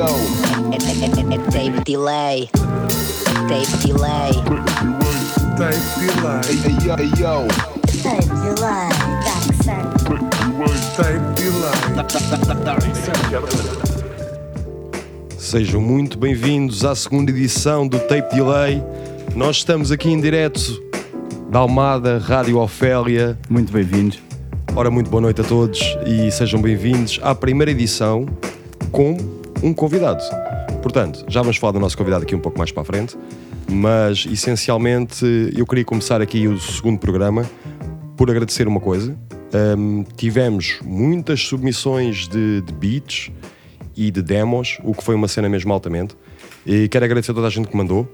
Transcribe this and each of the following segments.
Tape delay. Tape delay. Tape delay. Tape delay. Tape delay. Sejam muito bem-vindos à segunda edição do Tape Delay. Nós estamos aqui em direto da Almada, Rádio Ofélia. Muito bem-vindos. Ora, muito boa noite a todos e sejam bem-vindos à primeira edição com um convidado. Portanto, já vamos falar do nosso convidado aqui um pouco mais para a frente, mas essencialmente eu queria começar aqui o segundo programa por agradecer uma coisa. Um, tivemos muitas submissões de, de beats e de demos, o que foi uma cena mesmo altamente. E quero agradecer a toda a gente que mandou.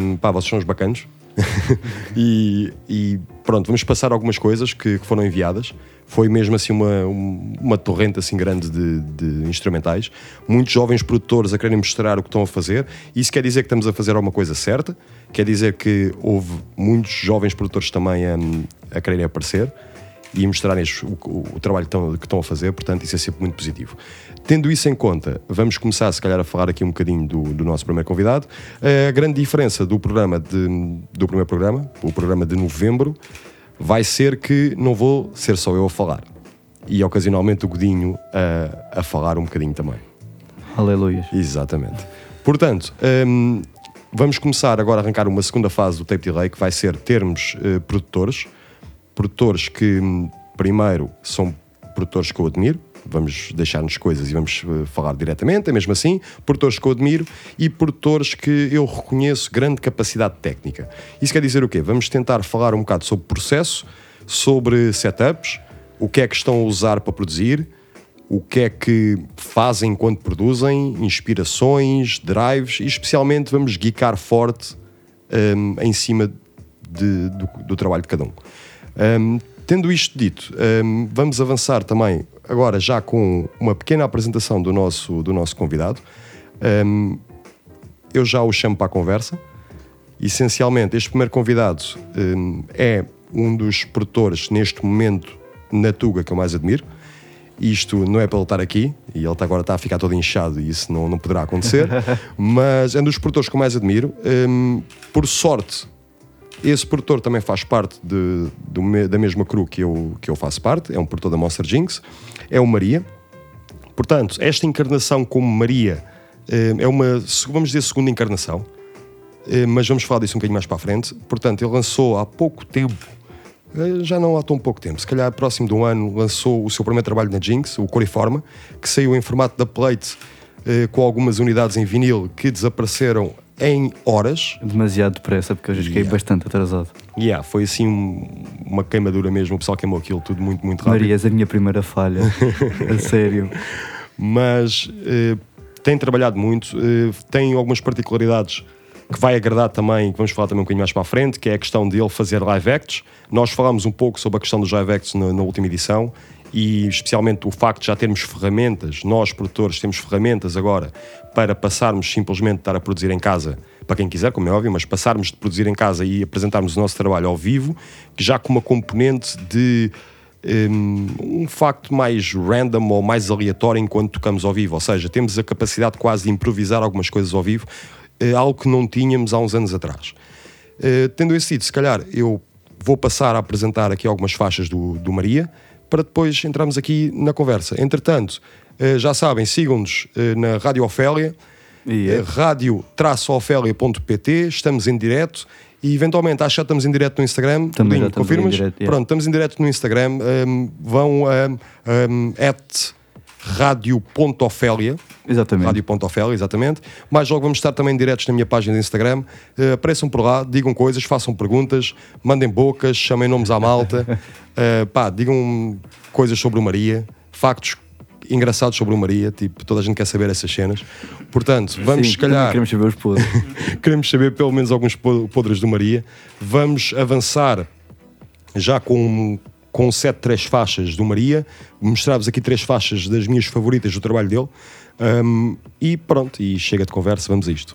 Um, pá, vocês são os bacanos. e, e, pronto, vamos passar algumas coisas que, que foram enviadas. Foi mesmo assim uma, uma torrente assim grande de, de, instrumentais. Muitos jovens produtores a quererem mostrar o que estão a fazer. Isso quer dizer que estamos a fazer alguma coisa certa. Quer dizer que houve muitos jovens produtores também a, a quererem aparecer e mostrarem o, o, o trabalho que estão, que estão, a fazer, portanto, isso é sempre muito positivo. Tendo isso em conta, vamos começar, se calhar, a falar aqui um bocadinho do, do nosso primeiro convidado. A grande diferença do programa de, do primeiro programa, o programa de novembro, vai ser que não vou ser só eu a falar. E ocasionalmente o Godinho a, a falar um bocadinho também. Aleluia. Exatamente. Portanto, um, vamos começar agora a arrancar uma segunda fase do Tape Delay, que vai ser termos uh, produtores. Produtores que, primeiro, são produtores que eu admiro, vamos deixar-nos coisas e vamos uh, falar diretamente, é mesmo assim, produtores que eu admiro e produtores que eu reconheço grande capacidade técnica. Isso quer dizer o quê? Vamos tentar falar um bocado sobre processo, sobre setups, o que é que estão a usar para produzir, o que é que fazem enquanto produzem, inspirações, drives e especialmente vamos geekar forte um, em cima de, do, do, trabalho de cada um. um tendo isto dito, um, vamos avançar também agora já com uma pequena apresentação do nosso, do nosso convidado. Um, eu já o chamo para a conversa. Essencialmente, este primeiro convidado um, é um dos produtores neste momento na Tuga que eu mais admiro. Isto não é para ele estar aqui, e ele agora está a ficar todo inchado e isso não, não poderá acontecer, mas é um dos produtores que eu mais admiro. Um, por sorte, esse produtor também faz parte de, de, da mesma crew que eu, que eu faço parte, é um produtor da Monster Jinx, é o Maria. Portanto, esta encarnação como Maria eh, é uma, vamos dizer, segunda encarnação, eh, mas vamos falar disso um bocadinho mais para a frente. Portanto, ele lançou há pouco tempo, eh, já não há tão pouco tempo, se calhar próximo de um ano, lançou o seu primeiro trabalho na Jinx, o Coriforma, que saiu em formato da Plate com algumas unidades em vinil que desapareceram em horas. Demasiado depressa, porque eu já fiquei yeah. bastante atrasado. Yeah, foi assim uma queimadura mesmo, o pessoal queimou aquilo tudo muito, muito rápido. Maria, és a minha primeira falha, a sério. Mas uh, tem trabalhado muito, uh, tem algumas particularidades que vai agradar também, que vamos falar também um bocadinho mais para a frente, que é a questão dele fazer live acts. Nós falámos um pouco sobre a questão dos live acts na, na última edição e especialmente o facto de já termos ferramentas, nós produtores temos ferramentas agora para passarmos simplesmente estar a produzir em casa, para quem quiser, como é óbvio, mas passarmos de produzir em casa e apresentarmos o nosso trabalho ao vivo, já com uma componente de um, um, facto mais random ou mais aleatório enquanto tocamos ao vivo, ou seja, temos a capacidade quase de improvisar algumas coisas ao vivo, uh, algo que não tínhamos há uns anos atrás. Uh, tendo esse dito, se calhar eu vou passar a apresentar aqui algumas faixas do, do Maria, para depois entrarmos aqui na conversa. Entretanto, eh, já sabem, sigam-nos eh, na Rádio Ofélia, yeah. Eh, rádio-ofélia.pt, estamos em direto e eventualmente acho que já estamos em direto no Instagram. Também confirmas? Direto, yeah. Pronto, estamos em direto no Instagram. Um, vão a um, um, at rádio.ofélia. Exatamente. Rádio.ofélia, exatamente. Mais logo vamos estar também diretos na minha página de Instagram. Uh, apareçam por lá, digam coisas, façam perguntas, mandem bocas, chamem nomes à malta. uh, pá, digam coisas sobre o Maria, factos engraçados sobre o Maria, tipo, toda a gente quer saber essas cenas. Portanto, vamos Sim, se calhar. Queremos saber os podres. queremos saber pelo menos alguns podres do Maria. Vamos avançar já com com sete, três faixas do Maria. Mostrava-vos aqui três faixas das minhas favoritas do trabalho dele. Um, e pronto, e chega de conversa, vamos a isto.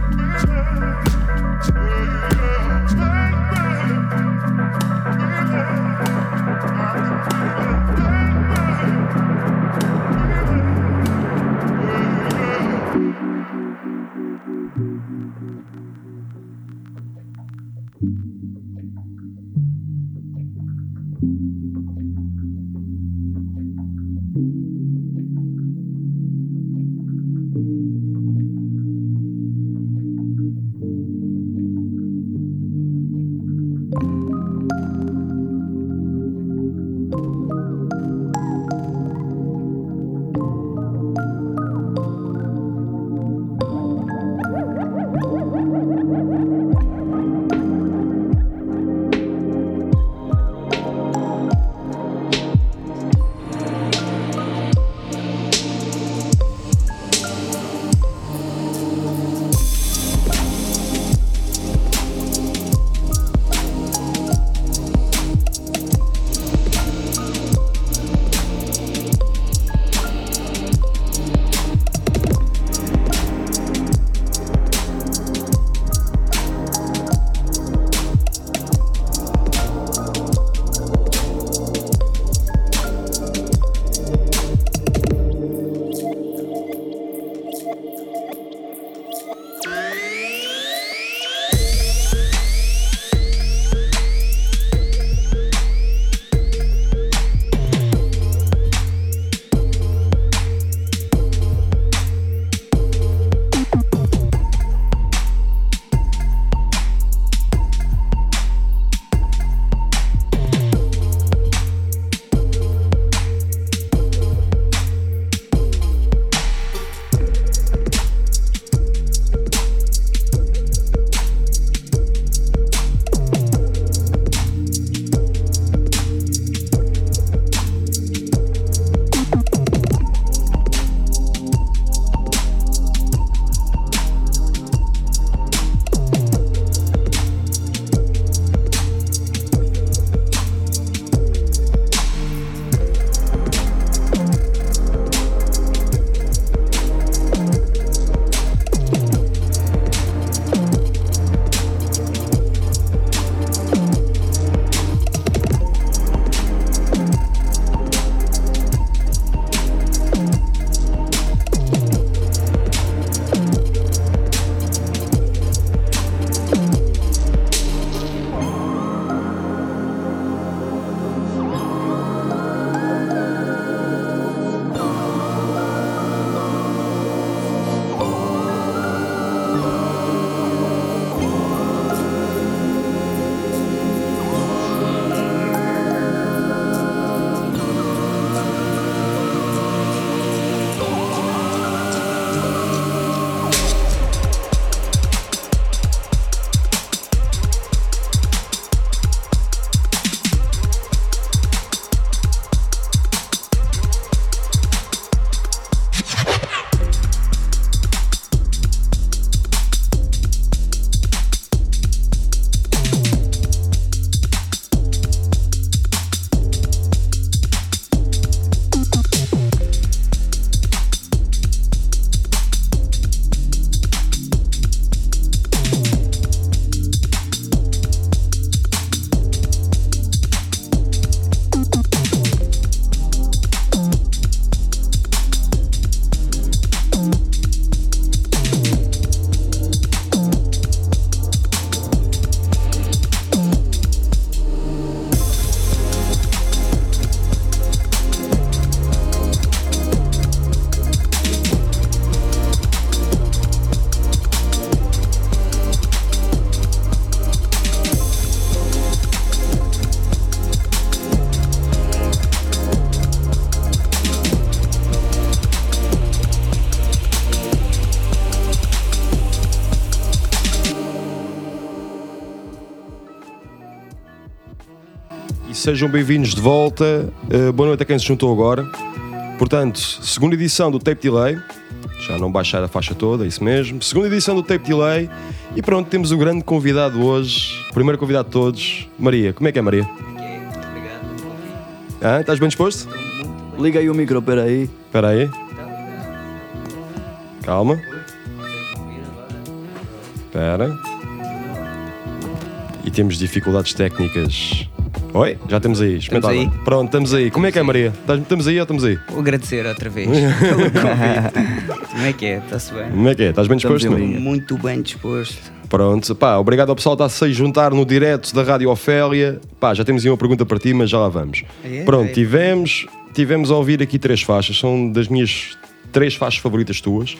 sejam bem-vindos de volta. Uh, boa noite a quem se juntou agora. Portanto, segunda edição do Tape Delay. Já não baixar a faixa toda, é isso mesmo. Segunda edição do Tape Delay. E pronto, temos um grande convidado hoje. Primeiro convidado de todos, Maria. Como é que é, Maria? Ah, estás bem disposto? Liga aí o micro, peraí. Espera aí. Calma. Espera. E temos dificuldades técnicas. Oi, já temos aí. Estamos agora. Pronto, estamos aí. Como é que é, Maria? Estás- Estamos aí ou estamos aí? Vou agradecer outra vez pelo convite. Como é que é? Está-se bem? Como é que é? Estás bem disposto? Linha. Muito bem disposto. Pronto, pá, obrigado ao pessoal que está a se juntar no direto da Rádio Ofélia. Pá, já temos aí uma pergunta para ti, mas já lá vamos. É, Pronto, é. tivemos, tivemos a ouvir aqui três faixas, são das minhas três faixas favoritas tuas: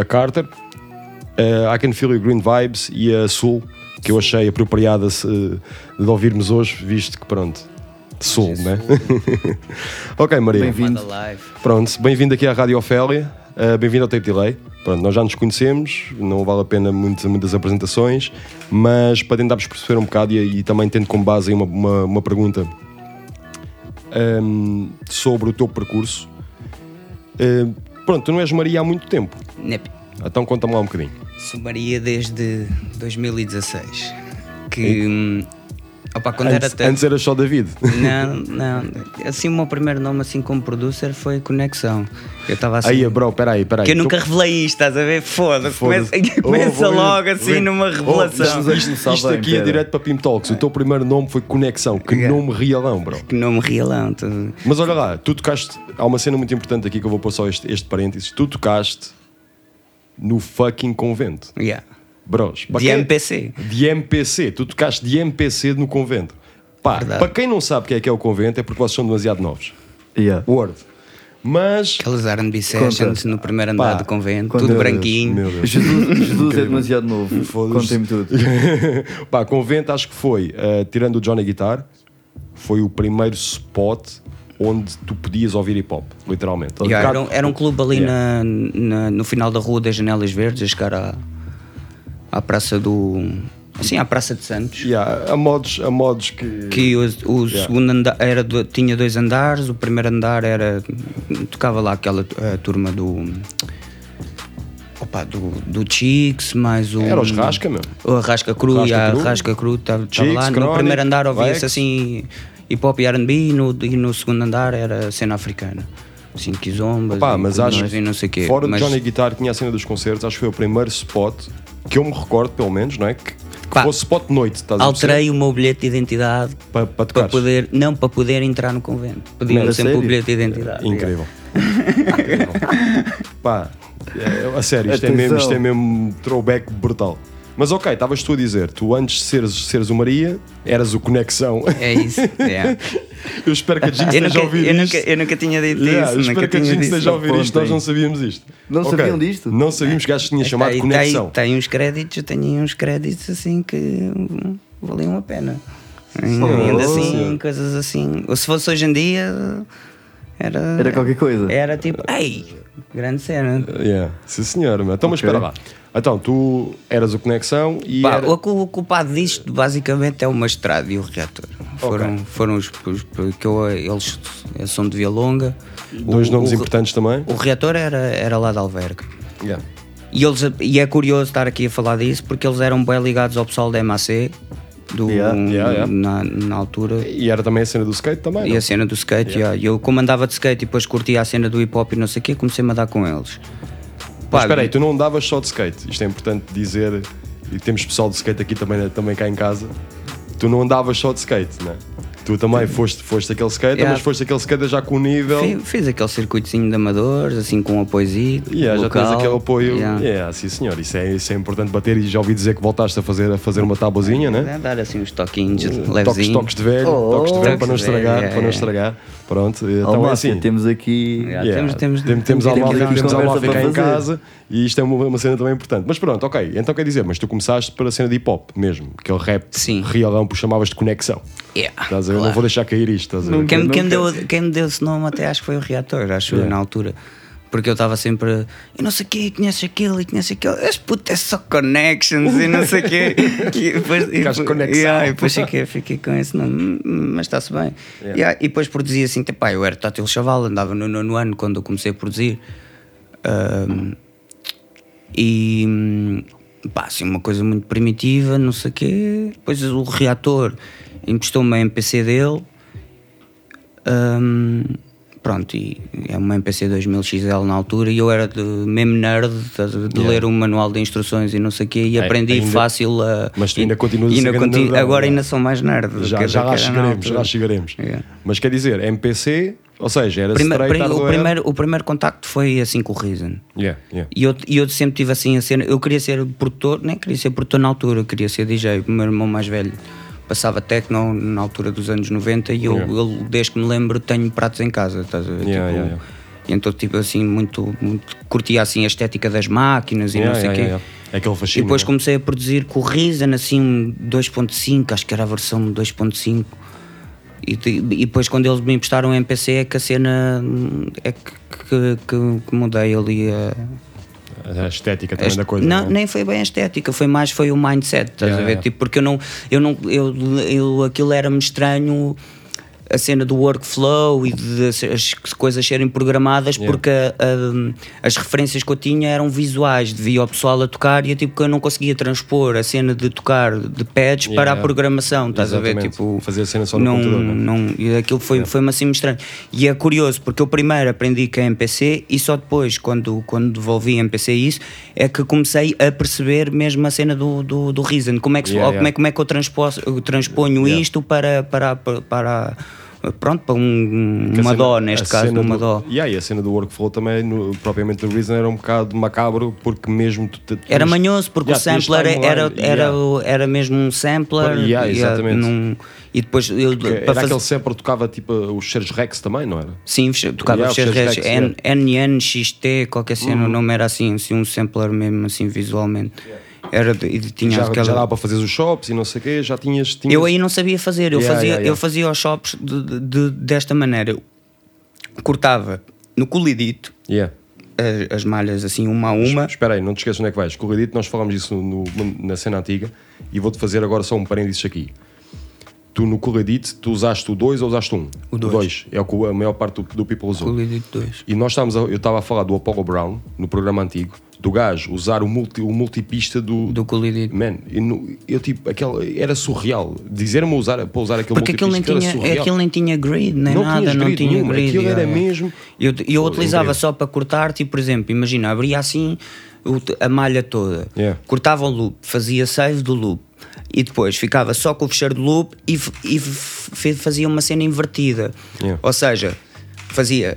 a Carter, a I Can Feel Your Green Vibes e a Soul, que eu achei apropriada se, de ouvirmos hoje, visto que pronto, Soul, né? ok, Maria. Bem-vindo. Manda live. Pronto, bem-vindo aqui à Rádio Ofélia, uh, bem-vindo ao Tape Delay. Pronto, nós já nos conhecemos, não vale a pena muito- muitas apresentações, mas para tentarmos perceber um bocado e, e também tendo como base uma, uma, uma pergunta um, sobre o teu percurso. Uh, pronto, tu não és Maria há muito tempo, Nep. então conta-me lá um bocadinho. Sou Maria desde 2016. Que. hum, Opa, quando Antes, era até. antes eras só David. Não, não. Assim, o meu primeiro nome, assim como producer, foi Conexão. Eu estava assim. Aí, bro, peraí, peraí. que eu Tu- nunca revelei isto, estás a ver? Foda-se. Foda-se. Começa, Oh, começa vou- logo assim numa Oh, revelação. Vamos isto, isto bem, aqui é pera. direto para Pim Talks. O teu primeiro nome foi Conexão. Que Yeah. nome realão, bro. que nome realão. tu- Mas olha lá, tu tocaste. Há uma cena muito importante aqui que eu vou pôr só este, este parênteses. Tu tocaste no fucking convento. Yeah. Bros. De quem- MPC. De MPC. Tu tocaste de MPC no convento. Pá, Verdade. para quem não sabe o que é que é o convento, é porque vocês são demasiado novos. Yeah. Word. Mas. Aqueles R&B sessions no primeiro andar Pá, do convento, tudo branquinho. Meu Deus. Jesus, Jesus é demasiado novo. Foda-se. Contem-me tudo. Pá, convento acho que foi, eh, tirando o Johnny Guitar, foi o primeiro spot onde tu podias ouvir hip hop, literalmente. Yeah, era, um, era um clube ali Yeah. na, na- no final da Rua das Janelas Verdes, a chegar à, à Praça do. Assim, à Praça de Santos. Yeah, a modos, a modos que. Que o, o Yeah. segundo andar era tinha dois andares, o primeiro andar era. tocava lá aquela eh, turma do. Opa, do, do Chicks, mais o. Era os Rasca, meu. O Rasca Cru, Rasca e a Cru. Rasca Cru estava lá. No primeiro andar ouvia-se assim hip hop e RB e no, e no segundo andar era cena africana. Assim, Kizombas Pá, e mas acho e não sei quê. fora mas, de Johnny Guitar tinha a cena dos concertos, acho que foi o primeiro spot que eu me recordo, pelo menos, não é? Que, que fosse spot de noite, estás a Alterei o meu bilhete de identidade para, para tocares. poder, não para poder entrar no convento. Pediam sempre sério? o bilhete de identidade. Incrível. Incrível. Pá, é, a sério, isto é, mesmo, isto é mesmo throwback brutal. Mas ok, estavas tu a dizer, tu antes de seres, seres o Maria, eras o Conexão. É isso. é. Eu espero que a Jinx Eu, esteja a nunca, ouvir eu, isto. nunca, eu nunca tinha dito Yeah, eu isso. espero Nunca que a Jinx dito esteja a ouvir isto, nós não sabíamos isto. Não Ok, sabiam disto? Não sabíamos que gajos tinha chamado Tem- Conexão. Tem, tem uns créditos, eu tenho uns créditos assim que valiam a pena. Senhor. Ainda Oh, assim, senhor. coisas assim. Ou se fosse hoje em dia, era. Era qualquer coisa. Era tipo, ei, grande cena. Yeah. Sim, senhor. meu. Então, mas Ok. espera lá. Então, tu eras o Conexão e. Pá, era- o, cu- o culpado disto basicamente é o Maestrado e o Reator. Foram, foram os, os- que eu, eles são de Via Longa. Dois O- nomes o, importantes também. O Reator era, era lá de Alvergue. Yeah. E, eles, e é curioso estar aqui a falar disso porque eles eram bem ligados ao pessoal da MAC do, Yeah. Yeah, yeah. Na, na altura. E era também a cena do skate também. E não? a cena do skate, yeah. E eu como andava de skate e depois curtia a cena do hip hop e não sei o quê, comecei-me a dar com eles. Mas Pá, espera aí, tu não andavas só de skate. Isto é importante dizer. E temos pessoal de skate aqui também, também cá em casa. Tu não andavas só de skate, não é? Tu também foste, foste aquele skater, Yeah. mas foste aquele skater já com o nível. fi- Fiz aquele circuitozinho de amadores, assim com apoiozinho. Yeah, já local. tens aquele apoio. Yeah. Yeah, sim senhor, isso é, isso é importante bater e já ouvi dizer que voltaste a fazer, a fazer uma tabuzinha, né? É, Dar assim uns toquinhos Toques, levezinhos. toques de velho, Oh, toques de velho toques para não velho, estragar, é, para não é. estragar. Pronto, então é assim. temos aqui. Yeah. Yeah, Temos- temos- Tem- temos a temos temos a Almáfia cá para em casa e isto é uma, uma cena também importante. Mas pronto, ok, então quer dizer, mas tu começaste pela cena de hip hop mesmo, aquele rap Sim. realão, por chamavas de conexão. Yeah, Estás a ver? Eu não vou deixar cair isto, estás a ver? Quem, quem, deu, quem me deu esse nome até acho que foi o Reator, acho eu, Yeah. na altura. Porque eu estava sempre, e não sei o quê, conheces aquilo e conheces aquilo. As puto, é só connections e não sei o quê. E depois, e, conexão. yeah, e depois fiquei, fiquei com esse nome, "Hum, mas está-se bem. Yeah, e depois produzia assim, pá, eu era Tátil Chaval, andava no nono ano quando eu comecei a produzir. Ahm, e hum, pá, assim, uma coisa muito primitiva, não sei o quê. Depois o reator emprestou-me a MPC dele. Hum, pronto, e é uma MPC 2000 XL na altura e eu era de, mesmo nerd de, de ler um manual de instruções e não sei o quê e É, aprendi ainda- fácil a. Mas tu ainda continuas a ser continuo- nerdão, Agora ainda sou mais nerd. Já, já lá chegaremos, já lá chegaremos. Yeah. Mas quer dizer, MPC, ou seja, era Prime- straight pri- o, primeiro, o primeiro contacto foi assim com o Reason. Yeah, yeah. E eu, e eu sempre tive assim a cena. Eu queria ser produtor, nem queria ser produtor na altura, eu queria ser DJ. O meu irmão mais velho passava techno na altura dos anos 90 e eu, Yeah. eu, desde que me lembro, tenho pratos em casa. Estás a ver? Yeah, Tipo, yeah. E então, tipo assim, muito, muito. Curtia assim a estética das máquinas e não sei o quê. É aquele E fascínio. depois né? comecei a produzir com o Reason, assim, um 2.5, acho que era a versão 2.5. E, e depois, quando eles me emprestaram o MPC, é que a cena. é que, que, que- que mudei ali a. A estética também a- da coisa. não, né? nem foi bem a estética, foi mais foi o mindset, estás Yeah, a ver? yeah. Tipo, porque eu não, eu não, eu, eu aquilo era-me estranho a cena do workflow e de as, as coisas serem programadas Yeah. porque ah, as referências que eu tinha eram visuais, via o pessoal a tocar e eu, tipo que eu não conseguia transpor a cena de tocar de pads Yeah, para a yeah. programação, estás a ver? Exatamente. Tipo, Fazer a cena só no não, computador, né? não, e aquilo foi, foi-me assim muito estranho. E é curioso, porque eu primeiro aprendi que é MPC e só depois, quando, quando devolvi MPC isso, é que comecei a perceber mesmo a cena do, do, do Reason. Como é que, Yeah, como, yeah. é, como é que eu, transpo, eu transponho Yeah. isto para, para, para, para- pronto, para um- uma cena- dó, neste caso, uma do, dó. Yeah, e a cena do workflow também, no, propriamente do Reason, era um bocado macabro, porque mesmo tu, te- Era tinhas- manhoso porque Yeah, o sampler era, era, yeah. era mesmo um sampler. Yeah, e, exatamente. num- e depois eu, Era fazer- aquele sempre tocava tipo os cheiros Rex também, não era? Sim, tocava Yeah, fecheiros fecheiros Rex, Rex, N- NNXT, qualquer cena, Uhum. o nome era assim, assim, um sampler mesmo assim visualmente. Era de, tinha Já, aquela... já dava para fazer os shops e não sei o quê, já tinhas. tinhas... Eu aí não sabia fazer, eu, Yeah, fazia, yeah, yeah. eu fazia os shops de- de- de- desta maneira. Eu cortava no colidito as, as malhas assim uma a uma. Espera aí, não te esqueças onde é que vais. Corridito, nós falámos disso no- na cena antiga e vou-te fazer agora só um parênteses aqui. Tu no Corridito, tu usaste o 2 ou usaste um? O dois. É o que a maior parte do, do people usou. Colidito dois. E nós estávamos a- eu estava a falar do Apollo Brown, no programa antigo, do gajo usar o, multi, o multipista do. Do colidito. Man, eu, eu tipo, aquela, era surreal. Dizer-me usar, para usar aquele Porque aquilo nem, multipista tinha, aquilo nem tinha grid, nem Não nada, tinhas não grid tinha nenhum, grid. aquilo era yeah. mesmo- Eu, eu utilizava incrível. só para cortar, tipo, por exemplo, imagina, abria assim a malha toda, Yeah. cortava o loop, fazia save do loop e depois ficava só com o fecheiro do loop e, e fazia uma cena invertida. Yeah. Ou seja, fazia.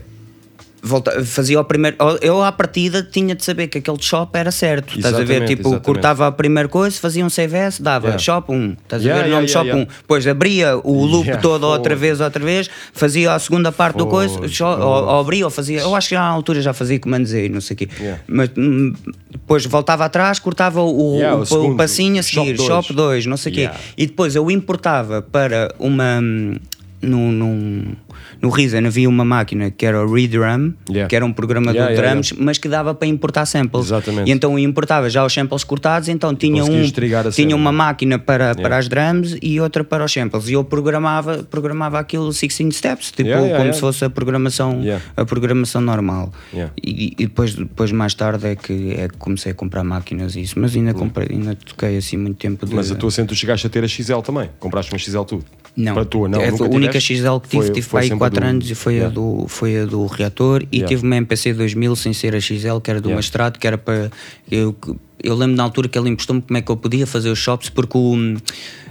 Volta, fazia o primeiro. Eu, à partida, tinha de saber que aquele shop era certo. Estás a ver? Tipo, exatamente. cortava a primeira coisa, fazia um save S, dava Yeah. shop 1. Estás Yeah, a ver? yeah, Nome yeah, shop yeah. 1. Depois abria o loop todo outra vez, outra vez, fazia a segunda parte do coisa, só- ou, ou abria ou fazia. Eu acho que à altura já fazia comando Z e não sei o quê. Mas hum, depois voltava atrás, cortava o, o, o o segundo, passinho a shop seguir, shop 2, não sei o quê. E depois eu importava para uma. No, no, Reason havia uma máquina que era o ReDrum, Yeah. que era um programador Yeah, de yeah, drums, mas que dava para importar samples. Exatamente. E então eu importava já os samples cortados, então tinha, um, tinha cena, uma né? máquina para, para as drums e outra para os samples. E eu programava, programava aquilo 16 steps, tipo como se fosse a programação, a programação normal. E, e depois, depois mais tarde é que, é que comecei a comprar máquinas e isso, mas ainda comprei, ainda toquei assim muito tempo de, Mas a tua cena, tu chegaste a ter a XL também. Compraste uma XL tu. Não, Para a tua, não. é a única tiveste? XL que tive, Foi- tive foi para aí sempre 4 do- anos e foi, Yeah. a do, foi a do reator e Yeah. tive uma MPC 2000 sem ser a XL, que era do Yeah. Mastrato, que era para. Eu, eu lembro na altura que ele emprestou-me como é que eu podia fazer os shops, porque o.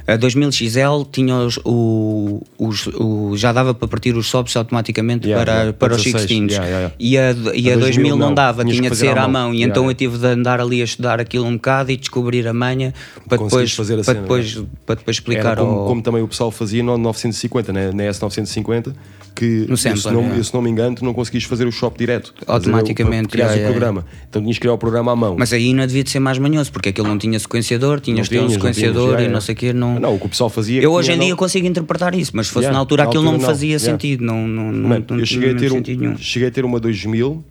A 2000 XL tinha os, o, os, o- já dava para partir os shops automaticamente Yeah, para, yeah, para os 16, 16 yeah, yeah, E a, e a, A 2000 não, não, dava, tinha de ser à mão. mão, e então eu tive de andar ali a estudar aquilo um bocado e descobrir a manha para depois, fazer a para, cena, depois, para depois explicar como, ao- como também o pessoal fazia no 950, né? na S950, que No se não, eu, se não me engano, tu não conseguias fazer o shop direto. Automaticamente, criares yeah, o programa. Então tinhas que criar o programa à mão. Mas aí ainda devia de ser mais manhoso, porque aquilo não tinha sequenciador, tinhas de ter um não sequenciador e não sei o quê. Não... Não, o que o pessoal fazia. eu hoje em tinha dia no- consigo interpretar isso, mas se fosse Yeah, na altura na aquilo não me altura fazia não, sentido. Não, não, não, não eu cheguei a, tinha ter um, cheguei a ter uma 2000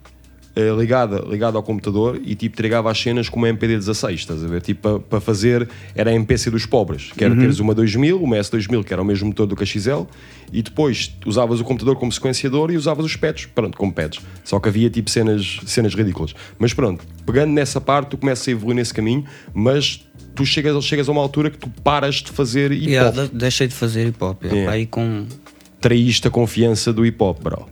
eh, ligada, ligada ao computador e tipo entregava as cenas como MPD16, estás a ver? Tipo, para fazer, era a MPC dos pobres, que era Uhum. teres uma 2000, uma S2000, que era o mesmo motor do que a XL, e depois usavas o computador como sequenciador e usavas os pads, pronto, como pads. Só que havia tipo cenas, cenas ridículas. Mas pronto, pegando nessa parte, tu começas a evoluir nesse caminho, mas tu chegas, chegas a uma altura que tu paras de fazer hip hop. Yeah, de- deixei de fazer hip hop. Yeah. Aí com. Traíste a confiança do hip hop, bro.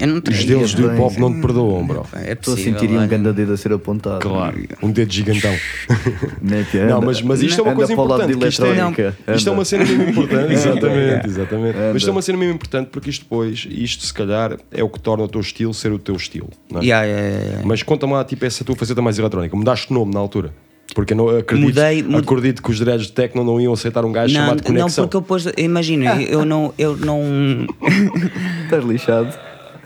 Eu não Os deuses do bem. hip hop não te perdoam, bro. É Estou a sentir um grande dedo a ser apontado. Claro, um dedo gigantão. Não, mas, mas isto é uma coisa o importante. que Isto é, isto é uma cena mesmo importante. exatamente, exatamente. Anda. Mas isto é uma cena mesmo importante porque isto depois, isto se calhar é o que torna o teu estilo ser o teu estilo. Não é? Yeah, yeah, yeah, yeah. Mas conta-me lá, tipo, essa tua faceta mais eletrónica. Mudaste de nome na altura. Porque eu não acredito, Mudei- mud- acredito que os dreads de techno não iam aceitar um gajo Não, chamado não, Conexão. porque eu depois, imagina, eu não, eu não, Estás lixado.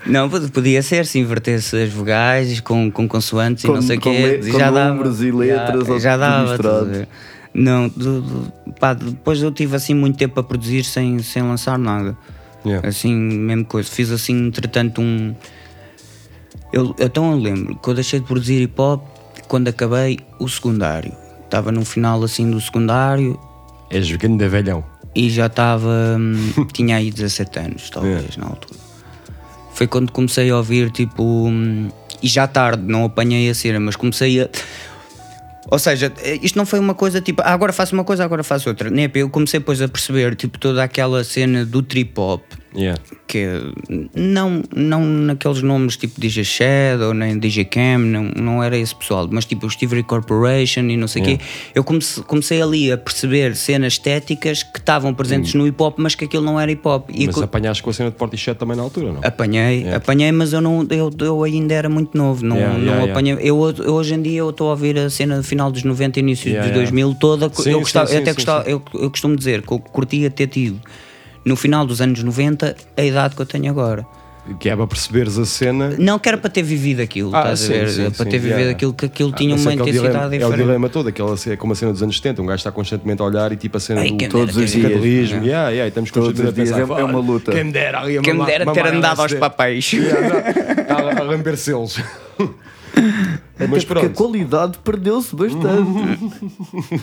não, podia ser se invertesse as vogais com, com consoantes Com- e não sei o com quê, le- com números e letras, já, ou já dava, não, do- do- pá, depois eu tive assim muito tempo a produzir sem, sem lançar nada, Yeah. assim, mesmo coisa, fiz assim, entretanto um, eu, então eu lembro, que eu deixei de produzir hip hop quando acabei o secundário, estava no final assim do secundário És grande velhão. e já estava. hum, tinha aí 17 anos, talvez, na altura. Foi quando comecei a ouvir, tipo. hum, e já tarde, não apanhei a cena, mas comecei a. Ou seja, isto não foi uma coisa tipo, ah, agora faço uma coisa, agora faço outra. Nem eu comecei depois a perceber, tipo, toda aquela cena do trip hop, Yeah. que é- não, não naqueles nomes tipo DJ Shadow, nem DJ Cam, não, não era esse pessoal, mas tipo o Steve Corporation e não sei o quê. Eu comecei, comecei ali a perceber cenas estéticas que estavam presentes no hip hop, mas que aquilo não era hip hop. E Mas co- apanhaste com a cena de Portishead também na altura, não? Apanhei, Yeah. apanhei, mas eu, não, eu, eu ainda era muito novo, não, Yeah, não yeah, yeah. apanhei. Eu, eu hoje em dia eu estou a ouvir a cena do final dos 90 e início Yeah, dos yeah. 2000 toda. Sim, eu, gostava, sim, eu até sim, gostava. Eu, eu costumo dizer que eu curtia ter tido no final dos anos 90 a idade que eu tenho agora. Que é para perceberes a cena. Não que era para ter vivido aquilo, Ah, estás sim, a ver? sim, para sim, ter vivido yeah. aquilo que aquilo Ah, tinha uma é intensidade dilema, É o diferente. dilema todo, aquela, é como a cena dos anos 70, um gajo está constantemente a olhar e tipo a cena Ai, do Todos os dias. capitalismo, Yeah. yeah, yeah, e estamos Todos constantemente os dias a pensar, é- é uma "Olha, luta." Quem me dera, ali a Quem me dera ter andado aos LSD." papéis. Está a a lamber selos. Até Mas porque a pronto. qualidade perdeu-se bastante.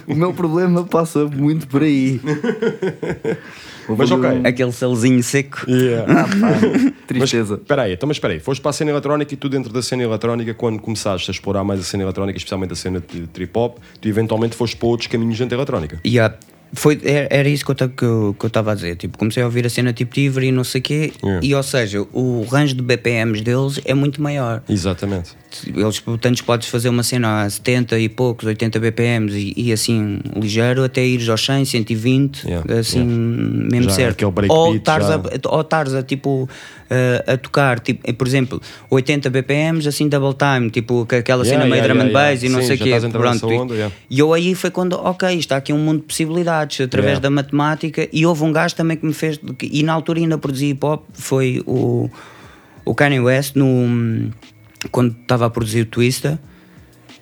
o meu problema passa muito por aí. Mas ok. um- Aquele selzinho seco. Yeah. Tristeza. Mas espera aí, então mas espera aí, foste para a cena eletrónica e tu dentro da cena eletrónica, quando começaste a explorar mais a cena eletrónica, especialmente a cena de trip hop, tu eventualmente foste para outros caminhos dentro da eletrónica. Yeah. Foi, era, isso que eu estava a dizer. Tipo, comecei a ouvir a cena tipo Tivre e não sei o quê, Yeah. e ou seja, o range de BPMs deles é muito maior. Exatamente. Eles, tantos podes fazer uma cena a 70 e poucos, 80 BPMs e, e assim ligeiro, até ires aos 100, 120, Yeah, assim yeah. mesmo Já certo. breakbeat ou estares a, tipo a, a tocar, tipo, por exemplo, 80 BPMs, assim double time, tipo aquela Yeah, cena meio drum and bass e não Sim, sei o quê. entrar Pronto, e- onda, e eu aí foi quando, ok, está aqui um mundo de possibilidades através da matemática. E houve um gajo também que me fez, e na altura ainda produzia hip hop, foi o, o Kanye West, no, quando estava a produzir o Twista.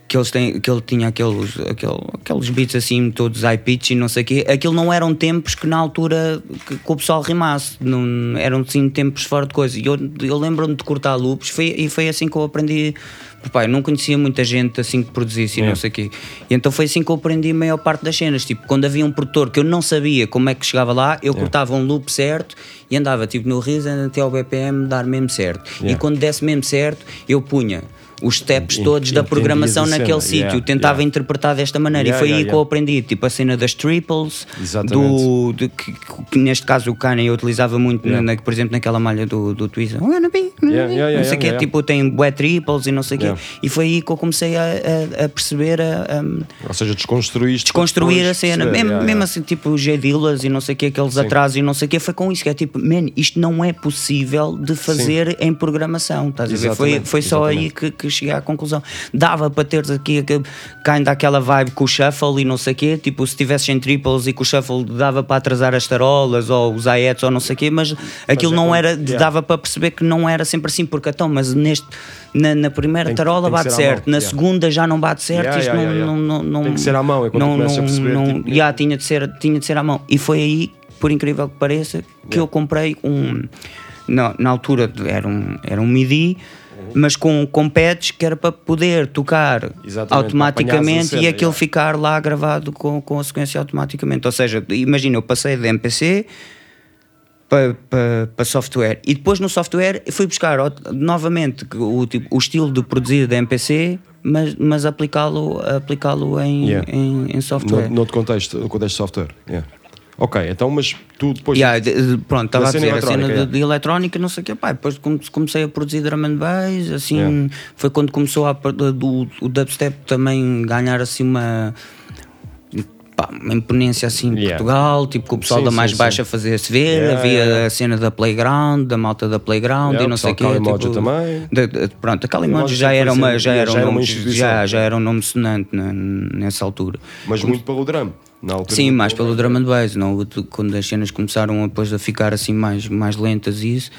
Que, eles têm, que ele tinha aqueles, aquele, aqueles beats assim, todos high pitch e não sei o quê. Aquilo não eram tempos que na altura que, que o pessoal rimasse, não, eram sim tempos fora de coisa. E eu, eu lembro-me de cortar loops foi, e foi assim que eu aprendi. Pai, eu não conhecia muita gente assim que produzisse e não sei o quê. E então foi assim que eu aprendi a maior parte das cenas. Tipo, quando havia um produtor que eu não sabia como é que chegava lá, eu cortava um loop certo e andava tipo no Reason até ao BPM dar mesmo certo. E quando desse mesmo certo, eu punha os steps todos da programação naquele yeah, sítio, tentava yeah. interpretar desta maneira Yeah, e foi yeah, aí que eu yeah. aprendi, tipo a cena das triples, Exatamente. do, que, que neste caso o Kanye eu utilizava muito, Yeah. na- por exemplo, naquela malha do, do Yeah, yeah, yeah, não sei o yeah. tipo tem bué triples e não sei o Yeah. quê, e foi aí que eu comecei a, a- a perceber, a, a Ou seja, desconstruíste. desconstruir a cena, mesmo, yeah, mesmo yeah. assim, tipo o G-Dillas e não sei o que, aqueles atrasos e não sei o que, foi com isso que é tipo, man, isto não é possível de fazer em programação, estás a ver? Foi, foi só aí que, que cheguei à conclusão. Dava para teres aqui ainda aquela vibe com o shuffle e não sei o quê, tipo, se tivesses em triples e com o shuffle dava para atrasar as tarolas ou os aietos ou não sei o quê, mas aquilo é não era, yeah. dava para perceber que não era sempre assim, porque então, mas neste. Na, na primeira Tem tarola tem bate certo, na yeah. segunda já não bate certo, Yeah, isto yeah, não, yeah, não, yeah. não, Tem que ser à mão, é quando não, começas a perceber, não, tipo- já, tinha, de ser, tinha de ser à mão. E foi aí, por incrível que pareça, que eu comprei um. Na, na altura era um, era um MIDI mas com, com pads que era para poder tocar Exatamente, automaticamente cena, e aquilo yeah. ficar lá gravado com, com a sequência automaticamente. Ou seja, imagina, eu passei de MPC para, para, para software e depois no software fui buscar novamente o, tipo, o estilo de produzir da MPC, mas, mas aplicá-lo aplicá em, Yeah. em, em software. No, no outro contexto, no contexto de software. Yeah. Ok, então, mas tu depois. Yeah, de- pronto, estava a dizer a cena de, de eletrónica, não sei o quê. Pá, depois come- comecei a produzir drum and bass, assim, Yeah. foi quando começou a, do, o dubstep também ganhar assim uma. pá, uma imponência assim em. Portugal, tipo com o pessoal Sim, da mais sim. baixa fazer-se ver, Yeah, havia a cena da Playground, da malta da Playground e não sei o Calimoja tipo, também. de- de- pronto, a Calimoja já era uma, já era um já, já era um nome sonante na- nessa altura. Mas muito pelo drum. Na altura Sim, mais pelo drum and bass, não? Quando as cenas começaram a, depois a ficar assim mais, mais lentas e isso,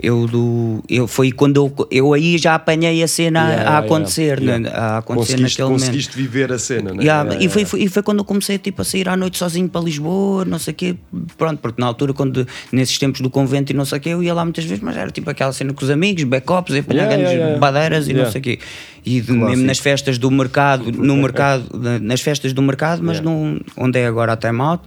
eu, do, eu foi quando eu, eu aí já apanhei a cena a- Yeah, a yeah, acontecer, yeah. né? a acontecer conseguiste, naquele momento. conseguiste viver a cena, né? Yeah, Yeah, e, foi, yeah. foi- e foi quando eu comecei tipo, a sair à noite sozinho para Lisboa, não sei o quê. Pronto, porque na altura, quando, nesses tempos do convento e não sei o quê, eu ia lá muitas vezes, mas era tipo aquela cena com os amigos, backups, e apanhar Yeah, grandes yeah, yeah. badeiras e não Yeah. sei o quê. E de- mesmo nas festas do mercado, no mercado, na- nas festas do mercado, mas Yeah. num- onde é agora a Time Out.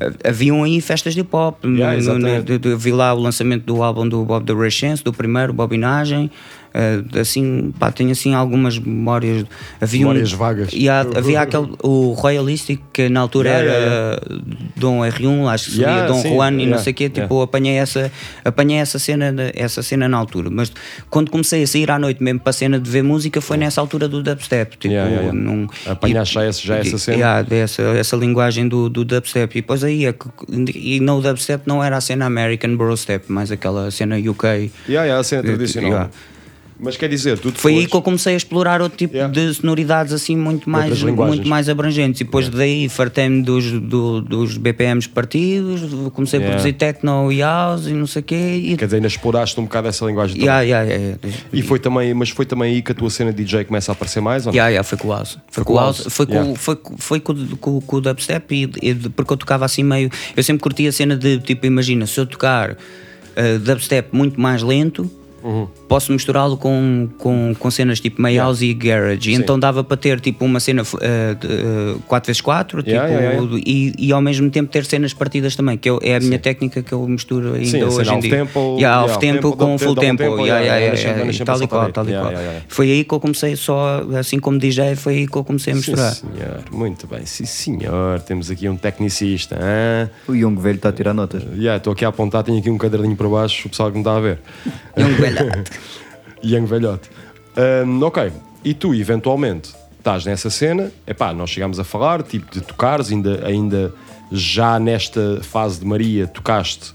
Ha- Haviam aí festas de hip hop. No- Yeah, no- de- de- vi lá o lançamento do álbum do Bob the Chance, do primeiro, Bobinagem. Eh, assim, pá, tenho assim algumas memórias. Havia um- Memórias vagas. e há- havia aquele, o Royalistic, que na altura Yeah, era yeah, Dom R1, acho que seria Yeah, Dom sim, Juan e não yeah, sei o quê, yeah. tipo, apanhei essa, apanhei essa cena, na- essa cena na altura. Mas quando comecei a sair à noite mesmo para a cena de ver música, foi nessa altura do dubstep. Tipo, Yeah, yeah, yeah. num- Apanhaste já essa- já essa cena? yeah, dessa, essa linguagem do, do dubstep. E depois aí, é que- e no dubstep não era a cena American Brostep, mas aquela cena UK. Yeah, yeah, a cena Eh, tradicional. Yeah. Mas quer dizer, tu depois... Foi aí que eu comecei a explorar outro tipo Yeah. de sonoridades assim muito mais, muito mais abrangentes. E depois daí fartei-me dos, do- dos BPMs partidos, comecei a Yeah. produzir techno e house e não sei o quê. E, Quer dizer, ainda exploraste um bocado essa linguagem yeah, yeah, yeah, yeah. E foi também, mas foi também aí que a tua cena de DJ começa a aparecer mais, ou não? Yeah, yeah, foi com o house. Foi com o house. Foi com, Yeah. foi, com- foi com, com, com o dubstep e, e porque eu tocava assim meio. Eu sempre curti a cena de tipo, imagina, se eu tocar uh, dubstep muito mais lento. Uhum. Posso misturá-lo com, com, com cenas tipo meio house e garage, e Sim. então dava para ter tipo uma cena uh, uh, 4x4 tipo, Yeah, yeah, yeah. E, e ao mesmo tempo ter cenas partidas também, que eu- é a minha técnica que eu misturo ainda Sim, hoje em dia. half-tempo, yeah, yeah, half-tempo half-tempo, com full tempo, tempo, yeah, yeah, yeah, yeah, yeah, yeah, tal e qual, tal e qual. Yeah, yeah, yeah. Foi aí que eu comecei só, assim como DJ, foi aí que eu comecei a misturar. Sim, senhor. Muito bem. Sim, senhor. Temos aqui um tecnicista. hã? O Young velho está a tirar notas. Yeah, Estou aqui a apontar, tenho aqui um caderninho para baixo, o pessoal que me está a ver. Young velhote. Young velhote. Hum, ok. E tu, eventualmente, estás nessa cena, epá, nós chegámos a falar, tipo, de tocares, ainda, ainda já nesta fase de Maria, tocaste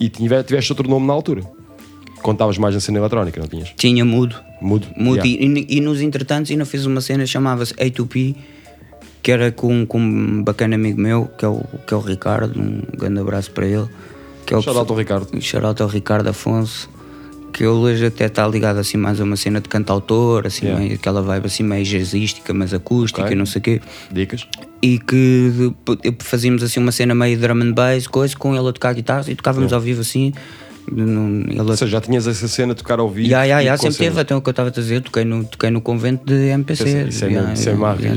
e tive- tiveste outro nome na altura. Contavas mais na cena eletrónica, não tinhas? Tinha mudo. Mudo. Mudo. Yeah. E, e nos entretantos ainda fiz uma cena chamava-se A2P, que era com, com um bacana amigo meu, que é, o, que é o Ricardo, um grande abraço para ele. Que é o Shout out ao Ricardo. Shout out ao Ricardo Afonso, que ele hoje até está ligado assim mais a uma cena de cantautor, assim, Yeah. meio, aquela vibe assim meio jazzística, mas acústica Ok. e não sei o quê. Dicas? E que fazíamos assim uma cena meio drum and bass, coisa, com ele a tocar guitarra e tocávamos ao vivo assim. num- Ele Ou seja, já tinhas essa cena de tocar ao vivo. E ya, com sempre teve, até o que eu estava a dizer, toquei no, toquei no convento de MPC. Isso é- isso é é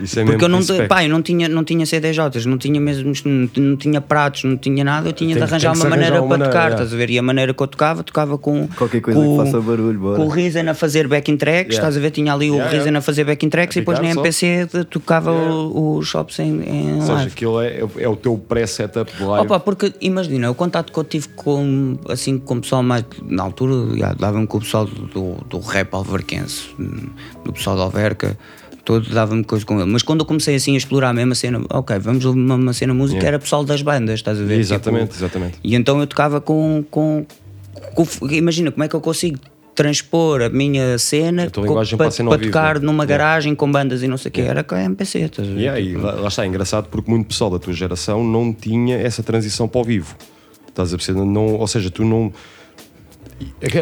Isso é Porque eu não, pá, eu não tinha, não tinha CDJs, não tinha mesmo, não, não tinha pratos, não tinha nada, eu tinha Tem- de arranjar uma maneira para maneira, tocar, ya. estás a ver? E a maneira que eu tocava, tocava com. Qualquer coisa com, que faça barulho, bora. Com o Risen a fazer backing tracks, Ya. estás a ver? Tinha ali o Ya, ya. Risen a fazer backing tracks A e depois na só. MPC tocava o- os shops em, em Ou seja, aquilo é, é o teu pré-setup de live. Opa, porque imagina, o contato que eu tive com, assim, com o pessoal mais. Na altura, dava-me com o pessoal do, do rap alverquense, do pessoal da Alverca, todo dava-me coisa com ele. Mas quando eu comecei assim a explorar a mesma cena, ok, vamos uma, uma cena música, Yeah. era pessoal das bandas, estás a ver? Exatamente, Tipo, exatamente. E então eu tocava com, com, com- Imagina, como é que eu consigo transpor a minha cena A linguagem para, para a cena ao para vivo, tocar né? numa Yeah. garagem com bandas e não sei o que, era com a MPC, estás a ver? E aí, lá, lá está, é engraçado porque muito pessoal da tua geração não tinha essa transição para o vivo. Estás a perceber? Não, ou seja, tu não.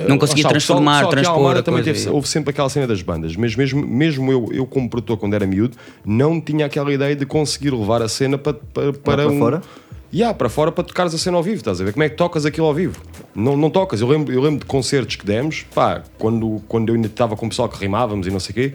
Não conseguia transformar, pessoal aqui à transpor a também teve- é. houve sempre aquela cena das bandas, mas mesmo, mesmo eu, eu, como produtor, quando era miúdo, não tinha aquela ideia de conseguir levar a cena para, para, para para um. fora? E há para fora para tocares a cena ao vivo, estás a ver? Como é que tocas aquilo ao vivo? Não, não tocas. Eu lembro, eu lembro de concertos que demos, pá, quando, quando eu ainda estava com o pessoal que rimávamos e não sei o quê,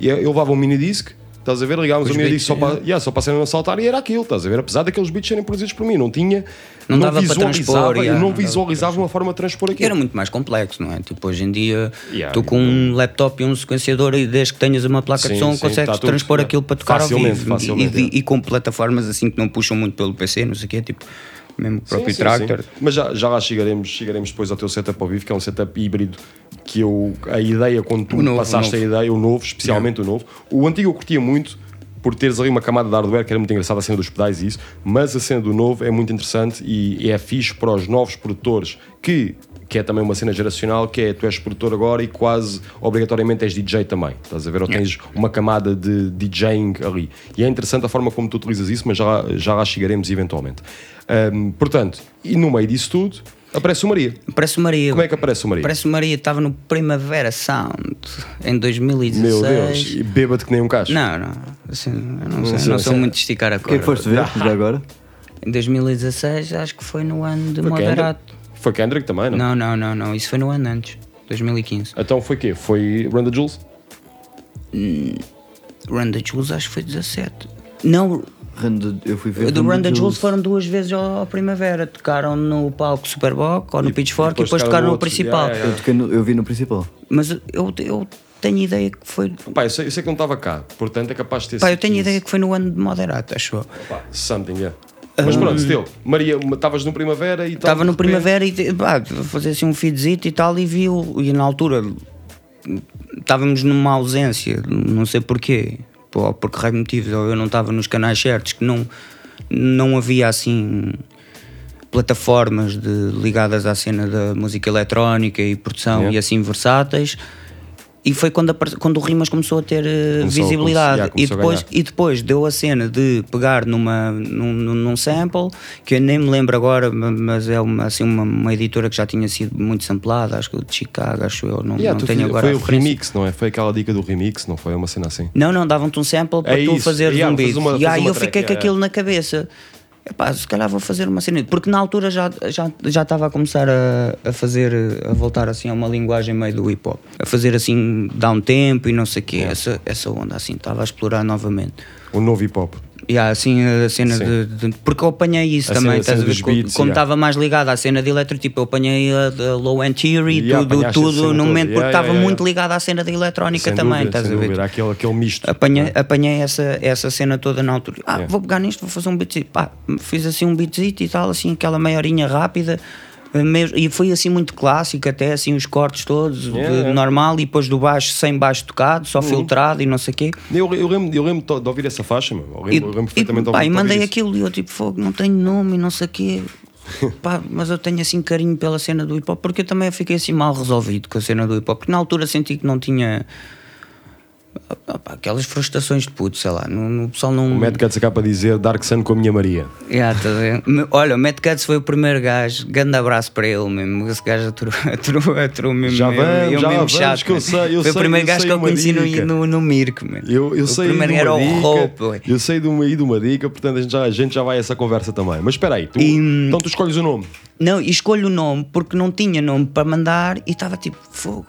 e eu levava um minidisc, estás a ver? Ligávamos Os o minidisc só beats, para, yeah, só para a cena não saltar e era aquilo, estás a ver? Apesar daqueles beats serem produzidos por mim, não tinha. Não dava para visualizava, transpor, eu yeah, não não dava para visualizava uma forma de transpor aquilo. Era muito mais complexo, não é? Tipo, hoje em dia, Yeah, tu com um laptop e um sequenciador e desde que tenhas uma placa Sim, de som, sim, consegues tá tudo, transpor yeah. aquilo para tocar Facilmente, ao vivo. facilmente, e, e- e com plataformas assim que não puxam muito pelo PC, não sei o quê, tipo, mesmo o Sim, próprio sim, Tractor. sim. Mas já, já lá chegaremos, chegaremos depois ao teu setup ao vivo, que é um setup híbrido que eu. A ideia, quando tu novo, passaste a ideia, o novo, especialmente o novo. O antigo eu curtia muito por teres ali uma camada de hardware que era muito engraçada a cena dos pedais e isso, mas a cena do novo é muito interessante e é fixe para os novos produtores que. Que é também uma cena geracional, que é tu és produtor agora e quase obrigatoriamente és DJ também. Estás a ver? Ou tens uma camada de DJing ali. E é interessante a forma como tu utilizas isso, mas já, lá- já lá chegaremos eventualmente. Ahm, portanto, e no meio disso tudo, aparece o Maria. Parece o Maria. Como é que aparece o Maria? Parece o Maria, estava no Primavera Sound em 2016. Meu Deus, e bêbado que nem um cacho. Não, não, assim, eu não, sei, sei, não sou sei. muito de esticar a O que é corda. que foste ver já agora? Em 2016, acho que foi no ano de Foi Moderato. Kendrick? Foi Kendrick também, não? Não, não, não, não, isso foi no ano antes, 2015. Então foi quê? Foi Run the Jules? Run the Jules acho que foi 17. Não, The- Eu fui ver. do the Jules Jules. foram duas vezes ao, ao Primavera. Tocaram no palco Superboc ou no E- Pitchfork e depois depois, tocaram no principal. Yeah, yeah, Eu, no- eu vi no principal. Mas eu, eu tenho ideia que foi. Pá, eu sei, eu sei que não estava cá, portanto é capaz de ter Pá, eu tenho 15. ideia que foi no ano de Moderato, acho eu. Pá, something, yeah. Mas pronto, still. Maria, estavas no Primavera e tal. Estava no Primavera e pá, fazer assim um feedzito e tal e viu. E na altura estávamos numa ausência, não sei porquê, pô, por que motivos, ou eu não estava nos canais certos, que não, não havia assim plataformas de, ligadas à cena da música eletrónica e produção Yeah. e assim versáteis. E foi quando, quando o Rimas começou a ter eh, Começou- visibilidade. começou- yeah, e, começou a depois, e depois deu a cena de pegar numa, num, num- sample, que eu nem me lembro agora, ma- mas é uma, assim, uma, uma editora que já tinha sido muito samplada, acho que de Chicago, acho eu, não, Yeah, não tenho fiz- agora foi o remix, não é? Foi aquela dica do remix, não foi? Uma cena assim. Não, não, davam-te um sample para É tu isso. fazeres Yeah, um beat. fazer uma- e fazer aí eu fiquei com aquilo na cabeça. Epá, se calhar vou fazer uma cena. Porque na altura já já já estava a começar a, a fazer, a voltar assim a uma linguagem meio do hip hop. A fazer assim, dar um tempo e não sei o quê. Essa, essa onda assim, estava a explorar novamente. O novo hip hop. E há assim a cena de, de- Porque eu apanhei isso A também, cena- estás a ver? Como yeah. estava mais ligado à cena de eletro, tipo, eu apanhei a, a low end theory, Yeah, tudo, tudo no momento, porque Yeah, estava yeah, muito yeah. ligado à cena da eletrónica Sem também, dúvida, estás a ver? dúvida. Aquele, aquele misto. Apanhei, apanhei essa, essa cena toda na altura. Ah, Yeah. vou pegar nisto, vou fazer um beatzito. Pá, fiz assim um beatzito e tal, assim, aquela meia horinha rápida. Eh, mesmo- E foi assim muito clássico, até assim os cortes todos, de- Yeah, normal, e depois do baixo sem baixo tocado, só filtrado e não sei o quê. Eu, eu lembro, eu lembro de ouvir essa faixa, meu. Eu lembro, E, eu lembro e, perfeitamente de pá, e mandei aquilo e eu tipo, fogo, não tenho nome e não sei o quê. Pá, mas eu tenho assim carinho pela cena do hip hop, porque eu também fiquei assim mal resolvido com a cena do hip hop, porque na altura senti que não tinha. Pá, aquelas frustrações de puto, sei lá, no, no pessoal não. O Mad Cats acaba de dizer Dark Sun com a minha Maria. Yeah, tá Olha, o Matt Cutts foi o primeiro gajo, grande abraço para ele mesmo. Esse gajo aturou, aturou, aturou mesmo. Já vamos, eu já mesmo vamos, chato, que eu sei, eu Foi sei, o primeiro gajo que eu conheci dica. no, no, no Mirko. Eu, eu o sei primeiro era o Hope, eu sei de uma de uma dica, portanto a gente já, a gente já vai a essa conversa também. Mas espera aí, tu, E- então tu escolhes o nome. Não, e escolho o nome porque não tinha nome para mandar e estava tipo, fogo.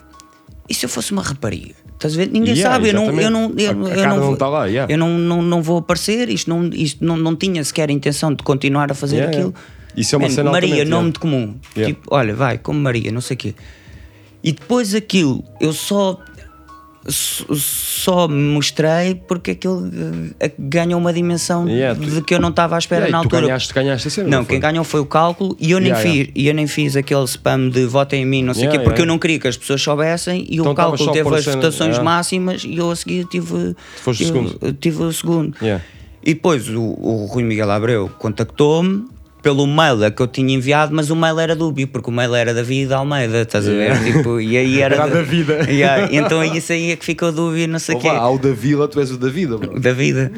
E se eu fosse uma rapariga? Estás a ver? Ninguém Yeah, sabe, eu não, eu não, exatamente. eu, A- a eu não, não vou, tá lá, yeah. eu não, não, não vou aparecer, isto não, isto não, não tinha sequer a intenção de continuar a fazer Yeah, aquilo. Isso é uma Man, cena Maria, nome de comum. Tipo, olha, vai, como Maria, não sei o quê. E depois aquilo, eu só só- mostrei porque aquilo eh, ganhou uma dimensão Yeah, de que eu não estava à espera Yeah, na tu altura. ganhaste, ganhaste. Não, foi? quem ganhou foi o cálculo e eu nem, Yeah, fiz, eu nem fiz aquele spam de votem em mim, não sei o quê, porque eu não queria que as pessoas soubessem e Então o cálculo teve as votações máximas e eu a seguir tive, eu tive o segundo. E depois o, o Rui Miguel Abreu contactou-me pelo mail que eu tinha enviado, mas o mail era dúbio, porque o mail era David Almeida, estás a ver? Tipo, e aí era, Era de- da vida. Yeah, então isso aí é que ficou dúbio, não sei o quê ao da vila, tu és o da vida, bro. da vida.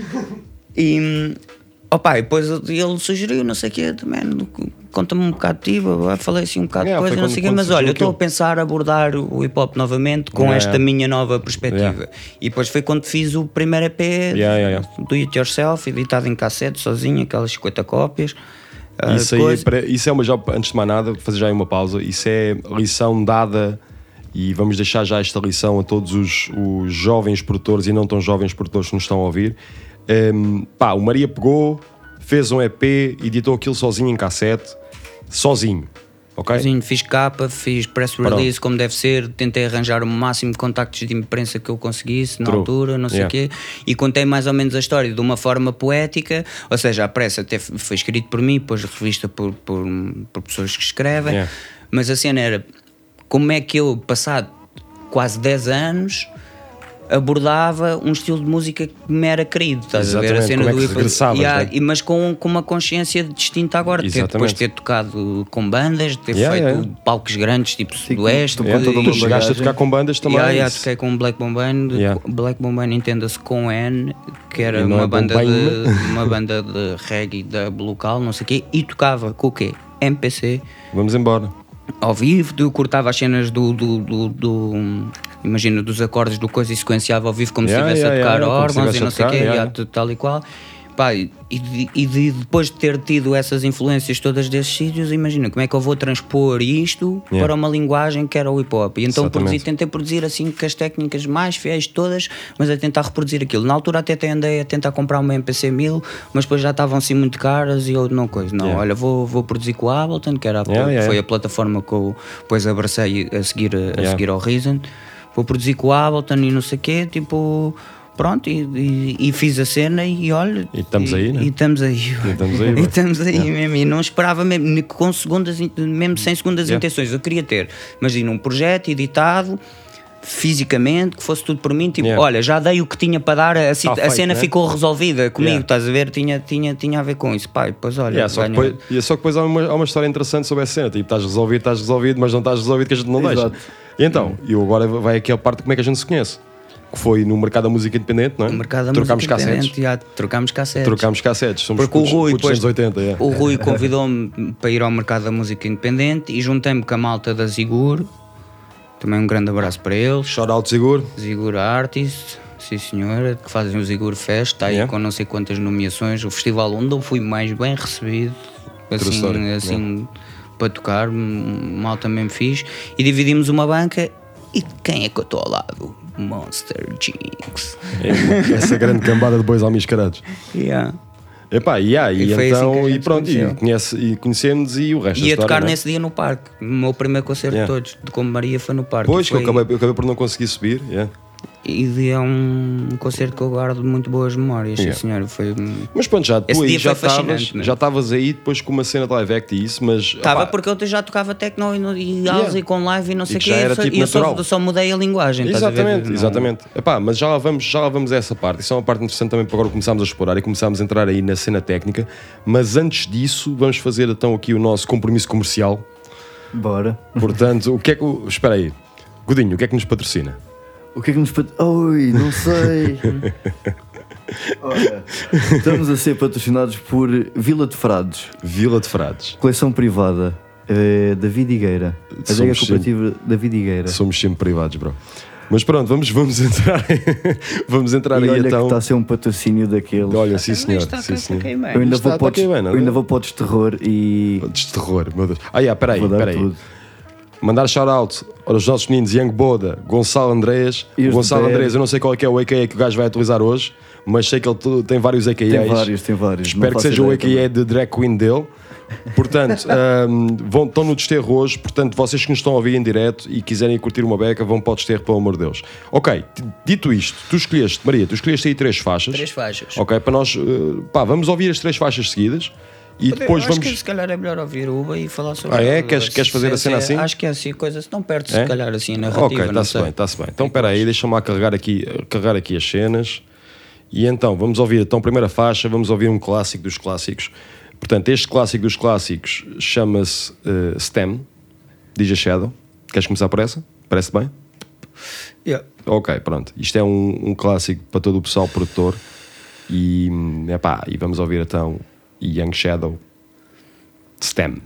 E opa, e depois ele sugeriu, não sei o quê, também, conta-me um bocado de ti, blá, blá, falei assim um bocado de Yeah, coisa, foi não sei o quê, mas olha, eu estou a pensar abordar o hip hop novamente com Yeah, esta yeah. minha nova perspectiva. E depois foi quando fiz o primeiro EP do It Yourself, editado em cassete, sozinho, aquelas 50 cópias. Ah, Isso, aí, coisa- para- isso é uma já, antes de mais nada, fazer já aí uma pausa. Isso é lição dada e vamos deixar já esta lição a todos os, os jovens produtores e não tão jovens produtores que nos estão a ouvir. Ehm, pá, o Maria pegou, fez um EP, editou aquilo sozinho em cassete, sozinho, ok? Sozinho, fiz capa, fiz press Pronto. release como deve ser, tentei arranjar o máximo de contactos de imprensa que eu conseguisse na True. altura, não sei o Yeah. quê, e contei mais ou menos a história de uma forma poética, ou seja, a pressa até foi escrito por mim, depois revista por, por, por pessoas que escrevem, Yeah. mas a cena era como é que eu, passado quase 10 anos, abordava um estilo de música que me era querido, estás a ver? A Exatamente, cena como é do hip Yeah, né? e- mas com, com uma consciência distinta agora, ter, depois Exatamente. de ter tocado com bandas, de ter Yeah, feito yeah. palcos grandes, tipo Sudoeste, tu- É, toda uma chegaste a tocar com bandas também. Yeah, yeah, toquei com Black Bombay, Yeah. Black Bombay entenda-se com N, que era uma é banda, de, uma banda de reggae da local, não sei o quê, e tocava com o quê? MPC, Vamos embora. ao vivo, eu cortava as cenas do, do, do- do- imagina, dos acordes do coisa e sequenciava ao vivo como Yeah, se estivesse yeah, a tocar órgãos e a não sei o quê, yeah, tal e qual. Pá, e, de- e de- depois de ter tido essas influências todas desses sítios, imagina como é que eu vou transpor isto Yeah. para uma linguagem que era o hip hop. E então produzi, tentei produzir assim com as técnicas mais fiéis todas, mas a tentar reproduzir aquilo. Na altura até, andei a tentar comprar uma MPC 1000, mas depois já estavam assim muito caras e eu não coisa. Não, Yeah. olha, vou, vou produzir com a Ableton, que era a Yeah, foi a plataforma que eu depois abracei a seguir, a Yeah. seguir ao Reason. Vou produzir com o Ableton e não sei o quê, tipo, pronto, e, e- e fiz a cena e olha. E estamos aí, né? E estamos aí. E estamos aí, E estamos aí mesmo. E não esperava mesmo, com segundas, mesmo sem segundas Yeah. intenções. Eu queria ter, imagina, um projeto editado. Fisicamente, que fosse tudo por mim, tipo, Yeah. olha, já dei o que tinha para dar, a, Tá a feito, cena né? ficou resolvida comigo, Yeah. estás a ver? Tinha, tinha, tinha a ver com isso, pai. Pois olha, Yeah, só, que depois, e só que depois há uma, há uma história interessante sobre essa cena. Tipo, estás resolvido, estás resolvido, mas não estás resolvido que a gente não deixa. E então, e agora vai aqui a parte de como é que a gente se conhece. Que foi no mercado da música independente, não é? o mercado da Trocámos música cassetes. independente, já, trocámos cassetes. Trocámos cassetes. Somos Porque o putos- Rui, putos depois, dos anos 80, yeah. o Rui convidou-me para ir ao mercado da música independente e juntei-me com a malta da Zigur. Também um grande abraço para eles. Shout out seguro. Zigur Artist, sim senhora, que fazem o Zigur Fest, está aí Yeah. com não sei quantas nomeações. O festival onde eu fui mais bem recebido, assim, assim para tocar, um, malta mesmo fiz. E dividimos uma banca. E quem é que eu estou ao lado? Monster Jinx. É, essa grande cambada de bois almiscarados. Yeah. Epá, yeah, e, E foi assim então, que a e pronto, se e, conheceu. conhece, e conhecemos e o resto Ia tocar não é? nesse dia no parque. O meu primeiro concerto Yeah. de todos, de como Maria, foi no parque. Pois, que eu Foi- acabei, eu acabei por não conseguir subir. yeah. E é um concerto que eu guardo muito boas memórias, Yeah. sim senhor. Foi... Mas pronto, já dia já estavas já estavas aí depois com uma cena de live act e isso, mas Estava porque eu já tocava techno e, no- e Yeah. house e com live e não sei o que era só- tipo e eu só, natural. só mudei a linguagem. estás a ver? Exatamente, Não- exatamente. Epá, mas já lá, vamos, já lá vamos a essa parte. Isso é uma parte interessante também para agora começarmos a explorar e começarmos a entrar aí na cena técnica. Mas antes disso, vamos fazer então aqui o nosso compromisso comercial. Bora. Portanto, o que é que. Espera aí. Godinho, o que é que nos patrocina? O que é que nos. Oi, não sei. Olha, estamos a ser patrocinados por Vila de Frades, Vila de Frades. coleção privada, eh, David Higueira, adega Somos cooperativa David Higueira. Somos sempre privados, bro. Mas pronto, vamos, vamos entrar, vamos entrar E aí olha então. que está a ser um patrocínio daqueles. Olha, sim senhor. está Sim, senhor. eu ainda está- vou está para é? eu ainda vou para o desterror e De terror, meu Deus. Ah, yeah, peraí, peraí. tudo. Mandar shout-out aos nossos meninos Young Boda, Gonçalo Andrés. E Gonçalo Andrés, eu não sei qual é, que é o AKA que o gajo vai utilizar hoje, mas sei que ele tem vários AKAs. Tem vários, tem vários. Espero que seja o AKA de drag queen dele. Portanto, ahm, vão, estão no desterro hoje. Portanto, vocês que nos estão a ouvir em direto e quiserem curtir uma beca, vão para o desterro, pelo amor de Deus. Ok, dito isto, tu escolheste, Maria, tu escolheste aí três faixas. Três faixas. Ok, para nós, eh, pá, vamos ouvir as três faixas seguidas e depois acho vamos. que se calhar é melhor ouvir Uba e falar sobre Ah, é? Queres- queres fazer a Se- cena se- assim? Acho que é assim, coisa, se não perde É? se calhar assim a narrativa. Ok, está-se bem, está-se bem. Então espera aí, deixa-me lá carregar aqui, carregar aqui as cenas. E então, vamos ouvir então a primeira faixa, vamos ouvir um clássico dos clássicos. Portanto, este clássico dos clássicos chama-se eh, Stem, DJ Shadow. Queres começar por essa? Parece bem? Yeah. Ok, pronto. Isto é um, um clássico para todo o pessoal produtor. E, hum, epá, e vamos ouvir então Young Shadow Stem.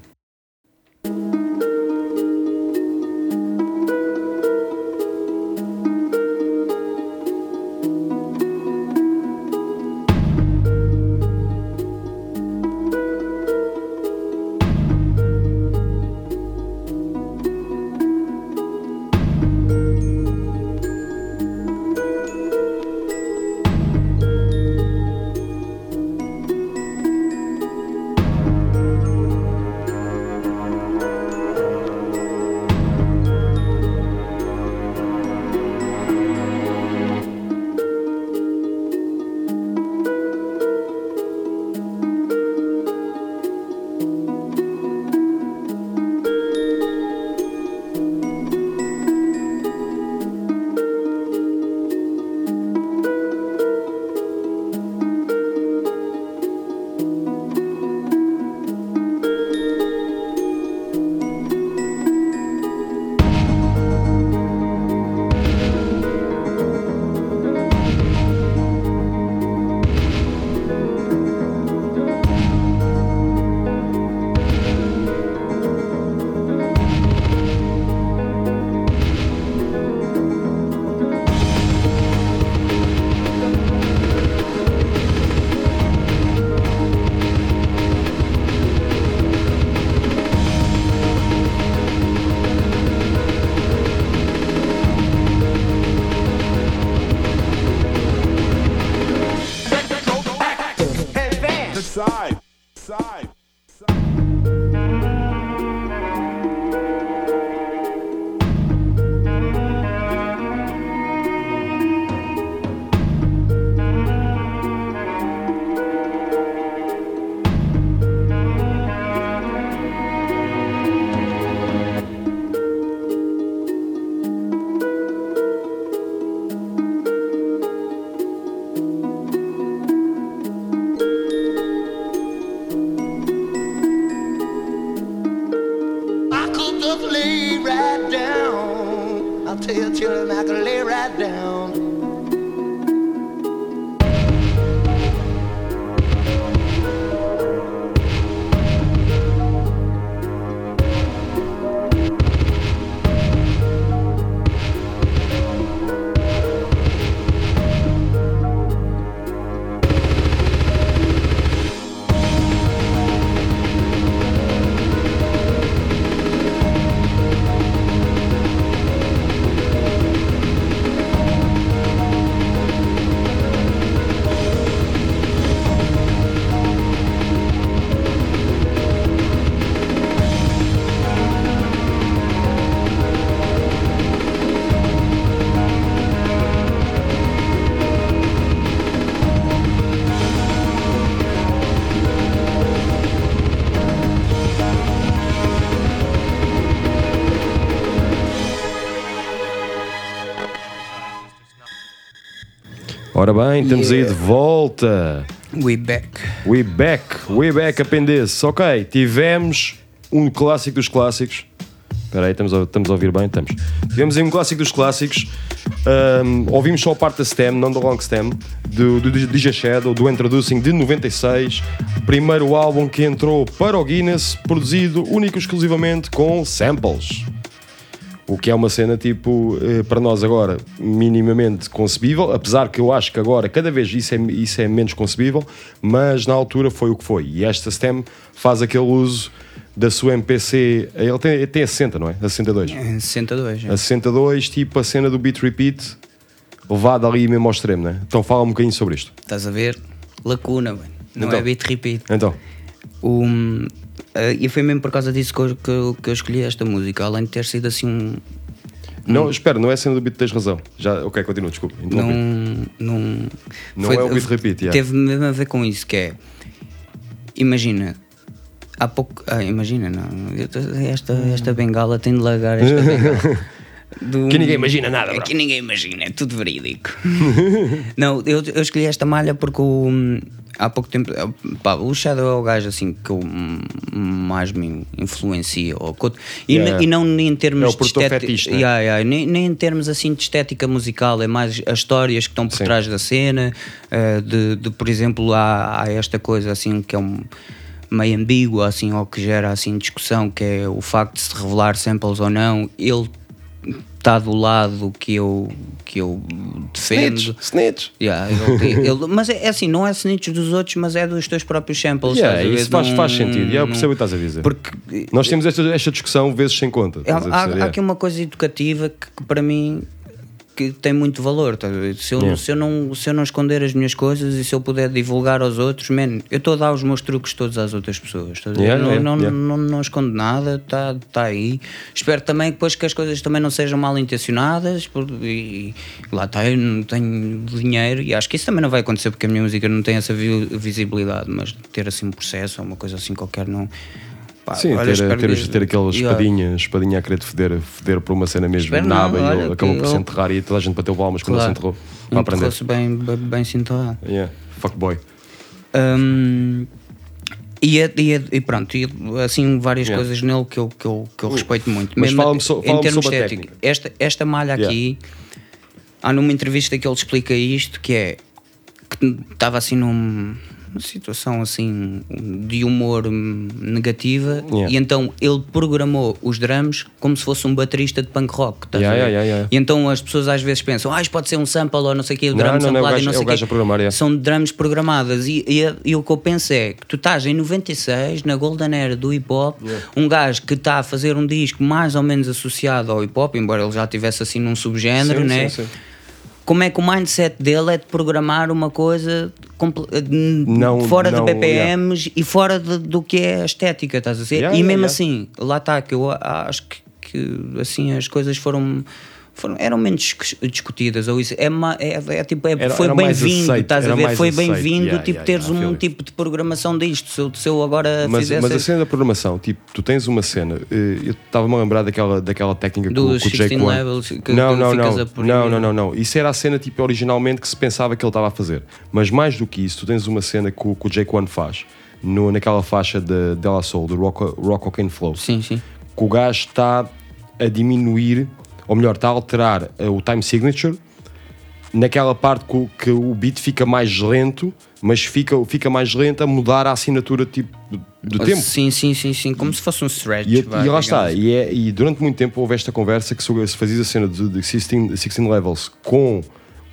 Ora bem, estamos aí Yeah. de volta. We back. We back, we back, aprendiz. Ok, tivemos um clássico dos clássicos. Espera aí, estamos a, estamos a ouvir bem? Estamos. Tivemos aí um clássico dos clássicos. Ahm, ouvimos só a parte da stem, não da long stem, do, do DJ Shadow, do Introducing de 96. Primeiro álbum que entrou para o Guinness, produzido único e exclusivamente com samples. O que é uma cena, tipo, eh, para nós agora, minimamente concebível, apesar que eu acho que agora, cada vez isso é, isso é menos concebível, mas na altura foi o que foi. E esta STEM faz aquele uso da sua MPC, ele tem, tem a 60, não é? A 62. É 62. é. A 62, tipo a cena do beat repeat, levada ali mesmo ao extremo, né? Então fala um bocadinho sobre isto. Estás a ver? Lacuna, mano. Não Então. é beat repeat. Então, eh, e foi mesmo por causa disso que eu, que, eu, que eu escolhi esta música, além de ter sido assim um. não, espera, não é a cena do beat, tens razão. Já, ok, continua, desculpa. Não, não, Não é o beat repeat, yeah. Teve mesmo a ver com isso, que é. Imagina. Há pouco. Ah, imagina, não. Esta, esta bengala tem de largar esta bengala. Do- Que ninguém imagina nada, bro. Que ninguém imagina, é tudo verídico. não, eu, eu escolhi esta malha porque o, há pouco tempo. Pá, o Shadow é o gajo assim que eu, mais me influencia. Ou, e, Yeah. e não nem em termos É de estética. né? Yeah, yeah, nem, nem em termos assim de estética musical, é mais as histórias que estão por Sim. trás da cena. eh, de, de, por exemplo, há, há esta coisa assim que é um meio ambígua assim, ou que gera assim discussão, que é o facto de se revelar samples ou não. Ele está do lado que eu, que eu defendo. Snitch, snitch. Yeah, ele- ele- mas é, é assim, não é snitch dos outros, mas é dos teus próprios samples. Yeah, isso faz, Não- faz sentido. Yeah, eu percebo o que estás a dizer. Porque Nós temos esta, esta discussão vezes sem conta. há, há- há aqui uma coisa educativa que, que para mim que tem muito valor. ver? Se, eu, Yeah. se, eu não, se eu não esconder as minhas coisas e se eu puder divulgar aos outros, man, eu estou a dar os meus truques todos às outras pessoas. ver? Yeah, não, yeah, não, yeah. Não, não escondo nada, está tá aí. Espero também que depois que as coisas também não sejam mal intencionadas por- e, lá está, eu não tenho dinheiro e acho que isso também não vai acontecer porque a minha música não tem essa vi- visibilidade, mas ter assim um processo ou uma coisa assim qualquer não. Pá, Sim, olha, ter, ter, que- ter aquela espadinha, espadinha a querer te foder, foder por uma cena mesmo Espero naba não, e ele acabou por se enterrar e toda a gente bateu palmas quando ele se enterrou para aprender. Enterrou-se bem, bem, bem cinturado. Yeah, fuck boy. Hum, e, é- e, é- e pronto, e assim várias Yeah. Coisas nele que eu, que eu, que eu respeito muito. Mas Mesmo fala-me so- em fala-me termos estéticos. Esta, esta malha Yeah. aqui, há numa entrevista que ele explica isto, que é que estava assim num- situação assim de humor hum, negativa Yeah. e então ele programou os drums como se fosse um baterista de punk rock. Yeah, yeah. E então as pessoas às vezes pensam, ah, isto pode ser um sample ou não sei o que, o Não, drum não, não, o samplado e não sei o yeah. São drums programadas e, e, e o que eu penso é que tu estás em 96 na Golden Era do hip hop, um gajo que está a fazer um disco mais ou menos associado ao hip hop, embora ele já tivesse assim num subgénero, Sim, né? sim, sim. Como é que o mindset dele é de programar uma coisa Não- fora não, de BPMs e fora de- do que é a estética, estás a dizer? Yeah, e yeah, mesmo yeah. assim, lá está, que eu acho que, que, assim as coisas foram. Foram- eram menos discu- discutidas ou isso é, ma- é, é tipo é- foi bem-vindo estás a ver? foi bem-vindo Yeah, tipo yeah, teres yeah, um tipo de programação disto se eu, se eu agora Mas, fizesse mas a cena da programação, tipo, tu tens uma cena, eh, eu estava-me a lembrar daquela, daquela técnica que, o- Dos que o Jake 16 One- levels que- não, que não, ficas não, não, não, não, não. Isso era a cena tipo originalmente que se pensava que ele estava a fazer. Mas mais do que isso, tu tens uma cena que o, que o Jake One faz no, naquela faixa de Della Soul, do Rock, Rock Cocaine Flow. sim sim. Que o gajo está a diminuir, ou melhor, está a alterar eh, o time signature naquela parte que, o- beat fica mais lento, mas fica, fica mais lento a mudar a assinatura tipo do, tempo. sim sim sim sim como se fosse um stretch E, vá, e lá está, digamos. e, é- e durante muito tempo houve esta conversa que se fazias a cena de, de 16, 16 levels com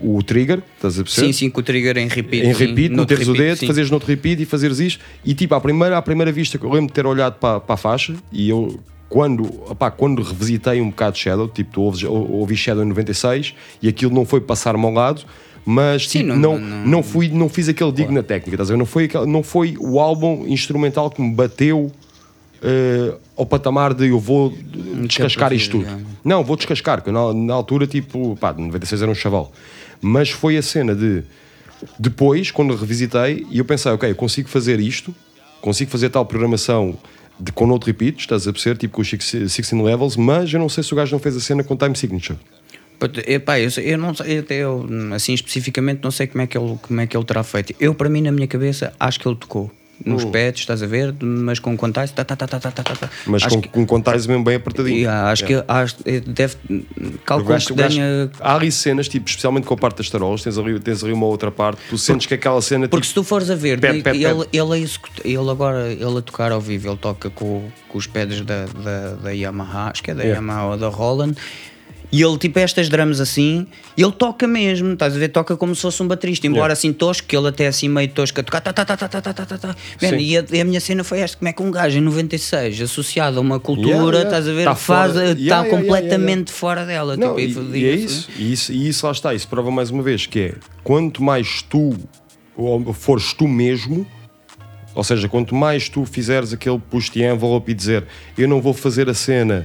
o trigger, estás a perceber? sim sim com o trigger em repeat em sim, repeat, noutro meteres o dedo, sim. fazeres noutro repeat e fazeres isto. E tipo, à primeira, à primeira vista, eu lembro de ter olhado para, para a faixa e eu, quando, opá, quando revisitei um bocado Shadow, tipo, tu ouves, ou- ouvi Shadow em 96 e aquilo não foi passar-me ao lado. Mas Sim, tipo, não- não, não, não- fui, não fiz aquele digo na técnica, estás a ver? Não foi, não foi o álbum instrumental que me bateu eh, ao patamar de eu vou descascar isto tudo. Não, vou descascar, porque na, na altura, tipo, pá, 96 era um chaval. Mas foi a cena de. Depois, quando revisitei, e eu pensei, ok, eu consigo fazer isto, consigo fazer tal programação de, com outro repeat, estás a perceber, tipo com os 16 levels, mas eu não sei se o gajo não fez a cena com time signature. Epá, eu, eu não sei, até eu, assim especificamente, não sei como é, que ele, como é que ele terá feito. Eu, para mim, na minha cabeça, acho que ele tocou. Nos pads, estás a ver? Mas com quantais, tá, tá, tá, tá, tá, tá, tá. Mas acho com, que, com contais mesmo bem apertadinho. Yeah, acho que acho, eh, deve. Calculo gajo- que tenha. há ali cenas, tipo, especialmente com a parte das tarolas, tens ali, tens ali uma outra parte, tu sentes que aquela cena. Porque tipo, se tu fores a ver, Pep, pep, ele, ele, a executa- ele agora ele a tocar ao vivo, ele toca com, com os pads da, da, da Yamaha, acho que é da Yeah. Yamaha ou da Roland. E ele, tipo, estas drums assim, ele toca mesmo, estás a ver? Toca como se fosse um baterista, embora Yeah. assim tosco, que ele até assim meio tosco a tocar. Tá, tá, tá, tá, tá, tá, tá, tá, tá. Man, e, a, e a minha cena foi esta: como é que um gajo em 96, associado a uma cultura, Yeah, yeah. estás a ver? Tá faz, está completamente fora dela. Não, tipo, e, e é isso, e isso, e isso lá está, isso prova mais uma vez que é quanto mais tu fores tu mesmo, ou seja, quanto mais tu fizeres aquele push envelope e dizer eu não vou fazer a cena,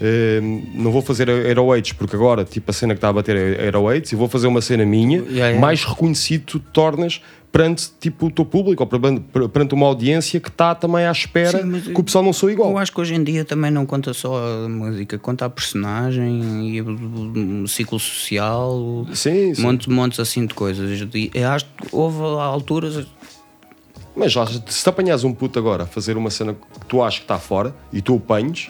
eh, não vou fazer Aero 8 porque agora tipo a cena que está a bater é Aero 8 e vou fazer uma cena minha, Yeah, yeah. mais reconhecido tu te tornas perante tipo, o teu público ou perante perante uma audiência que está também à espera Sim, que o pessoal não sou igual. Eu acho que hoje em dia também não conta só a música, conta a personagem e o, ciclo social, Sim, sim. montes, montes assim de coisas. Eu acho que houve alturas. Mas se te apanhas um puto agora a fazer uma cena que tu achas que está fora e tu o apanhes,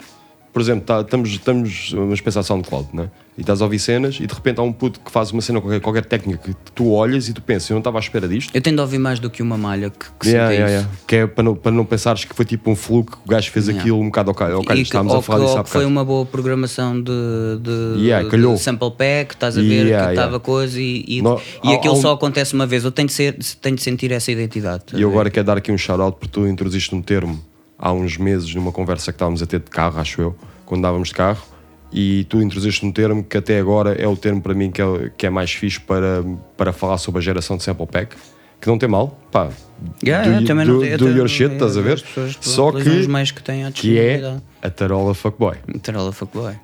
por exemplo, tá- estamos, estamos vamos pensar SoundCloud, né? E estás a ouvir cenas e de repente há um puto que faz uma cena, qualquer, qualquer técnica que tu olhas e tu pensas, eu não estava à espera disto. Eu tendo a ouvir mais do que uma malha que, que Yeah, yeah, yeah. Que é para não, para não pensares que foi tipo um fluke que o gajo fez Yeah. aquilo um bocado ao calho. E que- estávamos a falar que- disso há foi uma boa programação de, de, Yeah, de calhou. sample pack, estás a ver que estava coisa e, e, No- e aquilo um- só acontece uma vez. Eu tenho de, ser, tenho de sentir essa identidade. estás E eu agora quero dar aqui um shout-out porque tu introduziste um termo há uns meses numa conversa que estávamos a ter de carro, acho eu, quando andávamos de carro, e tu introduziste um termo que até agora é o termo para mim que é, que é mais fixe para, para falar sobre a geração de sample pack, que não tem mal, pá, Yeah, do, também não do, tem- do your shit, estás a ver? Só que, meios que têm que é a tarola fuckboy. Tarola fuckboy.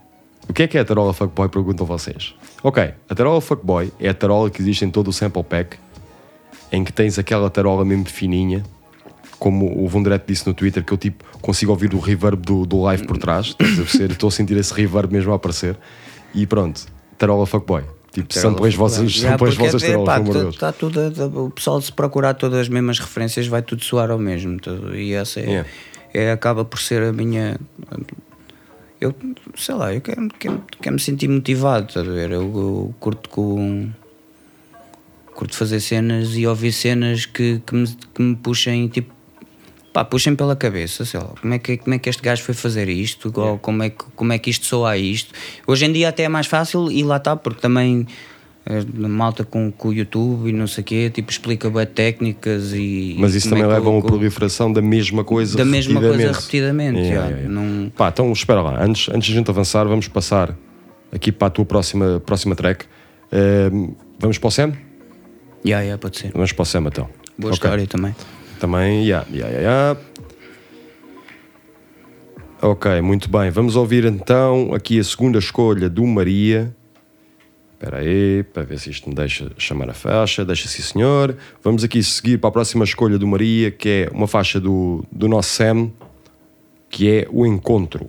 O que é que é a tarola fuckboy? Perguntam vocês. Ok, a tarola fuckboy é a tarola que existe em todo o sample pack, em que tens aquela tarola mesmo fininha, como o Vondret disse no Twitter, que eu tipo consigo ouvir o reverb do, do live por trás? Estou a sentir esse reverb mesmo a aparecer. E pronto, tarola fuckboy. Tipo, samplem as vossas, as porque vossas é- tarolas, pelo amor de tá- tá tudo o pessoal se procurar todas as mesmas referências vai tudo soar ao mesmo tudo. e essa é, Yeah. é- acaba por ser a minha eu sei lá eu quero, quero, quero me sentir motivado estás a ver eu, eu curto com curto fazer cenas e ouvir cenas que, que, me, que me puxem tipo pá, puxem pela cabeça, sei lá, como é que, como é que este gajo foi fazer isto, ou como, é que, como é que isto soa a isto. Hoje em dia até é mais fácil e lá está, porque também eh, malta com, com o YouTube e não sei o quê, tipo, explica bem técnicas e. Mas isso também é leva a uma proliferação da mesma coisa Da mesma coisa repetidamente. Yeah, yeah, yeah. não- Pá, então espera lá, antes, antes de a gente avançar, vamos passar aqui para a tua próxima, próxima track. Ehm, Vamos para o Sam? Yeah, yeah, pode ser. Vamos para o Sam então. Boa Ok. história também. Também, yeah, yeah, yeah. Ok, muito bem. Vamos ouvir então aqui a segunda escolha do Maria. Espera aí, para ver se isto me deixa chamar a faixa. Deixa sim, senhor. Vamos aqui seguir para a próxima escolha do Maria, que é uma faixa do, do nosso Sam, que é o Encontro.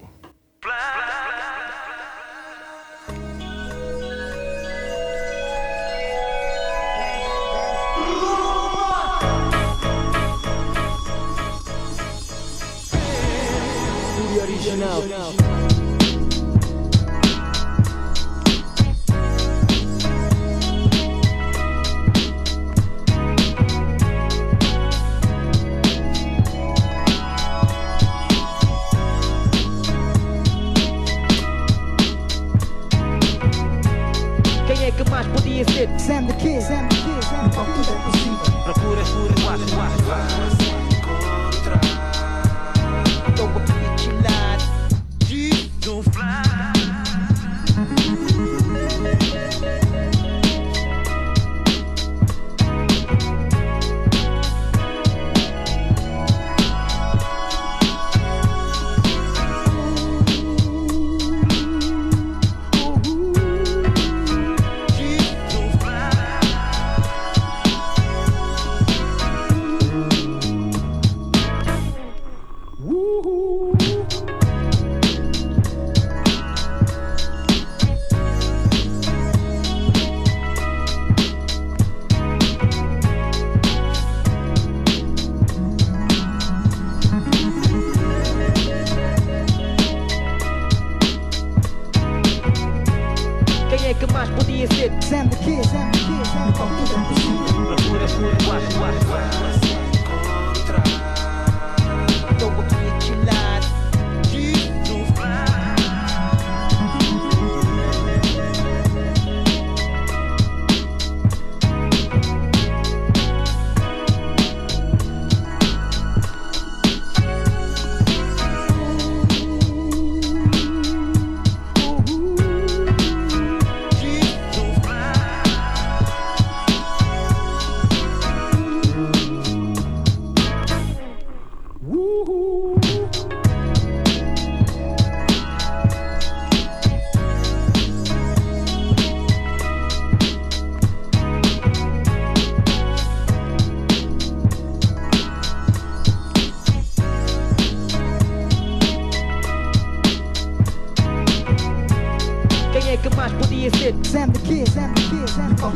Que Kid, Sam the Kid, Sam the Kid.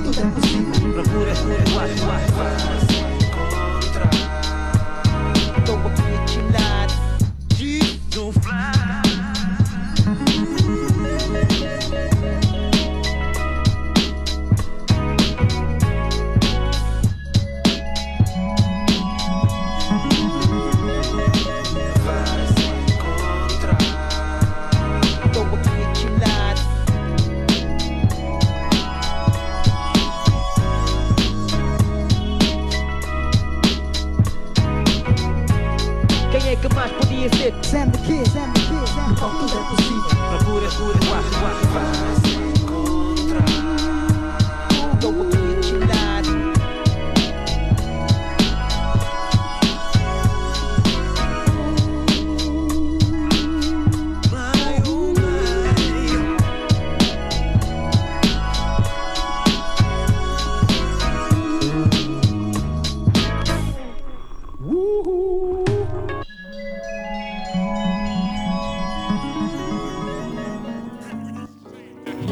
Tudo é possível. Procura, procura, acha, acha. Tô aqui chilado. Don't fly.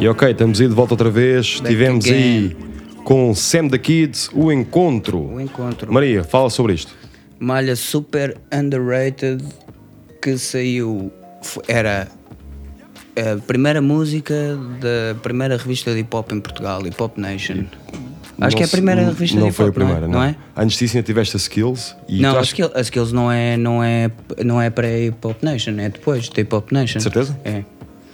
E ok, estamos aí de volta outra vez. Back Tivemos again. aí com Sam the Kids o Encontro. O encontro. Maria, fala sobre isto. Malha super underrated que saiu. Era a primeira música da primeira revista de hip hop em Portugal, Hip Hop Nation. Acho Não que é a primeira não- revista Não de hip foi a hop, não é? primeira, não é? Antes disso ainda tiveste a Skills. E Não, a achas- Skills, a Skills não é, não é, não é para Hip Hop Nation, é depois de Hip Hop Nation. Certeza? É.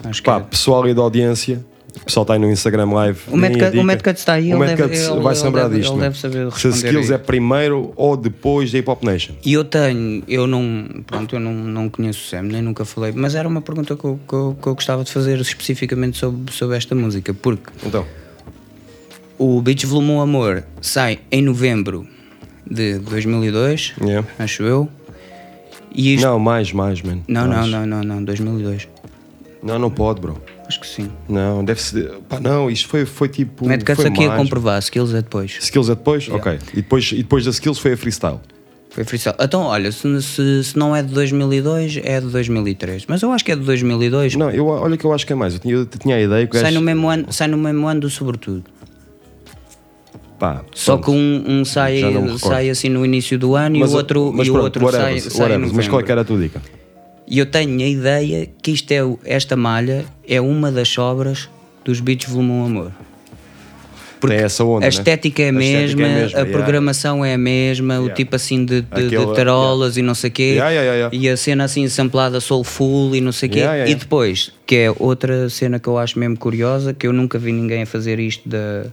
Acho que Pá, é. pessoal aí da audiência, o pessoal está aí no Instagram Live. O Mad deem a Cut- o dica. Mad Cut está aí, O ele deve- ele- vai se lembrar disto. ele não? deve saber Se Skills é primeiro ou depois da Hip Hop Nation. E eu tenho, eu não, pronto, eu não, não conheço o Sam, nem nunca falei, mas era uma pergunta que eu, que eu, que eu gostava de fazer especificamente sobre, sobre esta música, porque Então, O Beach Volume 1 Amor sai em novembro de 2002, Yeah. acho eu. Isto... Não, mais, mais, man. Não, não, não, não, não, 2002. Não, não pode, bro. Acho que sim. Não, deve ser. Pá, não, isto foi, foi tipo. Mad Cuts foi aqui a mais. comprovar, skills é depois. Skills é depois? Ok. E depois, e depois da Skills foi a freestyle. Foi freestyle. Então, olha, se, se, se não é de 2002, é de 2003. Mas eu acho que é de 2002. Não, eu, olha que eu acho que é mais. Eu tinha, eu tinha a ideia que sai, gajo- no mesmo ano, sai no mesmo ano do Sobretudo. Pá, Só pronto. que um, um sai, sai assim no início do ano Mas, e o outro, mas e o pronto, outro sai, whatever, sai whatever. Mas qual é que era a tua dica? E eu tenho a ideia que isto é, o- esta malha é uma das sobras dos Beats Volume 1 Amor. Tem essa onda, a né? estética é a A estética mesma, é a mesma, a yeah. programação é a mesma, o Yeah. tipo assim de, de, de tarolas e não sei o quê, Yeah, yeah, yeah, yeah. e a cena assim samplada soulful e não sei o quê. Yeah, yeah, E yeah. depois, que é outra cena que eu acho mesmo curiosa, que eu nunca vi ninguém a fazer isto da.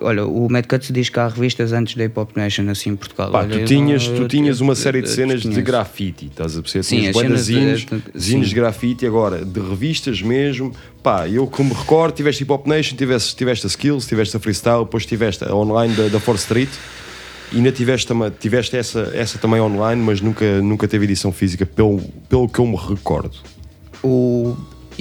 Olha, o Mad Cuts diz que há revistas antes da Hip Hop Nation assim em Portugal. Pá, Olha, tu tinhas, não- tu tinhas uma série de cenas de grafite, estás a perceber? Sim, Tinhas as bué de cenas de- zines, de- zines de grafite agora, de revistas mesmo. Pá, eu como recordo, tiveste Hip Hop Nation, tiveste, tiveste a Skills, tiveste a Freestyle, depois tiveste a online da, da 4 Street. E ainda tiveste, tiveste essa, essa também online, mas nunca, nunca teve edição física, pelo, pelo que eu me recordo. O,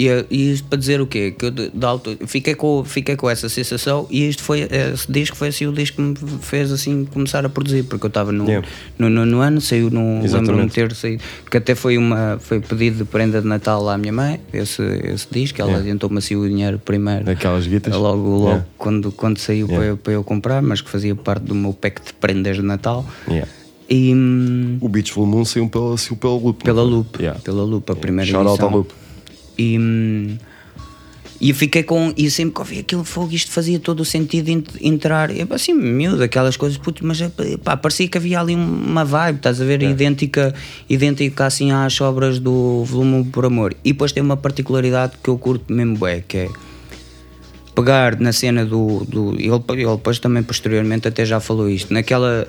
e, e isto para dizer o quê? Que eu de, de alto, fiquei, com, fiquei com essa sensação e isto foi, esse disco foi assim o disco que me fez assim começar a produzir, porque eu estava no, Yeah. no, no, no ano, saiu no lembro-me ter saído, que até foi uma foi pedido de prenda de Natal à minha mãe, esse, esse disco, ela Yeah. adiantou-me assim o dinheiro primeiro. Aquelas guitas? Logo, logo Yeah. quando, quando saiu Yeah. para, eu, para eu comprar, mas que fazia parte do meu pack de prendas de Natal. Yeah. E hum, O Beach Full Moon saiu pela, saiu pela Loop. pela? Loop, Yeah. pela Loop, a primeira Shout out edição. à Loop. E, e fiquei com. E sempre que ouvi aquilo fogo, isto fazia todo o sentido entrar. Eu, assim, miúdo, aquelas coisas, puto, mas é, pá, parecia que havia ali uma vibe, estás a ver? Idêntica, idêntica assim às obras do Volume por Amor. E depois tem uma particularidade que eu curto mesmo, bem, que é pegar na cena do. do ele, ele depois também posteriormente até já falou isto, naquela.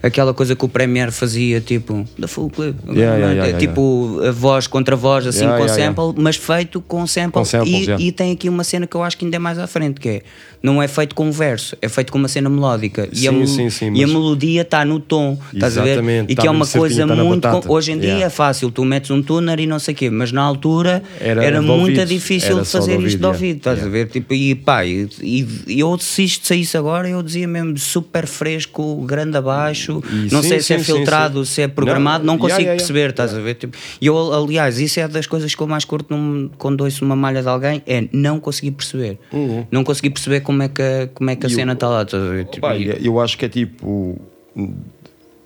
Aquela coisa que o Premiere fazia, tipo, da full clip, Yeah, yeah, yeah, tipo, a voz contra voz, assim, com sample, mas feito com sample. Com samples, e, e tem aqui uma cena que eu acho que ainda é mais à frente, que é não é feito com verso, é feito com uma cena melódica. e, a, Sim, mel- sim, sim, e a melodia está no tom, estás a ver? Exatamente, E tá que é mesmo uma coisa tá muito. com- hoje em dia é fácil, tu metes um tuner e não sei o quê, mas na altura Era era, muito difícil era fazer isto de ouvido, estás a ver? Tipo, e pá, e, e eu se isto saísse agora, eu dizia mesmo super fresco, grande abaixo, E não sim, sei se é sim, sim, filtrado, sim. se é programado, Não, não, consigo yeah, yeah, perceber, yeah. estás a ver? Tipo, eu, aliás, isso é das coisas que eu mais curto num, quando ouço uma malha de alguém, é não conseguir perceber. Não conseguir perceber como é que, a- como é que a Uhum. Cena está lá, estás a ver? Tipo, e- eu acho que é tipo.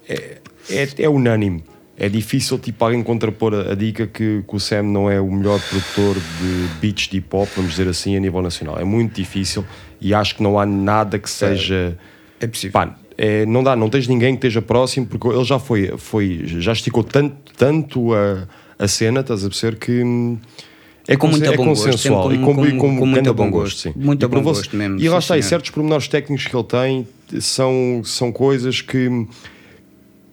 É, é, é unânime. É difícil tipo, alguém contrapor a, a dica que, que o Sam não é o melhor produtor de beats de hip hop, vamos dizer assim, a nível nacional. É muito difícil e acho que não há nada que seja. É possível. Pá, é, não dá, não tens ninguém que esteja próximo, porque ele já foi, foi já esticou tanto, tanto a, a cena, estás a perceber que. hum, É, com muito é bom gosto, consensual e com- com, com- e com, com muito bom gosto. sim. Muito E bom gosto mesmo, E lá está, e certos pormenores técnicos que ele tem são, são coisas que,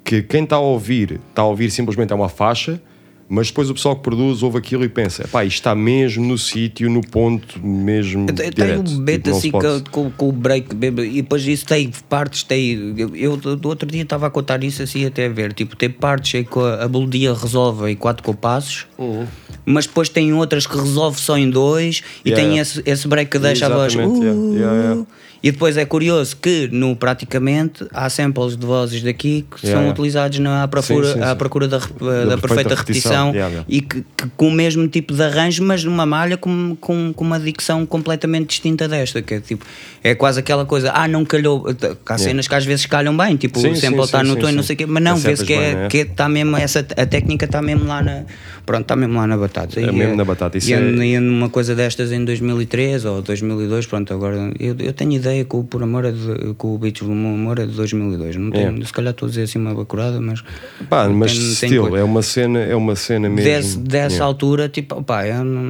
que quem está a ouvir, está a ouvir simplesmente é uma faixa, mas depois o pessoal que produz ouve aquilo e pensa, pá, isto está mesmo no sítio, no ponto mesmo Eu te- direto. Tenho um beat Tipo, assim com, com, o break e depois isso tem partes, tem. Eu, eu do outro dia estava a contar isso assim até a ver. Tipo, tem partes em que a, a melodia resolve em quatro compassos, Uhum. mas depois tem outras que resolve só em dois e Yeah, tem yeah. esse, esse break que deixa a voz. Exatamente, yeah, "Uh", yeah, yeah. E depois é curioso que no praticamente há samples de vozes daqui que Yeah, são yeah. utilizados na, à, procura, Sim, sim, à sim. procura da, rep- da perfeita repetição repetição, yeah, e que, que com o mesmo tipo de arranjo, mas numa malha com, com, com uma dicção completamente distinta desta, que é tipo, é quase aquela coisa, ah, não calhou, há cenas que às vezes calham bem, tipo, o sample está no tom e não sei o quê, mas não, vê-se que, bem, é, né? que está mesmo, essa, a técnica está mesmo lá na, pronto, está mesmo lá na batata. É E, mesmo na batata, isso e, é- numa coisa destas em 2003 ou 2002, pronto, agora, eu, eu tenho ideia que o Por Amor é de, que o Beach do Amor é de 2002, não tenho, É. se calhar estou a dizer assim uma bacurada, mas... Pá, mas tenho- still, é uma cena, é uma cena mesmo. Desse, dessa Yeah. altura, tipo, pá, eu não...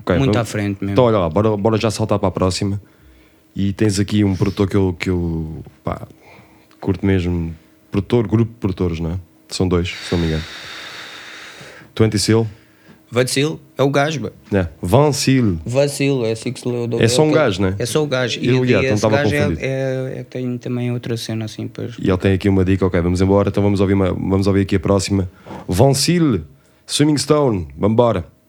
Ok, muito vamos- à frente mesmo. Então olha lá, bora, bora já saltar para a próxima. E tens aqui um produtor que eu, que eu pá, curto mesmo. Produtor, grupo de produtores, não é? São dois, se não me engano. 20 Seal, Vacil é o gajo. É. Vancil. Vacil, é assim que se leu. É só um gajo, né? É só o gajo. Eu, e yeah, e então gajo é, é, é tem também outra cena assim, pois. E ele tem aqui uma dica, ok, vamos embora, então vamos ouvir, uma- vamos ouvir aqui a próxima. Vancil, Swimming Stone, vambora. I'm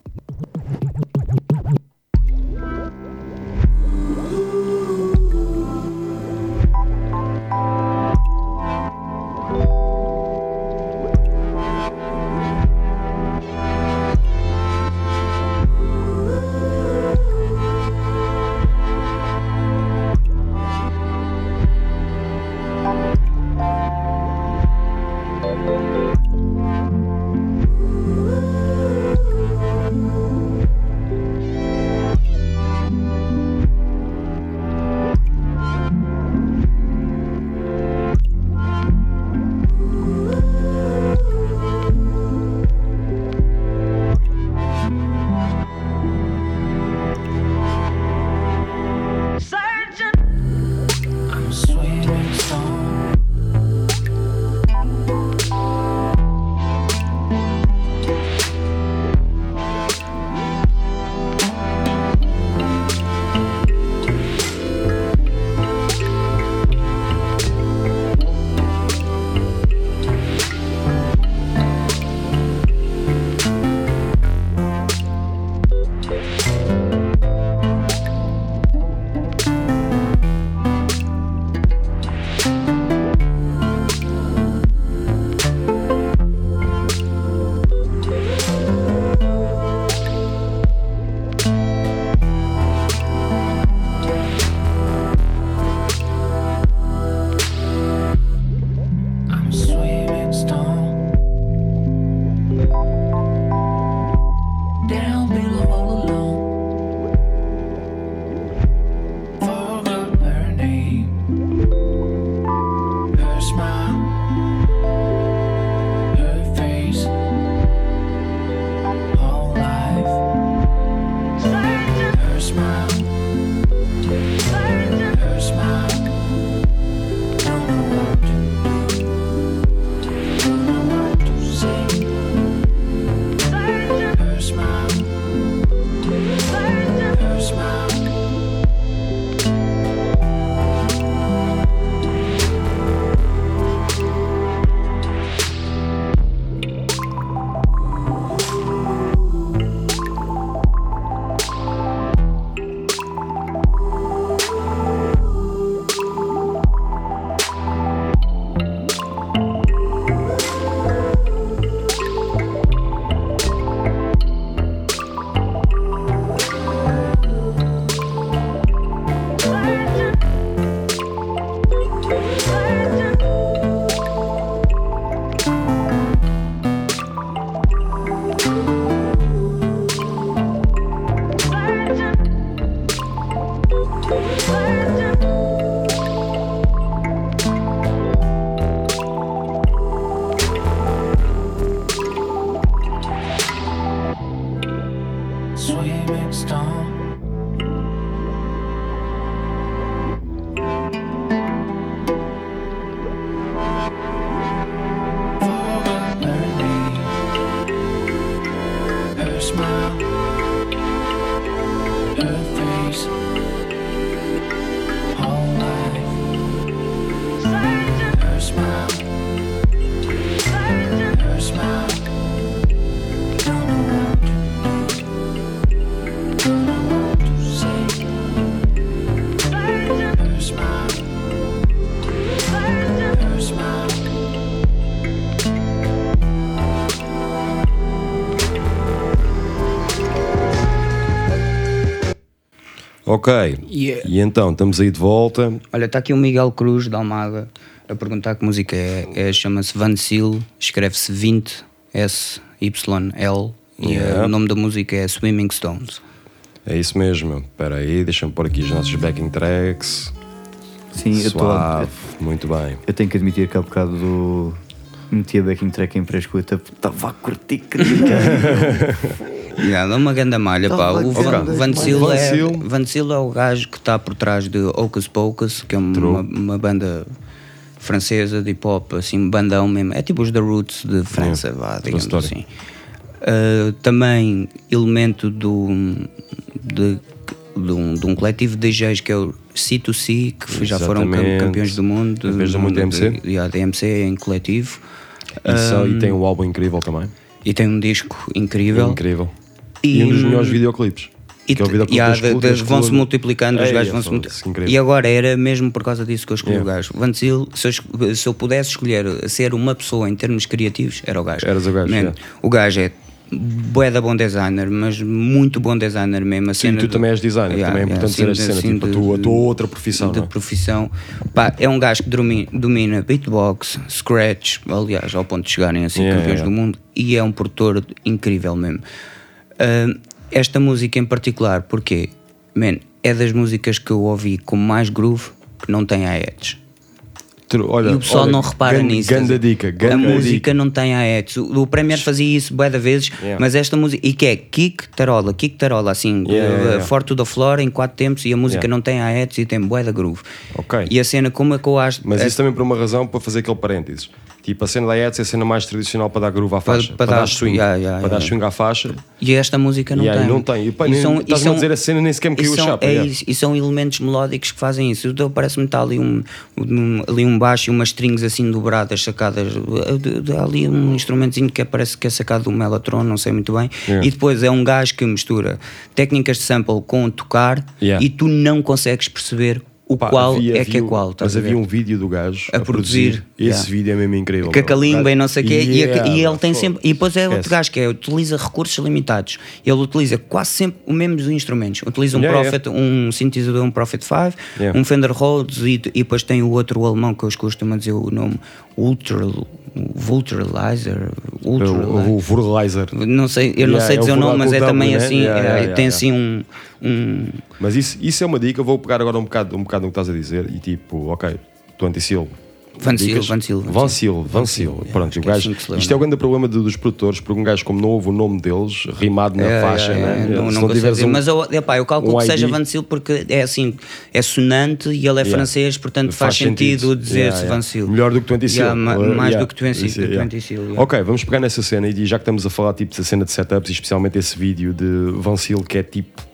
Ok, Yeah. e então, estamos aí de volta. Olha, está aqui o Miguel Cruz da Almada a perguntar que música é. é Chama-se Vancil, escreve-se 20 S-Y-L e Yeah. eh, o nome da música é Swimming Stones. É isso mesmo. Espera aí, deixa-me pôr aqui os nossos backing tracks. Sim, eu estou. Suave, muito bem. Eu tenho que admitir que há bocado do. Meti a backing track em pré-escuta, estava a curtir crítica. Yeah, dá uma grande malha, pá. O grande Van, malha. Vancil é, Vancil. É o gajo que está por trás de Hocus Pocus, que é uma, uma banda francesa de hip hop, assim, bandão mesmo. É tipo os The Roots de França, vá, digamos assim. Uh, também elemento do, de, de, um, de um coletivo de DJs que é o C2C, que já foram campeões do mundo. Vez do mundo DMC? De, yeah, DMC em coletivo. E, só- e tem um álbum incrível também. E tem um disco incrível. Incrível. E- E, um dos melhores videoclipes. E, que é o videoclipe yeah, das das vão-se multiplicando, os Ei, gajos vão-se foda-se, multiplicando. E agora era mesmo por causa disso que eu escolhi Yeah. o gajo. Van Zyl, se eu, se eu pudesse escolher ser uma pessoa em termos criativos, era o gajo. Eras o gajo, yeah. O gajo é bué da bom designer, mas muito bom designer mesmo. A Sim, tu do- também és designer, Yeah, também é yeah, importante dizer sim, esta cena, sim, tipo, a de- tua, a tua outra profissão. de é? profissão. Pá, é um gajo que domina, domina beatbox, scratch, aliás, ao ponto de chegarem assim Yeah, campeões yeah. do mundo, e é um produtor incrível mesmo. Ah, esta música em particular, porque, man, é das músicas que eu ouvi com mais groove que não tem aedes. Tu- Olha, e o pessoal olha, não repara ganda- nisso. Ganda a dica, a ganda música dica. não tem aedes. O, o Premier fazia isso bué da vezes, Yeah. mas esta música, e que é kick, tarola, kick, tarola, assim, Yeah, uh, yeah. forte the floor em quatro tempos, e a música não tem aedes e tem bué da groove. Ok. E a cena, como é que eu acho. Mas é- isso também por uma razão, para fazer aquele parênteses. Tipo, a cena da Eds é a cena mais tradicional para dar groove à Para- faixa. para Para, dar- dar swing. yeah, yeah, para dar yeah. swing à faixa. E esta música não tem. não tem. E, pá, E nem- são- e são- a dizer a cena, nem sequer me caiu a chapa, é isso, e são elementos melódicos que fazem isso. Então parece-me está ali um, um- ali um baixo e umas strings assim dobradas, sacadas. de- ali um instrumentozinho que parece que é sacado do Mellotron, não sei muito bem. E depois é um gajo que mistura técnicas de sample com tocar e tu não consegues perceber o Pá, qual havia- é que é qual. Mas a havia um vídeo do gajo A produzir, Esse yeah. vídeo é mesmo incrível. Com a calimba e não sei o quê, e, a- Yeah, e ele tem sempre. E depois é outro Esquece. gajo que é, utiliza recursos limitados. Ele utiliza quase sempre os mesmos instrumentos. Utiliza um Yeah, Prophet, um sintetizador, um Prophet 5, Yeah. um Fender Rhodes e, e depois tem o outro o alemão que eu costumo dizer o nome Ultra. Vulturalizer. Ultra, O, o Vurlizer. não sei, eu não Yeah, sei é o dizer o nome, mas é também né? assim. Yeah, é, yeah, yeah, tem yeah. assim um. Um Mas isso, isso é uma dica, vou pegar agora um bocado, um bocado no que estás a dizer e tipo, ok, tu anti-sil. Van Dicas? Van yeah, Pronto, o que é gajo, assim lembra. isto é o grande problema do- dos produtores, porque um gajo como não ouve o nome deles, rimado na É, faixa, é, né? é, não, Se não não tiveres dizer, um- mas eu, epá, eu calculo um que seja. Van Zyl porque é assim, é sonante e ele é francês, portanto faz, sentido, dizer-se. Van Zyl. Melhor do que ma- Uh, mais do que anti-sil, yeah. Ok, vamos pegar nessa cena e já que estamos a falar tipo, da cena de setups, e especialmente esse vídeo de Van Sil que é tipo.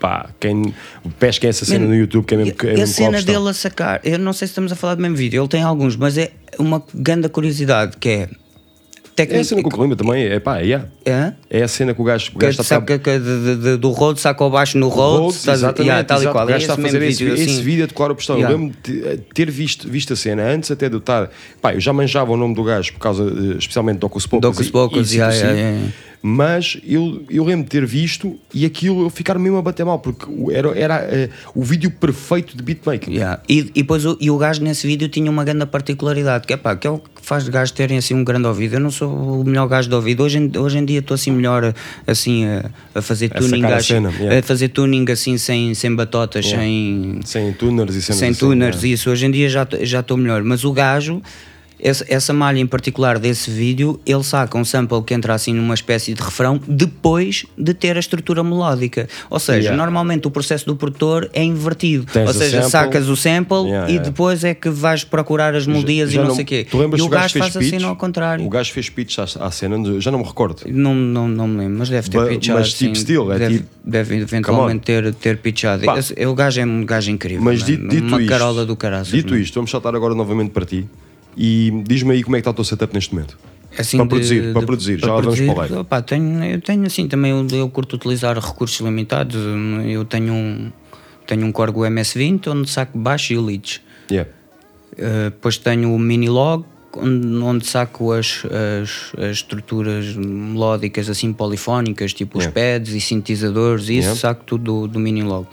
Pá, quem pesquem essa cena Man, no YouTube que é mesmo, E- é e a cena dele a sacar, eu não sei se estamos a falar do mesmo vídeo, ele tem alguns, mas é uma grande curiosidade que é É a técnica. cena que o Colima também é, pá, yeah. É? é a cena que o gajo, o Que gajo está saca, que de- de- de- do road saca ao baixo no road, Rhodes, estás a- exatamente, yeah, tal e exato, qual. o gajo É está a esse fazer esse, vídeo, esse assim. vídeo de clara postão. Yeah. Eu lembro de eh, ter visto, visto a cena antes até de eu estar. Pá, eu já manjava o nome do gajo por causa, eh, especialmente do Ocus Pocus. Docus e- Pocus, e yeah, C2C, yeah, yeah. Mas eu, eu lembro de ter visto e aquilo eu ficar mesmo a bater mal, porque era, era eh, o vídeo perfeito de beatmaking. Yeah. E, e depois o, e o gajo nesse vídeo tinha uma grande particularidade, que é pá, que é o que faz de gajos terem assim um grande ouvido. Eu não sou o melhor gajo de ouvido. Hoje em, hoje em dia estou assim melhor assim a, a fazer A tuning, sacar a cena, yeah. a fazer tuning assim sem, sem batotas, Yeah. sem, Sem tuners e cenas sem assim, tuners isso. Hoje em dia já já estou melhor. Mas o gajo, essa, essa malha em particular desse vídeo, ele saca um sample que entra assim numa espécie de refrão depois de ter a estrutura melódica. Ou seja, Yeah. normalmente o processo do produtor é invertido. Tens Ou seja, sample. sacas o sample Yeah, e yeah. depois é que vais procurar as melodias Já e não, sei o quê. E o gajo faz assim pitch? ao contrário. O gajo fez pitch à, à cena, já não me recordo. Não, não, não me lembro, mas deve ter Ba- pitchado. mas tipo sim. estilo, é deve, tipo- deve eventualmente ter, ter pitchado. Esse- o gajo é um gajo incrível. Mas dito, dito uma isto, carola do caraças. dito isto, vamos saltar agora novamente para ti e diz-me aí como é que está o teu setup neste momento. Assim, para de- produzir, de- para produzir, já lá vamos para o opá, tenho, eu tenho assim também, eu, eu curto utilizar recursos limitados. Eu tenho um, tenho um Corgo MS-20 onde saco baixo e leads. Yeah. Uh, depois tenho o Minilog, onde, onde saco as, as, as estruturas melódicas assim polifónicas, tipo os Yeah. pads e sintetizadores, isso Yeah. saco tudo do, do Minilog.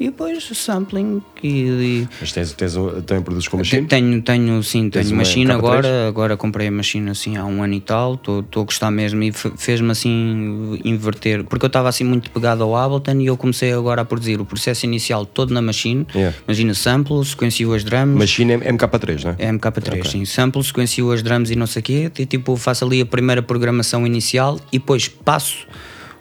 E depois sampling e, e Mas tens, tens, um- também produzes com machine? tenho, tenho sim, Tens tenho uma machine K3? agora, agora comprei a machine assim há um ano e tal, estou a gostar mesmo e fe- fez-me assim inverter, porque eu estava assim muito pegado ao Ableton e eu comecei agora a produzir o processo inicial todo na machine, Yeah. imagina sample, sequencio as drums, Machine é MK3, não é? é MK3, Ok. sim. Sample, sequencio as drums e não sei o quê, e tipo faço ali a primeira programação inicial e depois passo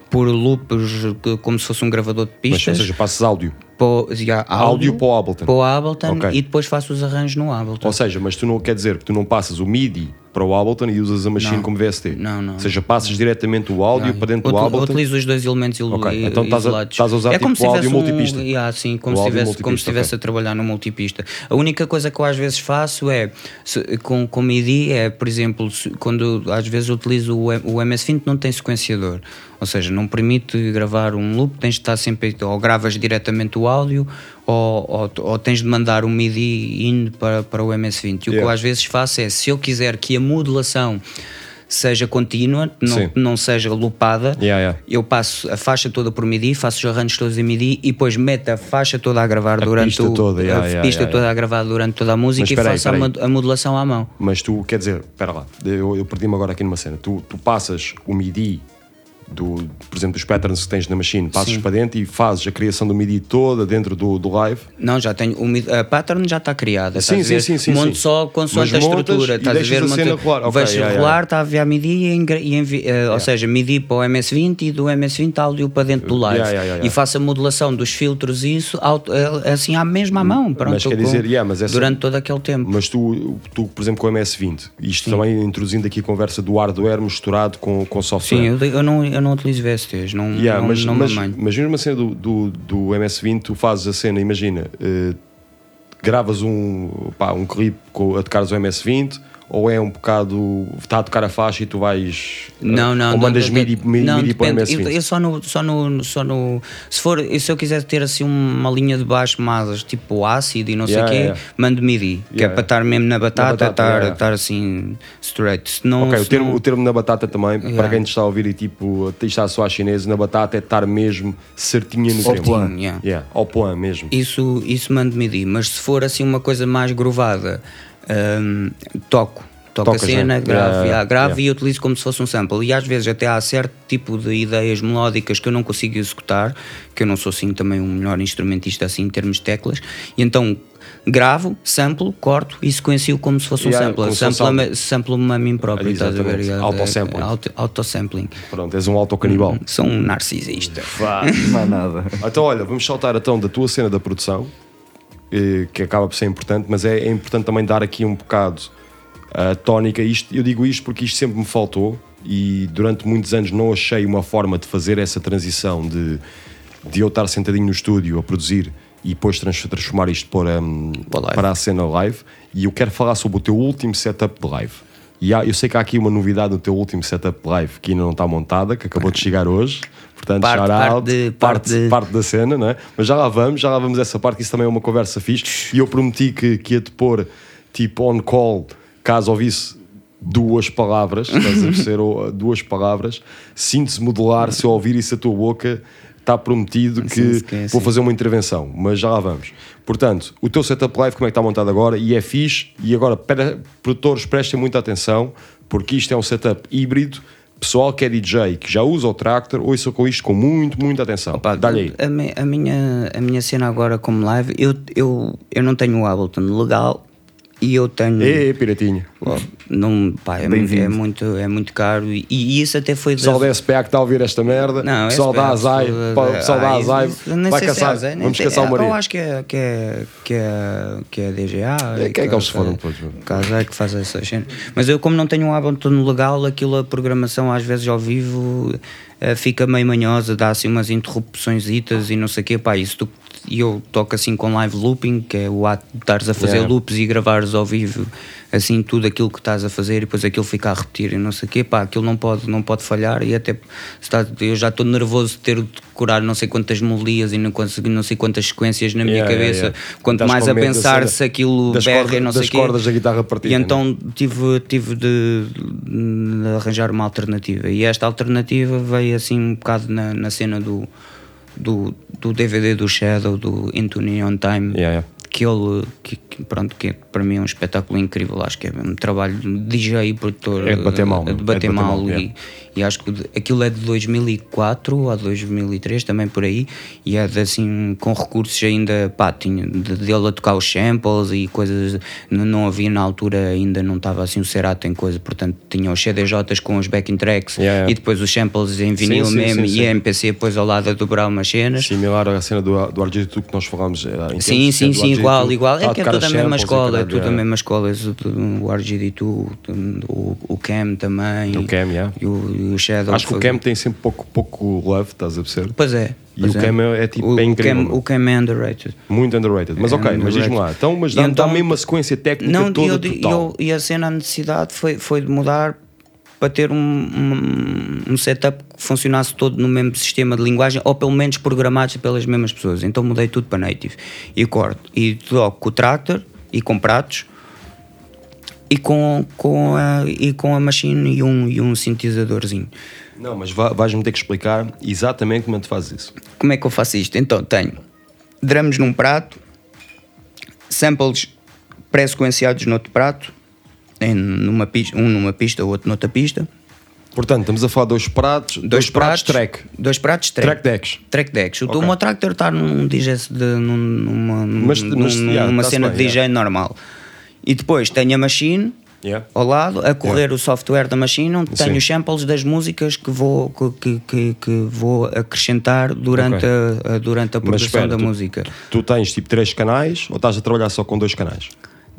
por loops como se fosse um gravador de Mas, ou pistas. seja, passas áudio. Para já, Áudio para o Ableton. para o Ableton Ok. e depois faço os arranjos no Ableton. Ou seja, mas tu não quer dizer que tu não passas o MIDI para o Ableton e usas a machine Não. como VST. Não, não. Ou seja, passas diretamente o áudio para dentro do Util- Ableton. Utilizo os dois elementos il- Ok, i- então estás a- isolados. estás a usar é como tipo se áudio tivesse um, multipista. yeah, sim, como O se áudio estivesse como se multipista, estivesse ok. a trabalhar no multipista. A única coisa que eu às vezes faço é se- com, com MIDI é, por exemplo, se- quando às vezes utilizo o, o MS-20 não tem sequenciador. Ou seja, não permite gravar um loop, tens de estar sempre ou gravas diretamente o áudio ou, ou, ou tens de mandar um MIDI in para, para o MS-20. E o que eu às vezes faço é, se eu quiser que a modulação seja contínua, não, Sim. não seja loopada, Yeah, yeah. eu passo a faixa toda por MIDI, faço os arranjos todos em MIDI e depois meto a faixa toda a gravar A durante pista o, toda, yeah, a pista toda a gravar durante toda a música Mas e faço a modulação à mão. Mas tu, quer dizer, espera lá, eu, eu perdi-me agora aqui numa cena. Tu, tu passas o MIDI, do, por exemplo, dos patterns que tens na machine, passas Sim. para dentro e fazes a criação do MIDI toda dentro do, do live. Não, já tenho. o a pattern já está criada. Sim, sim, sim, sim, Monto sim. só consoante a estrutura. Estás a ver? a Monto- rolar. Ok, Vejo yeah, rolar, yeah. está a ver a MIDI e, engra- e envi- eh, ou seja, MIDI para o MS20 e do MS20 áudio para dentro do live. Yeah, yeah, yeah, yeah. E faço a modulação dos filtros e isso auto- eh, assim à mesma mão. Pronto, Mas quer com- dizer, yeah, essa- durante todo aquele tempo. Mas tu, tu, por exemplo, com o MS-20, isto também introduzindo aqui a conversa do hardware misturado com, com software. Sim, eu, eu não, eu não utilizo VSTs, não, Yeah, não, mas, não mas, me mas mesmo a cena do, do, do MS-20, tu fazes a cena, imagina, eh, gravas um, pá, um clipe com, a tocares o MS-20 ou é um bocado, está a tocar a faixa e tu vais, Não, não. ou mandas não, MIDI, MIDI, não, MIDI para o depende. MS-20? Eu, eu só no, só no, só no. Se for, se eu quiser ter assim uma linha de baixo mais tipo ácido e não Yeah, sei o quê, yeah. mando MIDI, que é Yeah. para estar mesmo na batata, batata, estar, yeah, yeah. estar assim straight. Se não, Ok, o termo, não- o termo na batata também, para Yeah. quem te está a ouvir e tipo, isto está a soar chinês, na batata é estar mesmo certinha no tempo. plan. Yeah. Yeah, ao plan mesmo. Isso, isso mando MIDI, mas se for assim uma coisa mais grovada, hum, toco. Toco Tocas, a cena, né? gravo, Yeah, yeah, gravo yeah. e utilizo como se fosse um sample. E às vezes até há certo tipo de ideias melódicas que eu não consigo executar, que eu não sou assim também um melhor instrumentista assim em termos de teclas, e então gravo, sample, corto e sequencio como se fosse um Yeah, sample. como se fosse Sample-me algo. sample a mim próprio, estás a ver? Autosampling. é- auto- Autosampling. Pronto, és um autocanibal. Sou um narcisista. Não há nada. Então, olha, vamos saltar então da tua cena da produção, que acaba por ser importante, mas é, é importante também dar aqui um bocado a tónica. Isto, eu digo isto porque isto sempre me faltou e durante muitos anos não achei uma forma de fazer essa transição de, de eu estar sentadinho no estúdio a produzir e depois trans- transformar isto para, live. para a cena live. E eu quero falar sobre o teu último setup de live. E há- eu sei que há aqui uma novidade no teu último setup de live que ainda não está montada, que acabou de chegar hoje. Portanto, Parte- shout parte out, de- parte, parte de- parte da cena, não é? Mas já lá vamos, já lá vamos essa parte, que isso também é uma conversa fixe. E eu prometi que, que ia te pôr tipo on call, caso ouvisse duas palavras, estás a perceber? Ou, duas palavras, síntese modular, se eu ouvir isso a tua boca, está prometido que sim, vou fazer uma intervenção, mas já lá vamos. Portanto, o teu setup live, como é que está montado agora? E é fixe, e agora, pera, produtores, prestem muita atenção, porque isto é um setup híbrido. Pessoal que é DJ, que já usa o Tractor, ouça com isto com muito, muita atenção. Dá-lhe aí. A, a minha, a minha cena agora como live, eu, eu, eu não tenho o Ableton legal e eu tenho. Ê, piratinho. Oh, não, pá, é, é, muito, é muito caro e, e isso até foi. Pessoal da- da SPA que está a ouvir esta merda, Não, pessoal da SPA, Azai, foda- pessoal da Azai, vai é caçar, Azai, nem vamos caçar o Eu marido. acho que é, que é, que é, que é DGA. É, que é que eles foram todos, meu. Casai que faz essas cenas. Mas eu, como não tenho um Ableton legal, aquilo, a programação às vezes ao vivo eh, fica meio manhosa, dá assim umas interrupções e não sei o quê. Pá, isso tu, e eu toco assim com live looping, que é o ato de estares a fazer Yeah. loops e gravares ao vivo assim tudo aquilo que estás a fazer e depois aquilo fica a repetir e não sei o quê, pá, aquilo não pode, não pode falhar e até está, eu já estou nervoso de ter de decorar não sei quantas melodias e não, consegui, não sei quantas sequências na minha Yeah, cabeça, yeah. quanto Estás mais a pensar se aquilo berra e não sei o quê. cordas da guitarra partida, E então tive, tive de, de arranjar uma alternativa e esta alternativa veio assim um bocado na, na cena do, do, do DVD do Shadow, do Into Neon Time, Yeah, yeah. que ele, que, que, pronto, que para mim é um espetáculo incrível, acho que é um trabalho de DJ e produtor É de bater mal, é é de de bater bater mal, mal, e, yeah. e acho que aquilo é de 2004 ou 2003, também por aí, e é de, assim com recursos ainda, pá, tinha de, dele a tocar os samples e coisas, não, não havia na altura ainda, não estava assim o Serato em coisa, portanto tinha os CDJs com os backing tracks Yeah, e depois os samples em vinil sim, mesmo sim, e sim. a MPC depois ao lado a dobrar umas cenas. Similar à cena do, do RG2 que nós falámos. eh, Sim, sim, é sim, RG2. com igual, igual. É a que é tudo a mesma e escola, é tudo a yeah. mesma escola. Tudo, O RGD2, o, o Cam também. O Cam, yeah. E o, e o Shadow. Acho que o Cam tem sempre pouco, pouco love, estás a perceber? Pois é. E pois o Cam é- é tipo, o, é o incrível, Cam, o Cam é underrated. Muito underrated. Mas É ok, mas diz-me lá. Então, mas dá-me então- dá-me uma sequência técnica Não, toda eu, total. eu, e a cena, a necessidade foi, foi de mudar para ter um, um, um setup que funcionasse todo no mesmo sistema de linguagem, ou pelo menos programados pelas mesmas pessoas. Então mudei tudo para native. E corto. E toco com o tractor e com pratos e com, com, a, e com a machine e um, e um sintetizadorzinho. Não, mas va- vais-me ter que explicar exatamente como é que tu fazes isso. Como é que eu faço isto? Então tenho drums num prato, samples pré-sequenciados noutro prato, em, numa pista, um numa pista, o outro noutra pista. Portanto, estamos a falar de dois pratos, dois, pratos, track. Dois pratos track. Track decks. Track decks. O Ok. o meu tractor está num DJ de, num- numa, Mas- num- mas, numa yeah, cena bem, de DJ normal. E depois tenho a machine Yeah. ao lado, a correr o software da machine, onde Sim. tenho os samples das músicas que vou, que, que, que vou acrescentar durante, Ok. a, a- durante a produção espera, da tu, música. tu tens tipo três canais ou estás a trabalhar só com dois canais?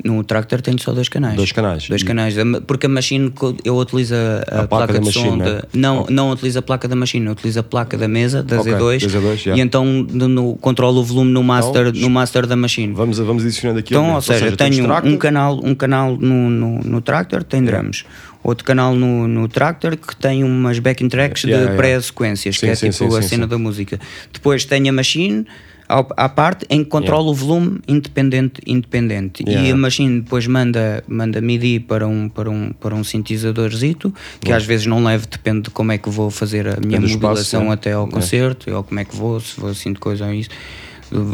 No tractor tenho só dois canais. Dois canais. Dois canais. Porque a machine, eu utilizo a, a placa placa, da de som. né? da- não, não utilizo a placa da machine, eu utilizo a placa da mesa, da Ok, Z2. da Z2, yeah. E então no, no- controlo o volume no master, Então, no master da machine. Vamos, vamos adicionando aqui Então, ou seja, temos tenho tractor, um canal, um canal no, no, no tractor, tem drums. Outro canal no, no tractor que tem umas backing tracks Yeah, de yeah. pré-sequências, que é sim, tipo sim, a sim, cena da música. Depois tenho a machine à parte em que controlo o volume independente, independente. Yeah. E a machine depois manda, manda MIDI para um, para um, para um sintetizadorzito, que às vezes não levo, depende de como é que vou fazer a minha Depende espaço, modulação né? até ao Yeah. concerto, ou como é que vou, se vou assim de coisa ou isso.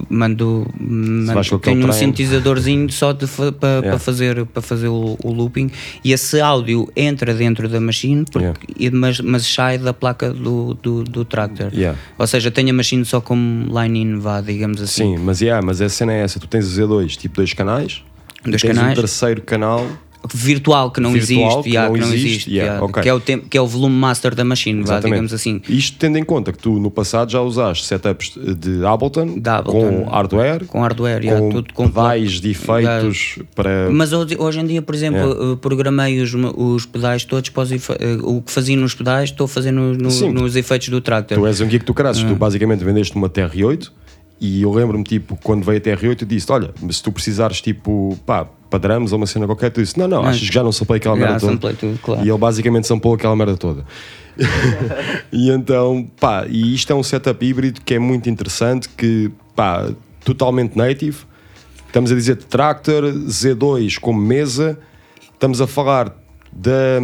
Mando, mando tenho um sintetizadorzinho só para Yeah. fazer, para fazer o, o looping e esse áudio entra dentro da machine porque- Yeah. e- mas, mas sai da placa do, do, do tractor. Yeah. Ou seja, tenho a machine só como line-in, vá, digamos assim. Sim, mas, yeah, mas a cena é essa: tu tens o Z2, tipo dois canais, Dois tens canais. um terceiro canal Virtual que não Virtual, existe, que yeah, não que não existe, existe, yeah, yeah, ok. que, é o tempo, que é o volume master da machine, vá, digamos assim. Isto tendo em conta que tu no passado já usaste setups de Ableton, De Ableton. com hardware, Com hardware, com tudo com pedais de efeitos para. Mas hoje, hoje em dia, por exemplo, programei os, os pedais todos para os efe- eh, o que fazia nos pedais, estou a fazer no- no- nos efeitos do tractor. Tu és um geek do caras, Ah. tu basicamente vendeste uma TR8 e eu lembro-me, tipo, quando veio a TR8, eu disse: Olha, mas se tu precisares, tipo, pá, padrões ou uma cena qualquer, tu disse: Não, não, achas que já não samplei aquela merda toda? tudo, claro. E ele basicamente samplou aquela merda toda. e então, pá, e isto é um setup híbrido que é muito interessante, que, pá, totalmente native. Estamos a dizer de tractor, Z2 como mesa, estamos a falar da,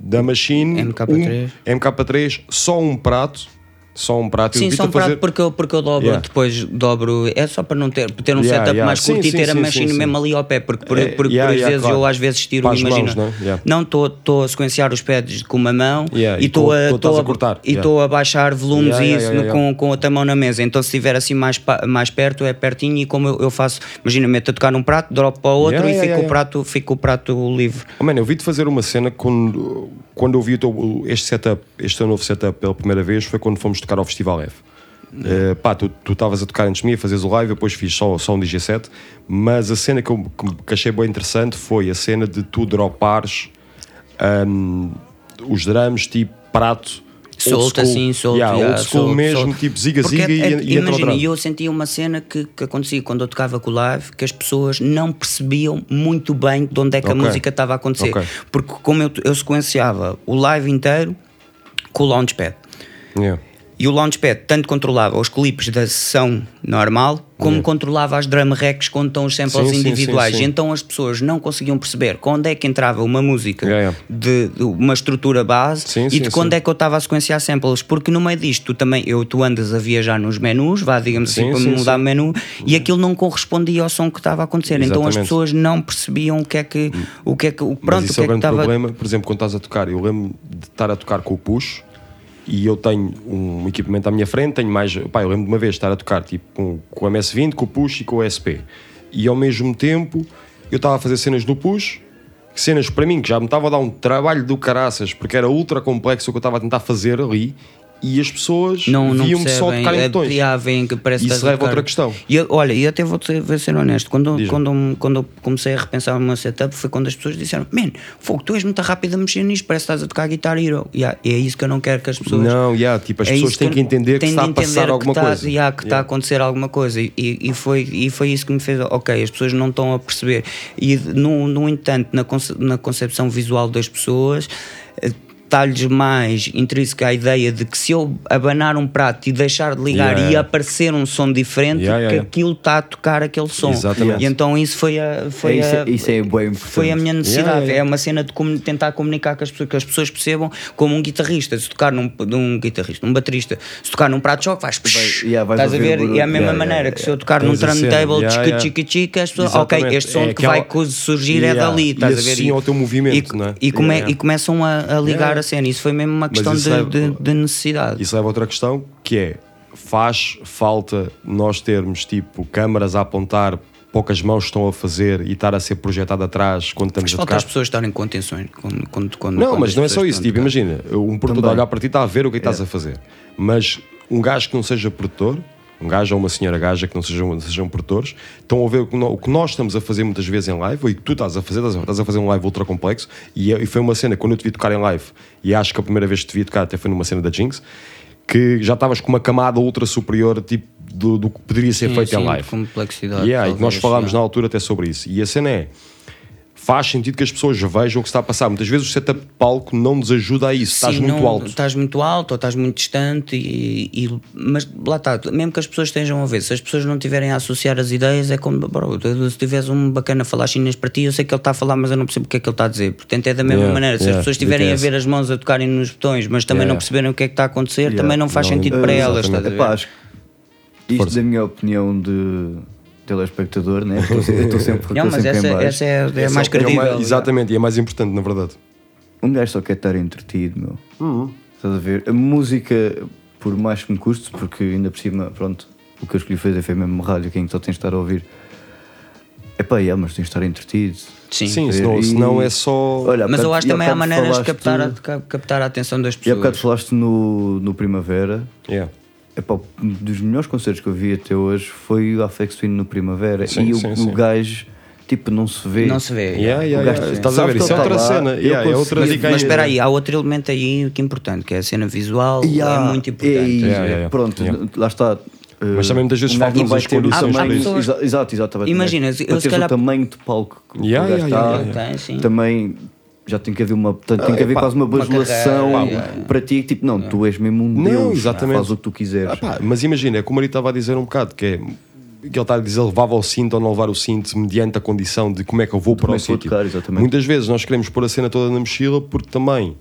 da machine MK3. um, MK3, só um prato, só um prato. Sim, vi-te só um fazer- prato porque eu, porque eu dobro, Yeah. depois dobro, é só para não ter, ter um Yeah, setup yeah. mais Sim, curto e sim, ter a sim, machine sim, sim. mesmo ali ao pé, porque por, É, por, vezes claro. eu às vezes tiro, imagina, mãos, não é? Yeah. não estou a sequenciar os pads com uma mão e e estou a, tô a cortar, e yeah. a baixar volumes e isso. Com, com outra mão na mesa, então se estiver assim mais, mais perto é pertinho e como eu, eu faço, imagina, meto a tocar num prato, dropo para o outro e fica, o prato, fica o prato livre. Oh, mano, eu vi-te fazer uma cena quando, quando eu vi o este setup, este novo setup pela primeira vez, foi quando fomos tocar ao Festival F. Eh, pá, tu estavas a tocar antes de mim, a fazeres o live, eu depois fiz só, só um DJ set, mas a cena que eu que, achei bem interessante foi a cena de tu dropares ahm, os drums tipo prato. Solto assim, solto, Yeah, yeah, old school solto, mesmo, solto. tipo ziga-ziga Porque e, é- é- e o Imagina, eu sentia uma cena que, que acontecia quando eu tocava com o live, que as pessoas não percebiam muito bem de onde é que Ok. a música estava a acontecer. Ok. Porque como eu, eu sequenciava o live inteiro com o Launchpad. Yeah. E o Launchpad tanto controlava os clipes da sessão normal, como controlava as drum racks quando estão os samples Sim, individuais. sim, sim. E então as pessoas não conseguiam perceber quando é que entrava uma música Yeah, yeah. De, de uma estrutura base e de quando é que eu estava a sequenciar samples. Porque no meio disto, tu também, eu, tu andas a viajar nos menus, vá, digamos Sim, assim, para mudar o menu, e aquilo não correspondia ao som que estava a acontecer. Então as Exatamente. pessoas não percebiam o que é que. O que é que o, pronto, Mas o isso que é é o que grande estava. problema, por exemplo, quando estás a tocar, eu lembro de estar a tocar com o push e eu tenho um equipamento à minha frente, tenho mais, pá, eu lembro de uma vez estar a tocar tipo com, com o MS-20, com o push e com o SP e ao mesmo tempo eu estava a fazer cenas no push cenas para mim que já me estava a dar um trabalho do caraças porque era ultra complexo o que eu estava a tentar fazer ali e as pessoas não, não viam-me só percebem, tocar em é, botões. veem que parece que Isso a leva a outra questão. E eu- olha, e até vou ser, vou ser honesto, quando, quando, quando eu comecei a repensar o meu setup foi quando as pessoas disseram: Man, fogo, tu és muito rápido a mexer nisto, parece que estás a tocar Guitar Hero. Yeah, e é isso que eu não quero que as pessoas. Não, yeah, tipo, as é pessoas têm que entender que está a passar alguma que está, coisa. yeah, que está a Yeah. acontecer alguma coisa. E, e, foi, e foi isso que me fez, ok, as pessoas não estão a perceber. E no, no entanto, na, conce- na concepção visual das pessoas. Está-lhes mais intrínseca a ideia de que se eu abanar um prato e deixar de ligar Yeah. e aparecer um som diferente, Yeah, yeah, que yeah. aquilo está a tocar aquele som. Exatamente. E então isso foi a. Foi É, isso, a é, isso é bem importante. foi a minha necessidade, Yeah, yeah. é uma cena de comu- tentar comunicar com as pessoas, que as pessoas percebam como um guitarrista, se tocar num, um guitarrista, um baterista, se tocar num prato de choque, faz psh, yeah, vais estás a ver? E é a mesma Yeah, maneira yeah, que se eu tocar num turntable, yeah. tchica, tchica, as pessoas, ok, este som É que aquela- vai surgir é dali, estás E a ver? assim ao teu movimento, e, não é? e, come- e começam a, a ligar. A cena, isso foi mesmo uma questão de, é- de- de necessidade. Isso leva a outra questão que é faz falta nós termos tipo câmaras a apontar, poucas mãos estão a fazer e estar a ser projetado atrás quando estamos Mas a falta tocar. as pessoas estarem com atenções. Quando, quando, quando, Não, quando mas as não é só isso. Tipo, imagina, um produtor Também. olhar para ti está a ver o que é que estás a fazer. Mas um gajo que não seja produtor, um gajo ou uma senhora gaja que não sejam, sejam produtores, estão a ver o que, nós estamos a fazer muitas vezes em live, ou o que tu estás a fazer, estás a, fazer um live ultra complexo, e, é- e foi uma cena, quando eu te vi tocar em live, e acho que a primeira vez que te vi tocar até foi numa cena da Jinx, que já estavas com uma camada ultra superior, tipo, do, do que poderia ser Sim, feito sim, em live. complexidade, Yeah, e nós falámos na altura até sobre isso. E a cena é. Faz sentido que as pessoas vejam o que está a passar. Muitas vezes o setup de palco não nos ajuda a isso. Estás Sim, muito não- alto. Estás muito alto ou estás muito distante, e, e- mas lá está, mesmo que as pessoas estejam a ver, se as pessoas não tiverem a associar as ideias, é como, bro, se tiveres um bacana a falar chinês para ti, eu sei que ele está a falar, mas eu não percebo o que é que ele está a dizer. Portanto, é da mesma Yeah, maneira. Se yeah, as pessoas estiverem a ver as mãos a tocarem nos botões, mas também Yeah. não perceberem o que é que está a acontecer, Yeah. também não faz Não, sentido para elas. Estás a ver? Epá, acho que isto Força. da minha opinião de telespectador, né? Estou se- eu estou sempre, Não, estou mas sempre essa, em baixo. essa é, é Esse mais o credível. mais- exatamente, e é mais importante, na verdade. Um gajo só quer estar entretido, meu. Uhum. Estás a ver? A música, por mais que me custe, porque ainda por cima, pronto, o que eu escolhi fazer foi mesmo rádio, quem só tens de estar a ouvir. Epá, yeah, mas tens de estar entretido. Sim. Sim, senão, e- senão é só. Olha, Mas eu acho também há maneiras de captar a, ca- captar a atenção das E há pessoas. bocado falaste no, no Primavera. Yeah. Epá, um dos melhores concertos que eu vi até hoje foi o Afex Twin no Primavera. Sim, e o, sim, o sim. gajo, tipo, não se vê. Não se vê. Yeah, yeah, O gajo yeah. Estás a ver? que Isso é ele outra lá, cena. Yeah, é outra Mas, dica mas espera aí, há outro elemento aí que é importante, que é a cena visual, Yeah, é muito importante. é Yeah, yeah, yeah. Pronto, Yeah. lá está. Mas também muitas vezes não vai as ter o condições isso. Exa- Exato, a Imagina, eu se calhar- o tamanho de palco que Yeah, o gajo yeah, está, yeah, yeah. Tem, sim. também já tem que haver uma tem que haver pá, quase uma bajulação para ti tipo não tu és mesmo um Não, deus exatamente. faz o que tu quiseres Ah, pá, mas imagina, é como ele estava a dizer um bocado, que é que ele está a dizer levava o cinto ou não levar o cinto mediante a condição de como é que eu vou para o é sítio. Muitas vezes nós queremos pôr a cena toda na mochila porque também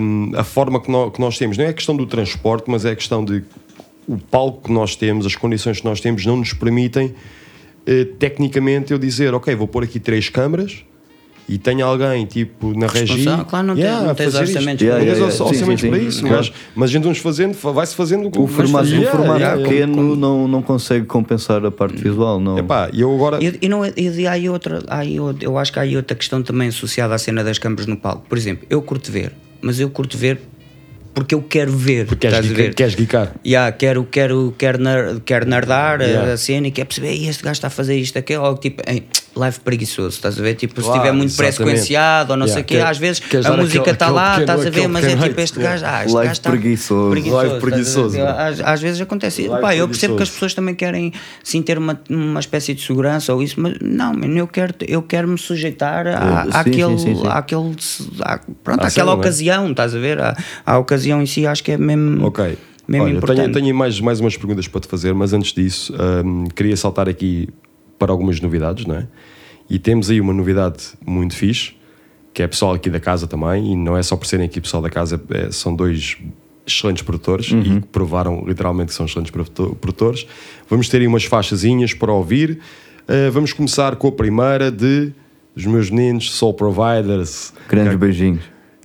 hum, a forma que nós, que nós temos, não é a questão do transporte, mas é a questão de o palco que nós temos, as condições que nós temos não nos permitem eh, tecnicamente eu dizer, ok, vou pôr aqui três câmaras e tenho alguém tipo na regi Responsável, claro, não tens- não a tens orçamentos Yeah, yeah, orçamentos sim, para sim, isso, sim. mas, mas a gente vamos fazendo, vai-se fazendo o formato, Yeah, o formato yeah, yeah. pequeno não, não consegue compensar a parte visual não Epá, e eu agora E, e, não, é- e há aí outra, há eu acho que há aí outra questão também associada à cena das câmaras no palco. Por exemplo, eu curto ver, mas eu curto ver porque eu quero ver. porque queres, estás ver? queres geekar. Yeah, quero, quero, quero, ner, quero nerdar a- Yeah. a cena e quero perceber "Ei, este gajo está a fazer isto, aquilo, ou tipo, live preguiçoso, estás a ver? Tipo, Claro, se estiver muito exatamente. pré-sequenciado ou não Yeah, sei o quê, às vezes a música está lá, pequeno- estás a ver, mas é tipo, este gajo, ah, este Live gajo está preguiçoso. Live a preguiçoso. Às, às vezes acontece. Live Pá, eu percebo que as pessoas também querem sim ter uma, uma espécie de segurança ou isso, mas não, mano, eu quero, eu quero me sujeitar àquele, pronto, àquela é? ocasião, estás a ver? À, à ocasião em si, acho que é mesmo, Ok. mesmo Olha, importante. tenho, tenho mais, mais umas perguntas para te fazer, mas antes disso, hum, queria saltar aqui para algumas novidades, não é? E temos aí uma novidade muito fixe, que é pessoal aqui da casa também, e não é só por serem aqui pessoal da casa, é- são dois excelentes produtores e que provaram literalmente que são excelentes produ- produtores. Vamos ter aí umas faixazinhas para ouvir. Uh, vamos começar com a primeira de os meus meninos Soul Providers. grandes beijinhos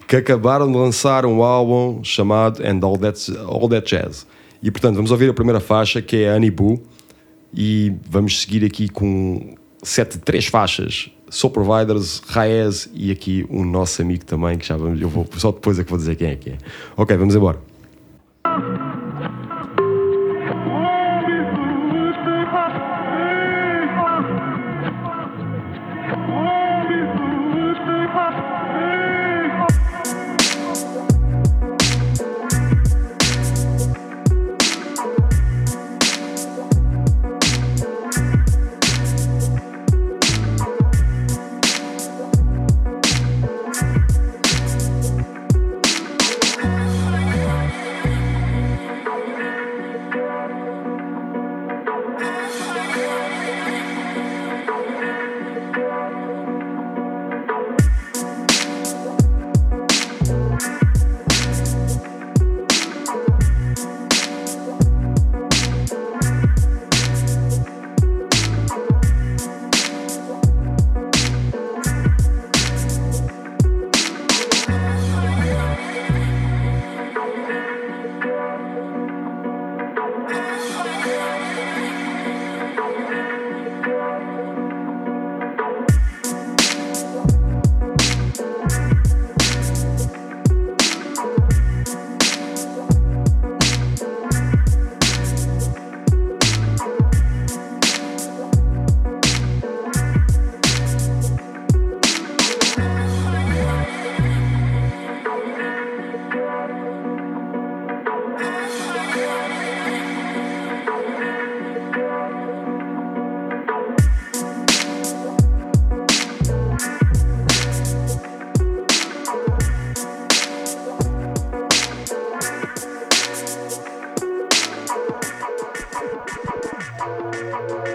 que acabaram de lançar um álbum chamado And All That, All That Jazz. E portanto, vamos ouvir a primeira faixa que é Honey Boo e vamos seguir aqui com sete, três faixas. Soul Providers, Raez e aqui um nosso amigo também, que já vamos, eu vou, só depois é que vou dizer quem é que é. Ok, vamos embora. E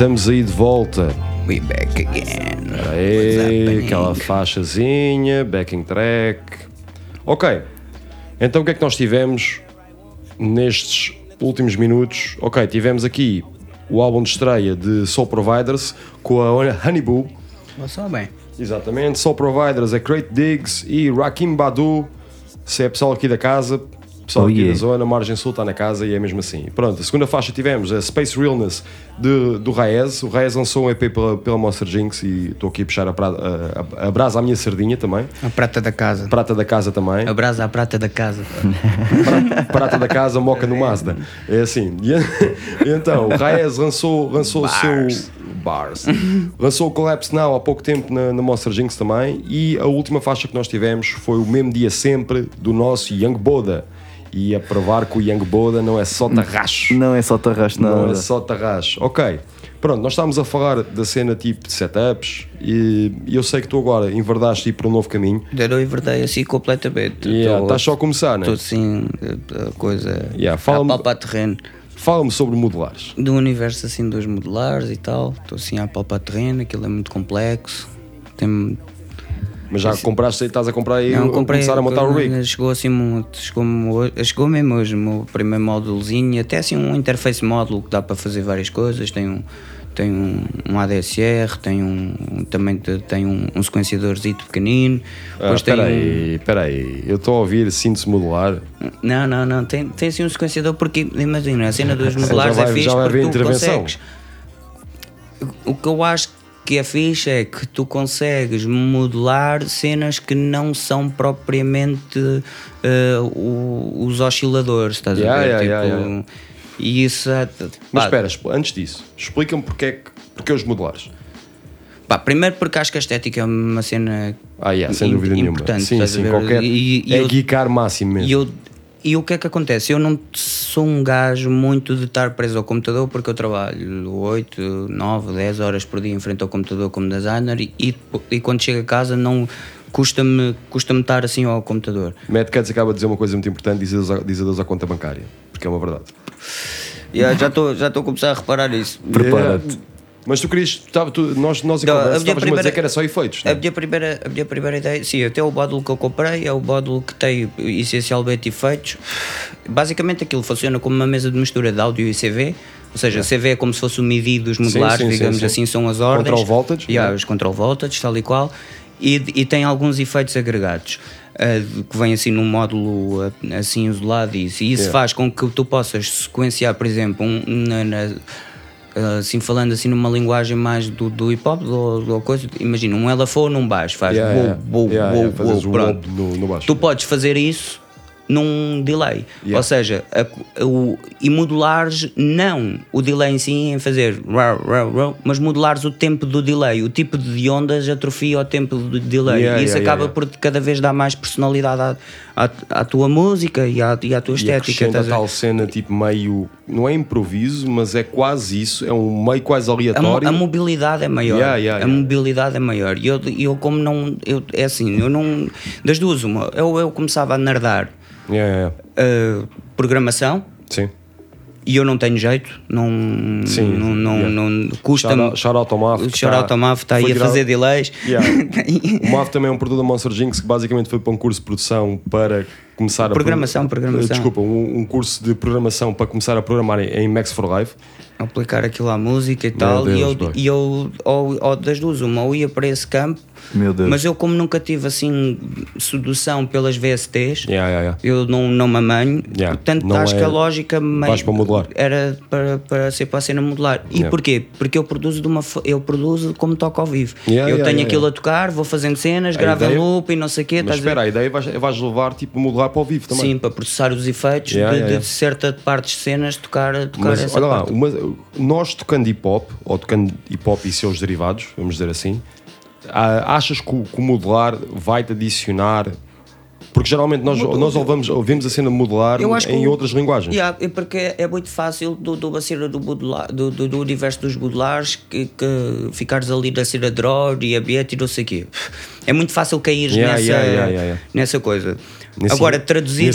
estamos aí de volta. We back again. Aí, aquela faixazinha, backing track. Ok, então o que é que nós tivemos nestes últimos minutos? Ok, tivemos aqui o álbum de estreia de Soul Providers com a Honeyboo. Mas só bem. Exatamente, Soul Providers, a Crate Diggs e Rakim Badu. Se é pessoal aqui da casa, pessoal Oh, aqui yeah. da zona, Margem Sul está na casa e é mesmo assim. Pronto, a segunda faixa tivemos a Space Realness de, do Raez. O Raez lançou um EP pela, pela Monster Jinx e estou aqui a puxar a, pra- a- a- a brasa à minha sardinha também. A prata da casa. Prata da casa também. A brasa à prata da casa. Prata da casa, moca no Mazda. É assim. E, e então, o Raez lançou, lançou o seu. Bars. lançou o Collapse Now há pouco tempo na, na Monster Jinx também. E a última faixa que nós tivemos foi o mesmo dia sempre do nosso Young Boda. E a provar que o Young Boda não é só tarracho. Não é só tarrasto Não nada. é só tarracho. Ok. Pronto, nós estávamos a falar da cena tipo de setups e, eu sei que tu agora enverdaste ir para um novo caminho. Eu inverdei assim completamente. Yeah, estás só a começar, né? Estou assim, a coisa. Yeah, a fala-me- palpar terreno. Fala-me sobre modulares. Do universo assim dos modulares e tal. Estou assim a palpar terreno, aquilo é muito complexo. Tem Mas já compraste estás a comprar e Não, a começar a montar o rig. Chegou assim, chegou, chegou mesmo hoje o meu primeiro módulozinho, até assim um interface módulo que dá para fazer várias coisas. Tem um, tem um, um ADSR, tem um, também te- tem um, um sequenciadorzito pequenino. Ah, Espera um, aí, espera aí. Eu estou a ouvir síntese modular. Não, não, não. Tem, tem assim um sequenciador porque, imagina, a cena dos modulares é vai- fixe já vai porque haver tu intervenção. consegues. O que eu acho que é fixe é que tu consegues modular cenas que não são propriamente o- os osciladores, estás Yeah, a ver? yeah, tipo, yeah. E isso é. Mas espera, antes disso, explica-me porque é que porque os modulares. pá, primeiro porque acho que a estética é uma cena Ah, yeah, sem dúvida nenhuma. importante. Sim, estás a sim, ver? qualquer. E- e é eu- geekar máximo mesmo. E, eu, e o que é que acontece? Eu não sou um gajo muito de estar preso ao computador porque eu trabalho 8, 9, 10 horas por dia em frente ao computador como designer e, e, e quando chego a casa não custa-me custa estar assim ao computador. Mad Cats acaba de dizer uma coisa muito importante: diz adeus à- diz adeus à conta bancária. Porque é uma verdade. Yeah, já estou já estou a começar a reparar isso. Prepara-te. Mas tu querias. Tava, tu, nós, nós em conversa a a primeira- dizer que era só efeitos. A não é? minha, primeira, a minha primeira ideia, sim, até o módulo que eu comprei é o módulo que tem essencialmente efeitos. Basicamente aquilo funciona como uma mesa de mistura de áudio e CV. Ou seja, CV é como se fosse o MIDI dos modulares, sim, sim, digamos sim. assim, são as ordens. Control voltage, Yeah, né? os control voltage, tal e qual. E, e tem alguns efeitos agregados. ah, que vem assim num módulo ah, assim isolado e isso, e isso Yeah. faz com que tu possas sequenciar, por exemplo, um, na- na- Uh, assim falando assim numa linguagem mais do, do hip hop do, do coisa, imagina um ela for num baixo faz Yeah, wow, yeah. wow, Yeah, wow, yeah, fazes wow, pronto. wow no- no baixo. tu podes fazer isso num delay Yeah. ou seja a- o, e modulares não o delay em si em fazer rau, rau, rau, mas modulares o tempo do delay o tipo de ondas atrofia o tempo do delay Yeah, e isso yeah, acaba por cada vez dar mais personalidade à, à, à tua música e à, e à tua estética a ver? tal cena tipo meio. Não é improviso, mas é quase isso. É um meio quase A, aleatório. a mobilidade é maior. A mobilidade é maior. E eu, eu como não. Eu, é assim, eu não. Das duas, uma. Eu, eu começava a nerdar Yeah, yeah, uh, programação Sim. e eu não tenho jeito. Não. Sim, Não, não, yeah. não custa-me. Shout- shout out ao Maf, que Shout tá- ao Maf, está aí a fazer delays. O MAV também é um produto da Monster Jinx que basicamente foi para um curso de produção para começar a. Programação, pro- programação. Desculpa, um, um curso de programação para começar a programar em, em Max for Life. aplicar aquilo à música e tal. e eu, Deus, e eu ou, ou das duas, uma, ou ia para esse campo, Meu Deus. mas eu, como nunca tive assim sedução pelas VSTs, Yeah, yeah, yeah. eu não, não me amanho, Yeah, portanto não acho é- que a lógica meio- para modular. era para, para ser para a cena modular. E Yeah. porquê? Porque eu produzo de uma eu produzo como toco ao vivo. Yeah, eu yeah, tenho yeah, aquilo yeah. a tocar, vou fazendo cenas, A gravo em ideia- loop e não sei o quê. Mas espera, a ideia vais, vais levar tipo modular para o vivo também. Sim, para processar os efeitos Yeah, de, yeah, de certa parte de cenas, tocar, tocar Mas essa olha lá, parte. uma- nós tocando hip hop, ou tocando hip hop e seus derivados, vamos dizer assim, achas que o, que o modular vai-te adicionar? Porque geralmente nós, nós ouvimos, ouvimos a cena modular em outras linguagens. Yeah, é porque é muito fácil do, do, cena do, modular, do, do, do universo dos modulares que, que ficares ali na cena draw e a beat e não sei o quê. É muito fácil cair Yeah, nessa, yeah, nessa coisa. Nesse- Agora, traduzir,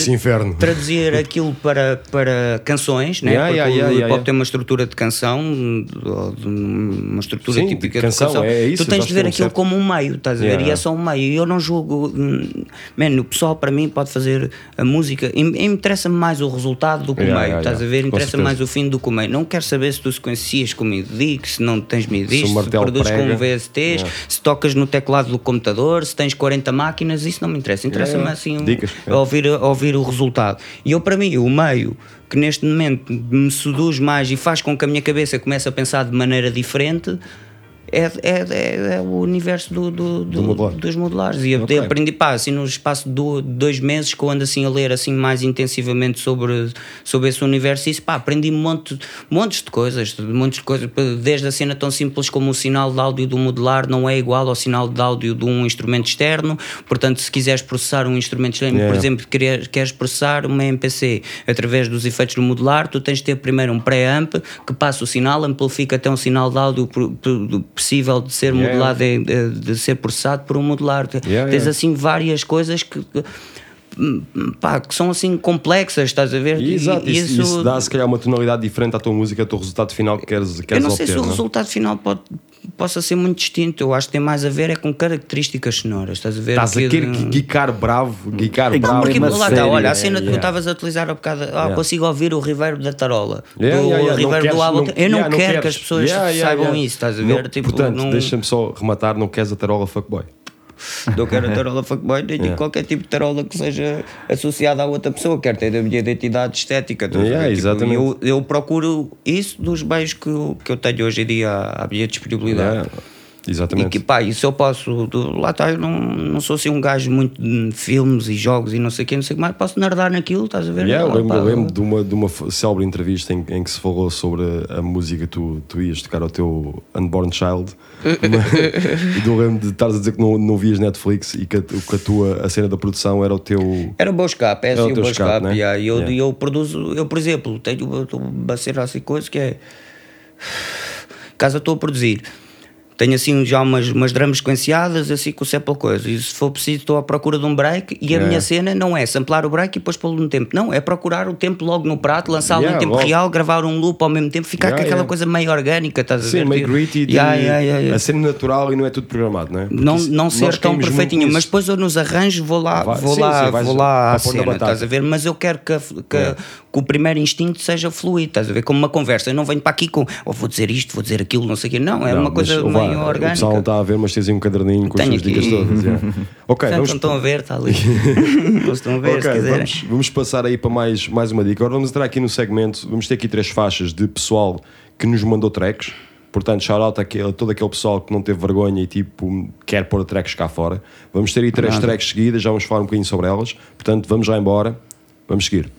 traduzir aquilo para, para canções, né? Yeah, porque yeah, o hip hop tem uma estrutura de canção, de uma estrutura Sim, típica canção, de canção. é isso, tu tens de é ver um aquilo certo. como um meio, estás a ver? E é só um meio. E eu não julgo. hum, Man, o pessoal para mim pode fazer a música. Interessa-me mais o resultado do que o meio, estás a ver? Com Interessa certeza. mais o fim do que o meio. Não quero saber se tu sequencias com MIDI, se não tens MIDI, Se se, produzes com prega. VSTs, Yeah. se tocas no teclado do computador, se tens 40 máquinas, isso não me interessa. Interessa-me Yeah, assim Dicas, ouvir, ouvir o resultado. E eu, para mim, o meio que neste momento me seduz mais e faz com que a minha cabeça comece a pensar de maneira diferente. É, é, é, é o universo do, do, do- modular. dos modulares e eu Ok. aprendi pá, assim no espaço de do- dois meses que eu ando assim a ler assim mais intensivamente sobre, sobre esse universo e isso pá, aprendi um monte, montes de coisas montes de coisas, desde a cena tão simples como o sinal de áudio do modular não é igual ao sinal de áudio de um instrumento externo portanto se quiseres processar um instrumento externo, Yeah. por exemplo queres, queres processar uma MPC através dos efeitos do modular, tu tens de ter primeiro um pré-amp que passa o sinal, amplifica até um sinal de áudio possível de ser Yeah. modulado, de, de- ser processado por um modular. Yeah, tens assim várias coisas que. que pá, que são assim complexas, estás a ver? E- Exato, e isso, isso dá se calhar uma tonalidade diferente à tua música, ao teu resultado final que queres, Eu queres não sei obter. se o não é? resultado final pode, possa ser muito distinto. Eu acho que tem mais a ver é com características sonoras, estás a ver? Estás a Que- querer guicar bravo, guicar É que bravo. Porque Uma lá está, olha, a é, cena que tu yeah. estavas a utilizar há bocado, ah, Yeah. consigo ouvir o reverb da tarola, Yeah, do yeah, yeah, não reverb queres- do álbum. não- eu não yeah, quero que queres. as pessoas Yeah, yeah, saibam yeah. isso, estás a Não, ver? tipo, portanto, não, deixa-me só rematar, não queres a tarola fuckboy. Não quero a tarola fuckboy, nem Yeah. qualquer tipo de tarola que seja associada a outra pessoa, quero ter a minha identidade estética. Yeah, Tipo, eu, eu procuro isso dos meios que eu, que eu tenho hoje em dia à à minha disponibilidade. Yeah, E Exatamente. que pá, isso eu posso, do- lá está, eu não, não sou assim um gajo muito de filmes e jogos e não sei o que, não sei o que mais, posso nardar naquilo, estás a ver? Yeah, eu Ah, lembro, pá, eu lembro de uma, de uma célebre entrevista em, em que se falou sobre a música que tu, tu ias tocar ao teu Unborn Child. e eu lembro de estares a dizer que não, não vias Netflix e que a, que a tua a cena da produção era o teu. Era o meu escape, é o assim o meu escape, escape. né? yeah, e eu, Yeah. e eu produzo, eu por exemplo, tenho uma, uma cena assim, coisa que é. Caso eu estou a produzir, tenho assim já umas, umas drums sequenciadas, assim com sempre coisa. E se for preciso, estou à procura de um break. E a Yeah. minha cena não é samplar o break e depois pô-lo no tempo. Não, é procurar o tempo logo no prato, lançá-lo Yeah, em tempo logo. real, gravar um loop ao mesmo tempo, ficar Yeah, com aquela coisa meio orgânica, estás a Sim, ver? meio Tipo, gritty, a cena natural e não é tudo programado, não é? Porque não, não ser tão perfeitinho, mas depois eu nos arranjos vou lá, Vai- vou sim, lá, sim, vais vou lá à cena, estás a ver? Mas eu quero que, a- que, que o primeiro instinto seja fluido, estás a ver? Como uma conversa. Eu não venho para aqui com oh, vou dizer isto, vou dizer aquilo, não sei o quê. Não, é Não, uma coisa vá, meio O orgânica. pessoal não está a ver, mas tens aí um caderninho com as Tenho tuas dicas aqui. todas. yeah. ok, Portanto, vamos, não estão a ver, está ali. estão a ver, se Ok, quiserem. vamos, vamos passar aí para mais, mais uma dica. Agora vamos entrar aqui no segmento. Vamos ter aqui três faixas de pessoal que nos mandou tracks. Portanto, shout out a todo aquele pessoal que não teve vergonha e tipo quer pôr tracks cá fora. Vamos ter aí três Nada. tracks seguidas, já vamos falar um bocadinho sobre elas. Portanto, vamos já embora. Vamos seguir.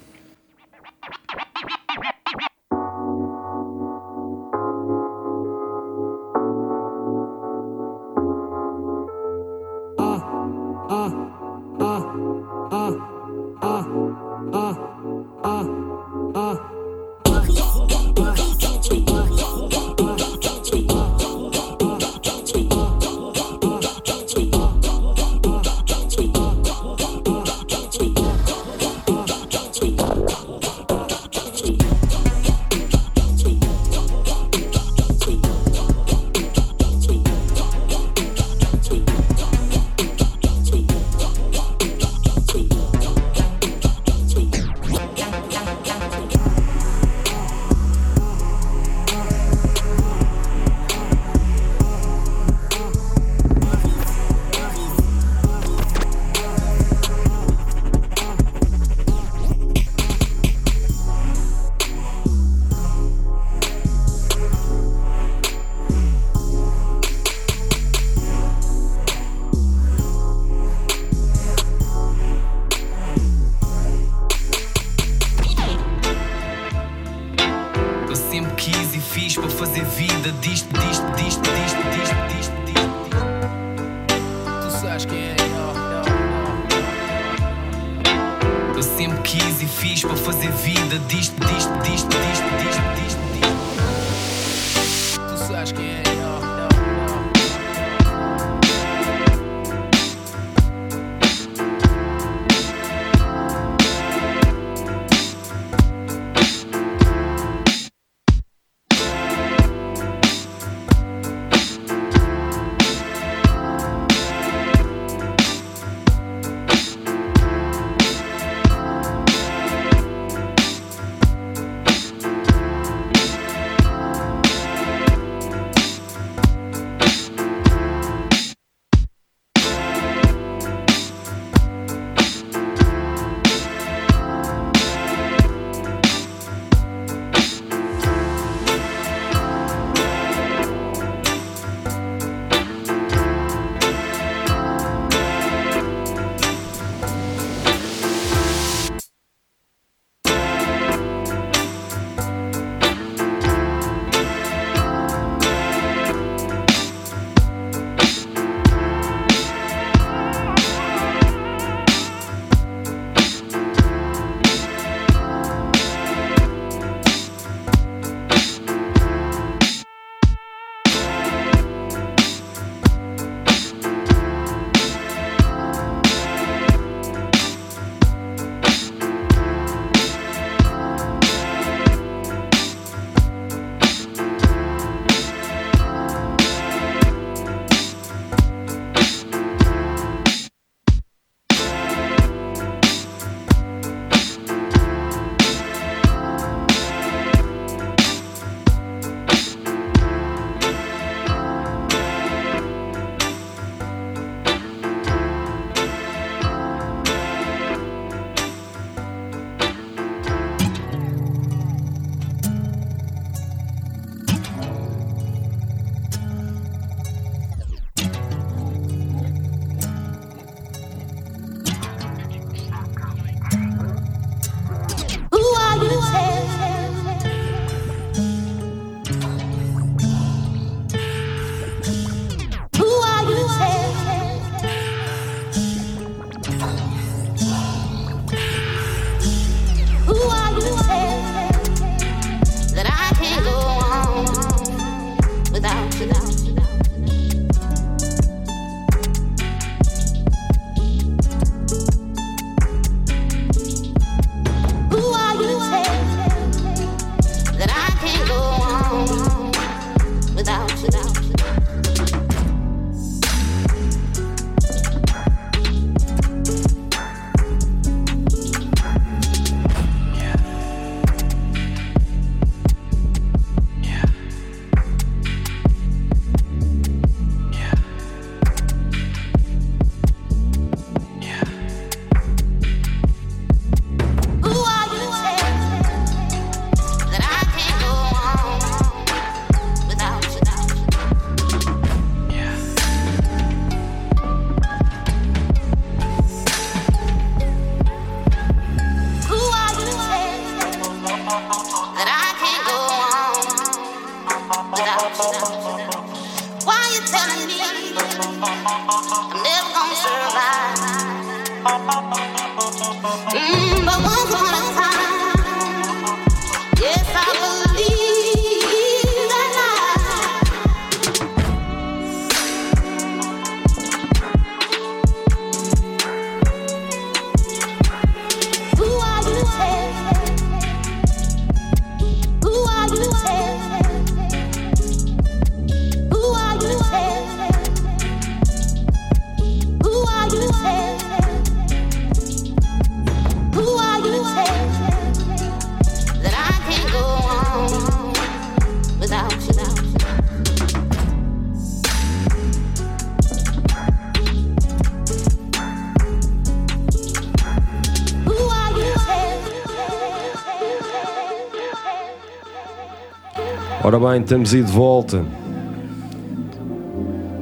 Ora bem, estamos aí de volta.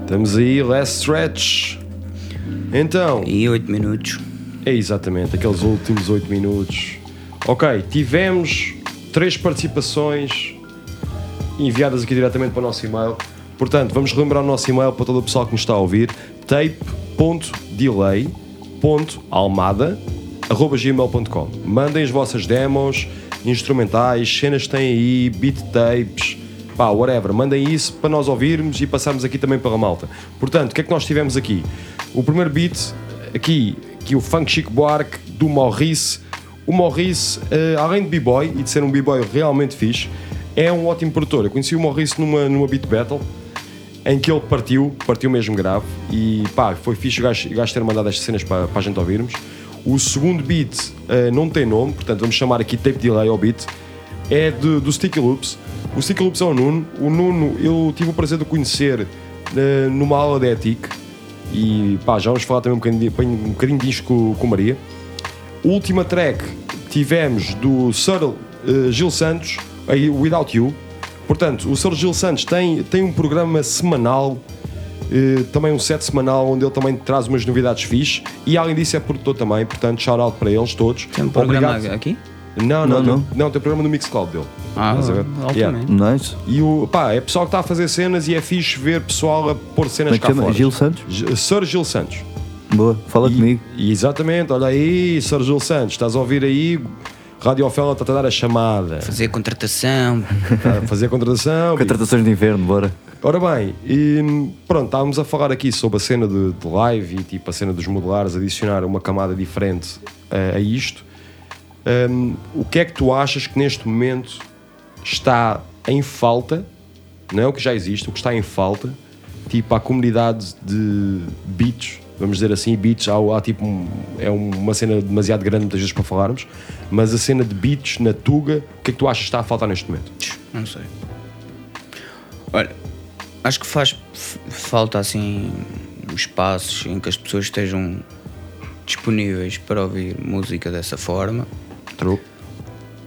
Estamos aí, last stretch. Então, E 8 minutos. é exatamente, aqueles últimos 8 minutos. Ok, tivemos três participações enviadas aqui diretamente para o nosso e-mail. Portanto, vamos relembrar o nosso e-mail para todo o pessoal que nos está a ouvir: tape.delay.almada.gmail.com Mandem as vossas demos, instrumentais, cenas que têm aí, beat tapes, pá, whatever. Mandem isso para nós ouvirmos e passarmos aqui também pela malta. Portanto, o que é que nós tivemos aqui? O primeiro beat, aqui, que o Funk Chico Buarque, do Maurice. O Maurice, eh, além de b-boy e de ser um b-boy realmente fixe, é um ótimo produtor. Eu conheci o Maurice numa, numa beat battle em que ele partiu, partiu mesmo grave e pá, foi fixe o gajo, gajo ter mandado estas cenas para, para a gente ouvirmos. O segundo beat eh, não tem nome, portanto vamos chamar aqui Tape Delay ao beat, é de- do Sticky Loops. O Sticky Loops é o Nuno. O Nuno, eu tive o prazer de o conhecer eh, numa aula de Ethic e pá, já vamos falar também um bocadinho, um bocadinho disto com, com Maria. Última track tivemos do Sir eh, Gil Santos, aí, Without You. Portanto, o Sr. Gil Santos tem, tem um programa semanal, eh, também um set semanal, onde ele também traz umas novidades fixe e além disso é produtor também, portanto, shout out para eles todos. Tem um programa Obrigado. aqui? Não, não, Não, não, não. tem programa no Mixcloud dele. Ah, altamente. Nice. E o, pá, é pessoal que está a fazer cenas e é fixe ver pessoal a pôr cenas Como é cá chama? fora. Gil Santos? G- Sr. Gil Santos. Boa, fala E- comigo. E exatamente, olha aí, Sr. Gil Santos, estás a ouvir aí? Rádio Ofela está a dar a chamada. Fazer contratação. A fazer a contratação. Contratações de inverno, bora. Ora bem, e, pronto, estávamos a falar aqui sobre a cena de, de live e tipo a cena dos modulares, adicionar uma camada diferente eh, a isto. Hum, o que é que tu achas que neste momento está em falta, não é o que já existe, o que está em falta, tipo à comunidade de beats, vamos dizer assim, beats, há, há tipo um- é uma cena demasiado grande muitas vezes para falarmos, mas a cena de beats na Tuga, o que é que tu achas que está a faltar neste momento? Não sei. Olha, acho que faz falta assim espaços em que as pessoas estejam disponíveis para ouvir música dessa forma. True.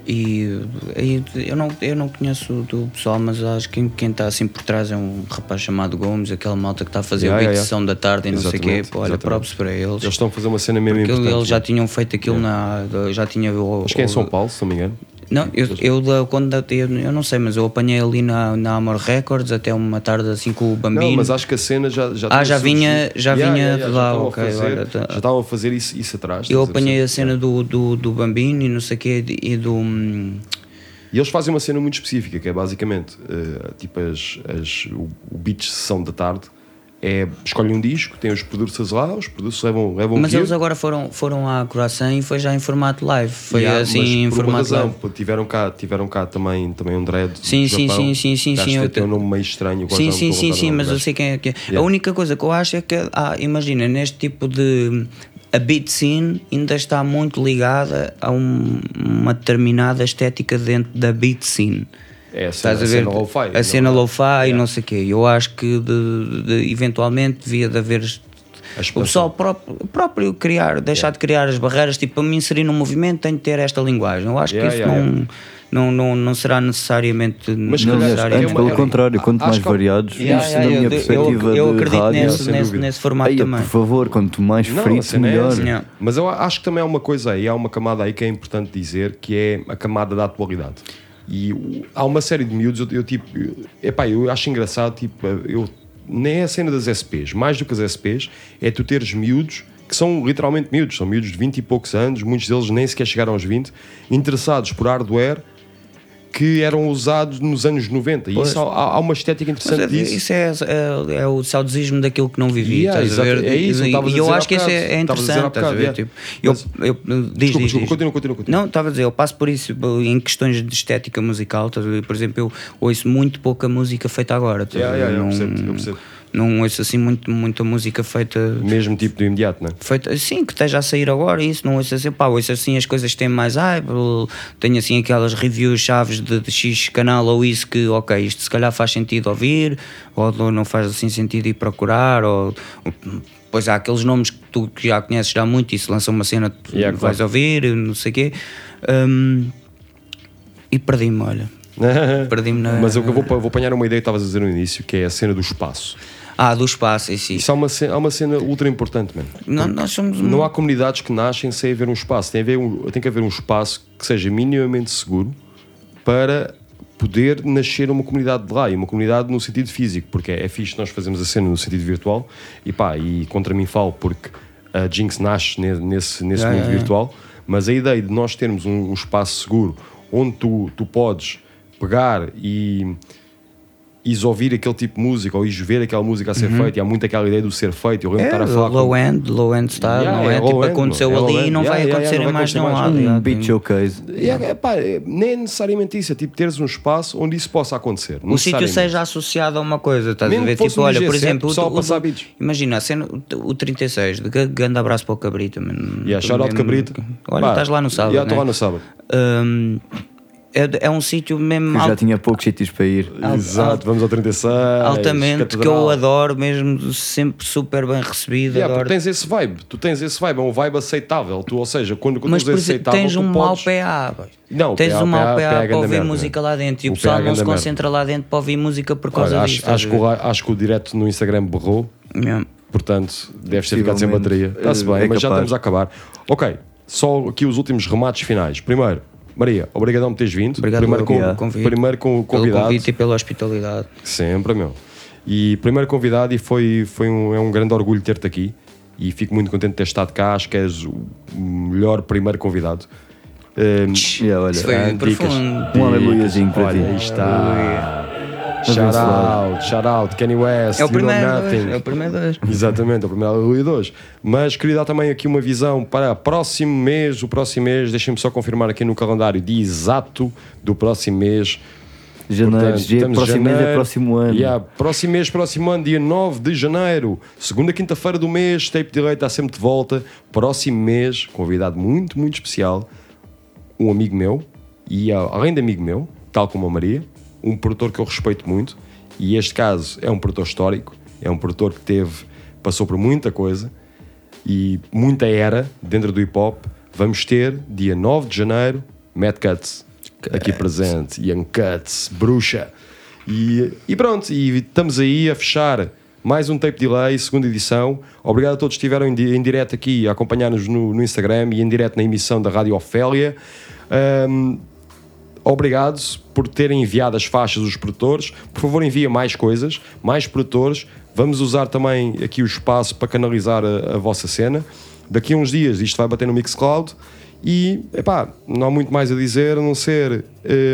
E aí eu não, eu não conheço do pessoal, mas acho que quem- está assim por trás é um rapaz chamado Gomes, aquela malta que está a fazer Yeah, o beat yeah, sessão da tarde e não sei o quê. Exatamente, Pô, olha, exatamente. props para eles. Eles estão a fazer uma cena mesmo Porque importante. eles já tinham feito aquilo na. Já tinha. o- Acho que é em São Paulo, se não me engano. Não, eu, eu, quando eu, não sei, mas eu apanhei ali na, na Amor Records até uma tarde assim com o Bambino. Não, mas acho que a cena já já Ah, já vinha- já vinha de lá, já ok, fazer- olha, tá. Já estavam a fazer isso, isso atrás. eu apanhei a cena do, do, do Bambino e não sei o quê e do. hum, E eles fazem uma cena muito específica, que é basicamente eh, tipo as, as, o, o beat de sessão da tarde. É, escolhem um disco, tem os producers lá, os producers levam, levam Mas eles agora foram, foram à Croissant e foi já em formato live. Foi Yeah, assim em formato razão, live. tiveram cá, tiveram cá também, também um dread Sim, sim, Japão. sim, sim, sim, sim, que eu um nome meio estranho. Sim, sim, sim, sim, mas eu sei quem é que é. Yeah. A única coisa que eu acho é que, ah, imagina, neste tipo de. A beat scene ainda está muito ligada a um- uma determinada estética dentro da beat scene. É a cena, Estás a ver? cena lo-fi. A cena é? lo-fi e não sei o quê. Eu acho que de- de- eventualmente devia de haver. A O pessoal próprio, próprio criar, deixar de criar as barreiras, tipo, para me inserir num movimento tem de ter esta linguagem. Eu acho Yeah, que isso yeah, não, yeah. Não, não, não será necessariamente. Mas Não, é pelo é- contrário, quanto acho mais que- variados, Yeah, isso yeah, na minha perspectiva eu de acredito rádio. nesse, nesse, formato também. por favor, quanto mais frito, é melhor. Yeah. Mas eu acho que também há uma coisa aí, há uma camada aí que é importante dizer, que é a camada da atualidade. E há uma série de miúdos, eu, eu tipo, eu, epá, eu acho engraçado, tipo, eu, nem é a cena das SPs, mais do que as SPs, é tu teres miúdos que são literalmente miúdos, são miúdos de 20 e poucos anos, muitos deles nem sequer chegaram aos 20, interessados por hardware que eram usados nos anos 90. E isso há, há uma estética interessante é, disso. isso é, é, é o saudosismo daquilo que não vivi. Yeah, estás a ver? exato. É isso, E- E eu acho que isso bocado. é, é interessante. A ver? bocado, Tipo, yeah. eu, eu, diz, Desculpa, diz, desculpa, diz. continua, continua, continua. Não, estava a dizer, eu passo por isso em questões de estética musical. Por exemplo, eu ouço muito pouca música feita agora. Yeah, yeah, eu percebo, eu percebo. Não ouço assim muito, muita música feita. Mesmo tipo do imediato, não é? feito assim, que esteja a sair agora, isso, não ouço assim, pá, ouço assim as coisas que têm mais hype, tenho assim aquelas reviews chaves de, de X canal ou isso que, ok, isto se calhar faz sentido ouvir, ou não faz assim sentido ir procurar, ou, pois há aqueles nomes que tu que já conheces já muito e se lança uma cena tu Yeah, vais claro. ouvir, não sei o quê. Hum, e perdi-me, olha. Perdi-me na. Mas eu vou, vou apanhar uma ideia que estavas a dizer no início, que é a cena do espaço. Ah, do espaço, isso. Isso é uma cena, é uma cena ultra importante, mano. Não, nós somos. Não há comunidades que nascem sem haver um espaço. Tem, haver um- tem que haver um espaço que seja minimamente seguro para poder nascer uma comunidade de lá. E uma comunidade no sentido físico, porque é, é fixe nós fazemos a cena no sentido virtual. E pá, e contra mim falo porque a Jinx nasce ne- nesse, nesse Yeah, mundo yeah. virtual. Mas a ideia de nós termos um, um espaço seguro onde tu, tu podes pegar e ires ouvir aquele tipo de música ou ires ver aquela música a ser feita e há muito aquela ideia do ser feito. Eu lembro Uhum. É, estar a falar com- low end, low end style, Yeah, não é? é tipo, low end, aconteceu é ali e não end. vai Yeah, yeah, acontecer yeah, não vai mais nenhum lado. yeah, Um beat showcase. E é, pá, é- nem é necessariamente isso, é tipo teres um espaço onde isso possa acontecer. o sítio seja associado a uma coisa, estás Mesmo a ver? Tipo, um olha, por exemplo, o, o- o- imagina a cena, o, o 36, de grande abraço para o Cabrito. mano. Yeah, shout out Cabrito. Olha, estás lá no sábado. yeah, estou né? lá no sábado. É, é um sítio mesmo Eu já tinha poucos sítios para ir. Exato, vamos ao 36. altamente, que eu catedral. adoro, mesmo sempre super bem recebido. Yeah, adoro. porque tens esse vibe, tu tens esse vibe, é um vibe aceitável. Tu, ou seja, quando, quando Mas tu aceitável, tens tu um mau podes... PA. boy. Não, tens PA, um mau PA, PA, PA é para ouvir merda. música lá dentro e o, O pessoal PA é não se grande merda. concentra lá dentro para ouvir música por causa Olha, disso. acho, acho, que o, acho que o direto no Instagram? Yeah. portanto, deves ter ficado sem bateria. Está-se eh, bem, é mas já capaz. estamos a acabar. Ok, só aqui os últimos remates finais. Primeiro, Maria, obrigadão por teres vindo. Obrigado primeiro, pelo com, convite. primeiro com o Pelo convidado. convite e pela hospitalidade. Sempre, meu. E primeiro convidado e foi, foi um, é um grande orgulho ter-te aqui. E fico muito contente de ter estado cá. Acho que és o melhor primeiro convidado. Um, Yeah, olha, Isso foi ah, dicas. profundo. Um aleluiazinho para Olha, ti. aí está. Shout out, shout out, Kenny West. É o you know primeiro, nothing. é o primeiro dois. Exatamente, é o primeiro de hoje. Mas queria dar também aqui uma visão para o próximo mês. O próximo mês, deixem-me só confirmar aqui no calendário de exato do próximo mês. Janeiro, Portanto, dia- próximo mês é janeiro. próximo ano. Yeah, próximo mês, próximo ano, dia 9 de janeiro. Segunda quinta-feira do mês, Tape Delay está sempre de volta. Próximo mês, convidado muito, muito especial. Um amigo meu, e ah, além de amigo meu, tal como a Maria, um produtor que eu respeito muito. E este caso é um produtor histórico, é um produtor que teve, passou por muita coisa e muita era dentro do hip hop. Vamos ter, dia 9 de janeiro, Mad Cuts aqui presente, Young Cuts, Bruxa. E, e pronto, e estamos aí a fechar mais um Tape Delay, segunda edição. Obrigado a todos que estiveram em, em direto aqui a acompanhar-nos no, no Instagram e em direto na emissão da Rádio Ofélia. Ahm, obrigado por terem enviado as faixas dos produtores. Por favor, enviem mais coisas, mais produtores. Vamos usar também aqui o espaço para canalizar a, a vossa cena. Daqui a uns dias isto vai bater no Mixcloud. E, epá, não há muito mais a dizer, a não ser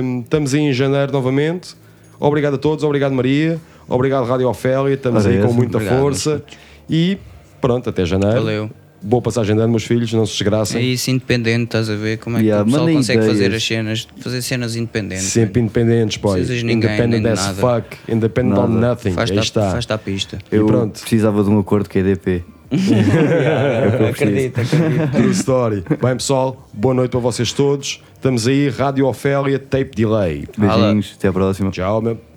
hum, estamos aí em janeiro novamente. Obrigado a todos, obrigado Maria, obrigado Rádio Ofélia, estamos Ora, aí com muita Obrigado, força. E pronto, até janeiro. Valeu. Boa passagem de ano, meus filhos, não se É desgracem. isso, independente, estás a ver como é que Yeah, o pessoal consegue fazer ideias. as cenas, fazer cenas independentes. Sempre independentes, ninguém, Independent as nada. fuck. Independent on Nada. nothing. Faz-te está. faz-te à pista. Eu E pronto. precisava de um acordo com a EDP. É que acredito, acredito. True story. Bem, pessoal, boa noite para vocês todos. Estamos aí, Rádio Ofélia, Tape Delay. Beijinhos, até à próxima. Tchau, meu.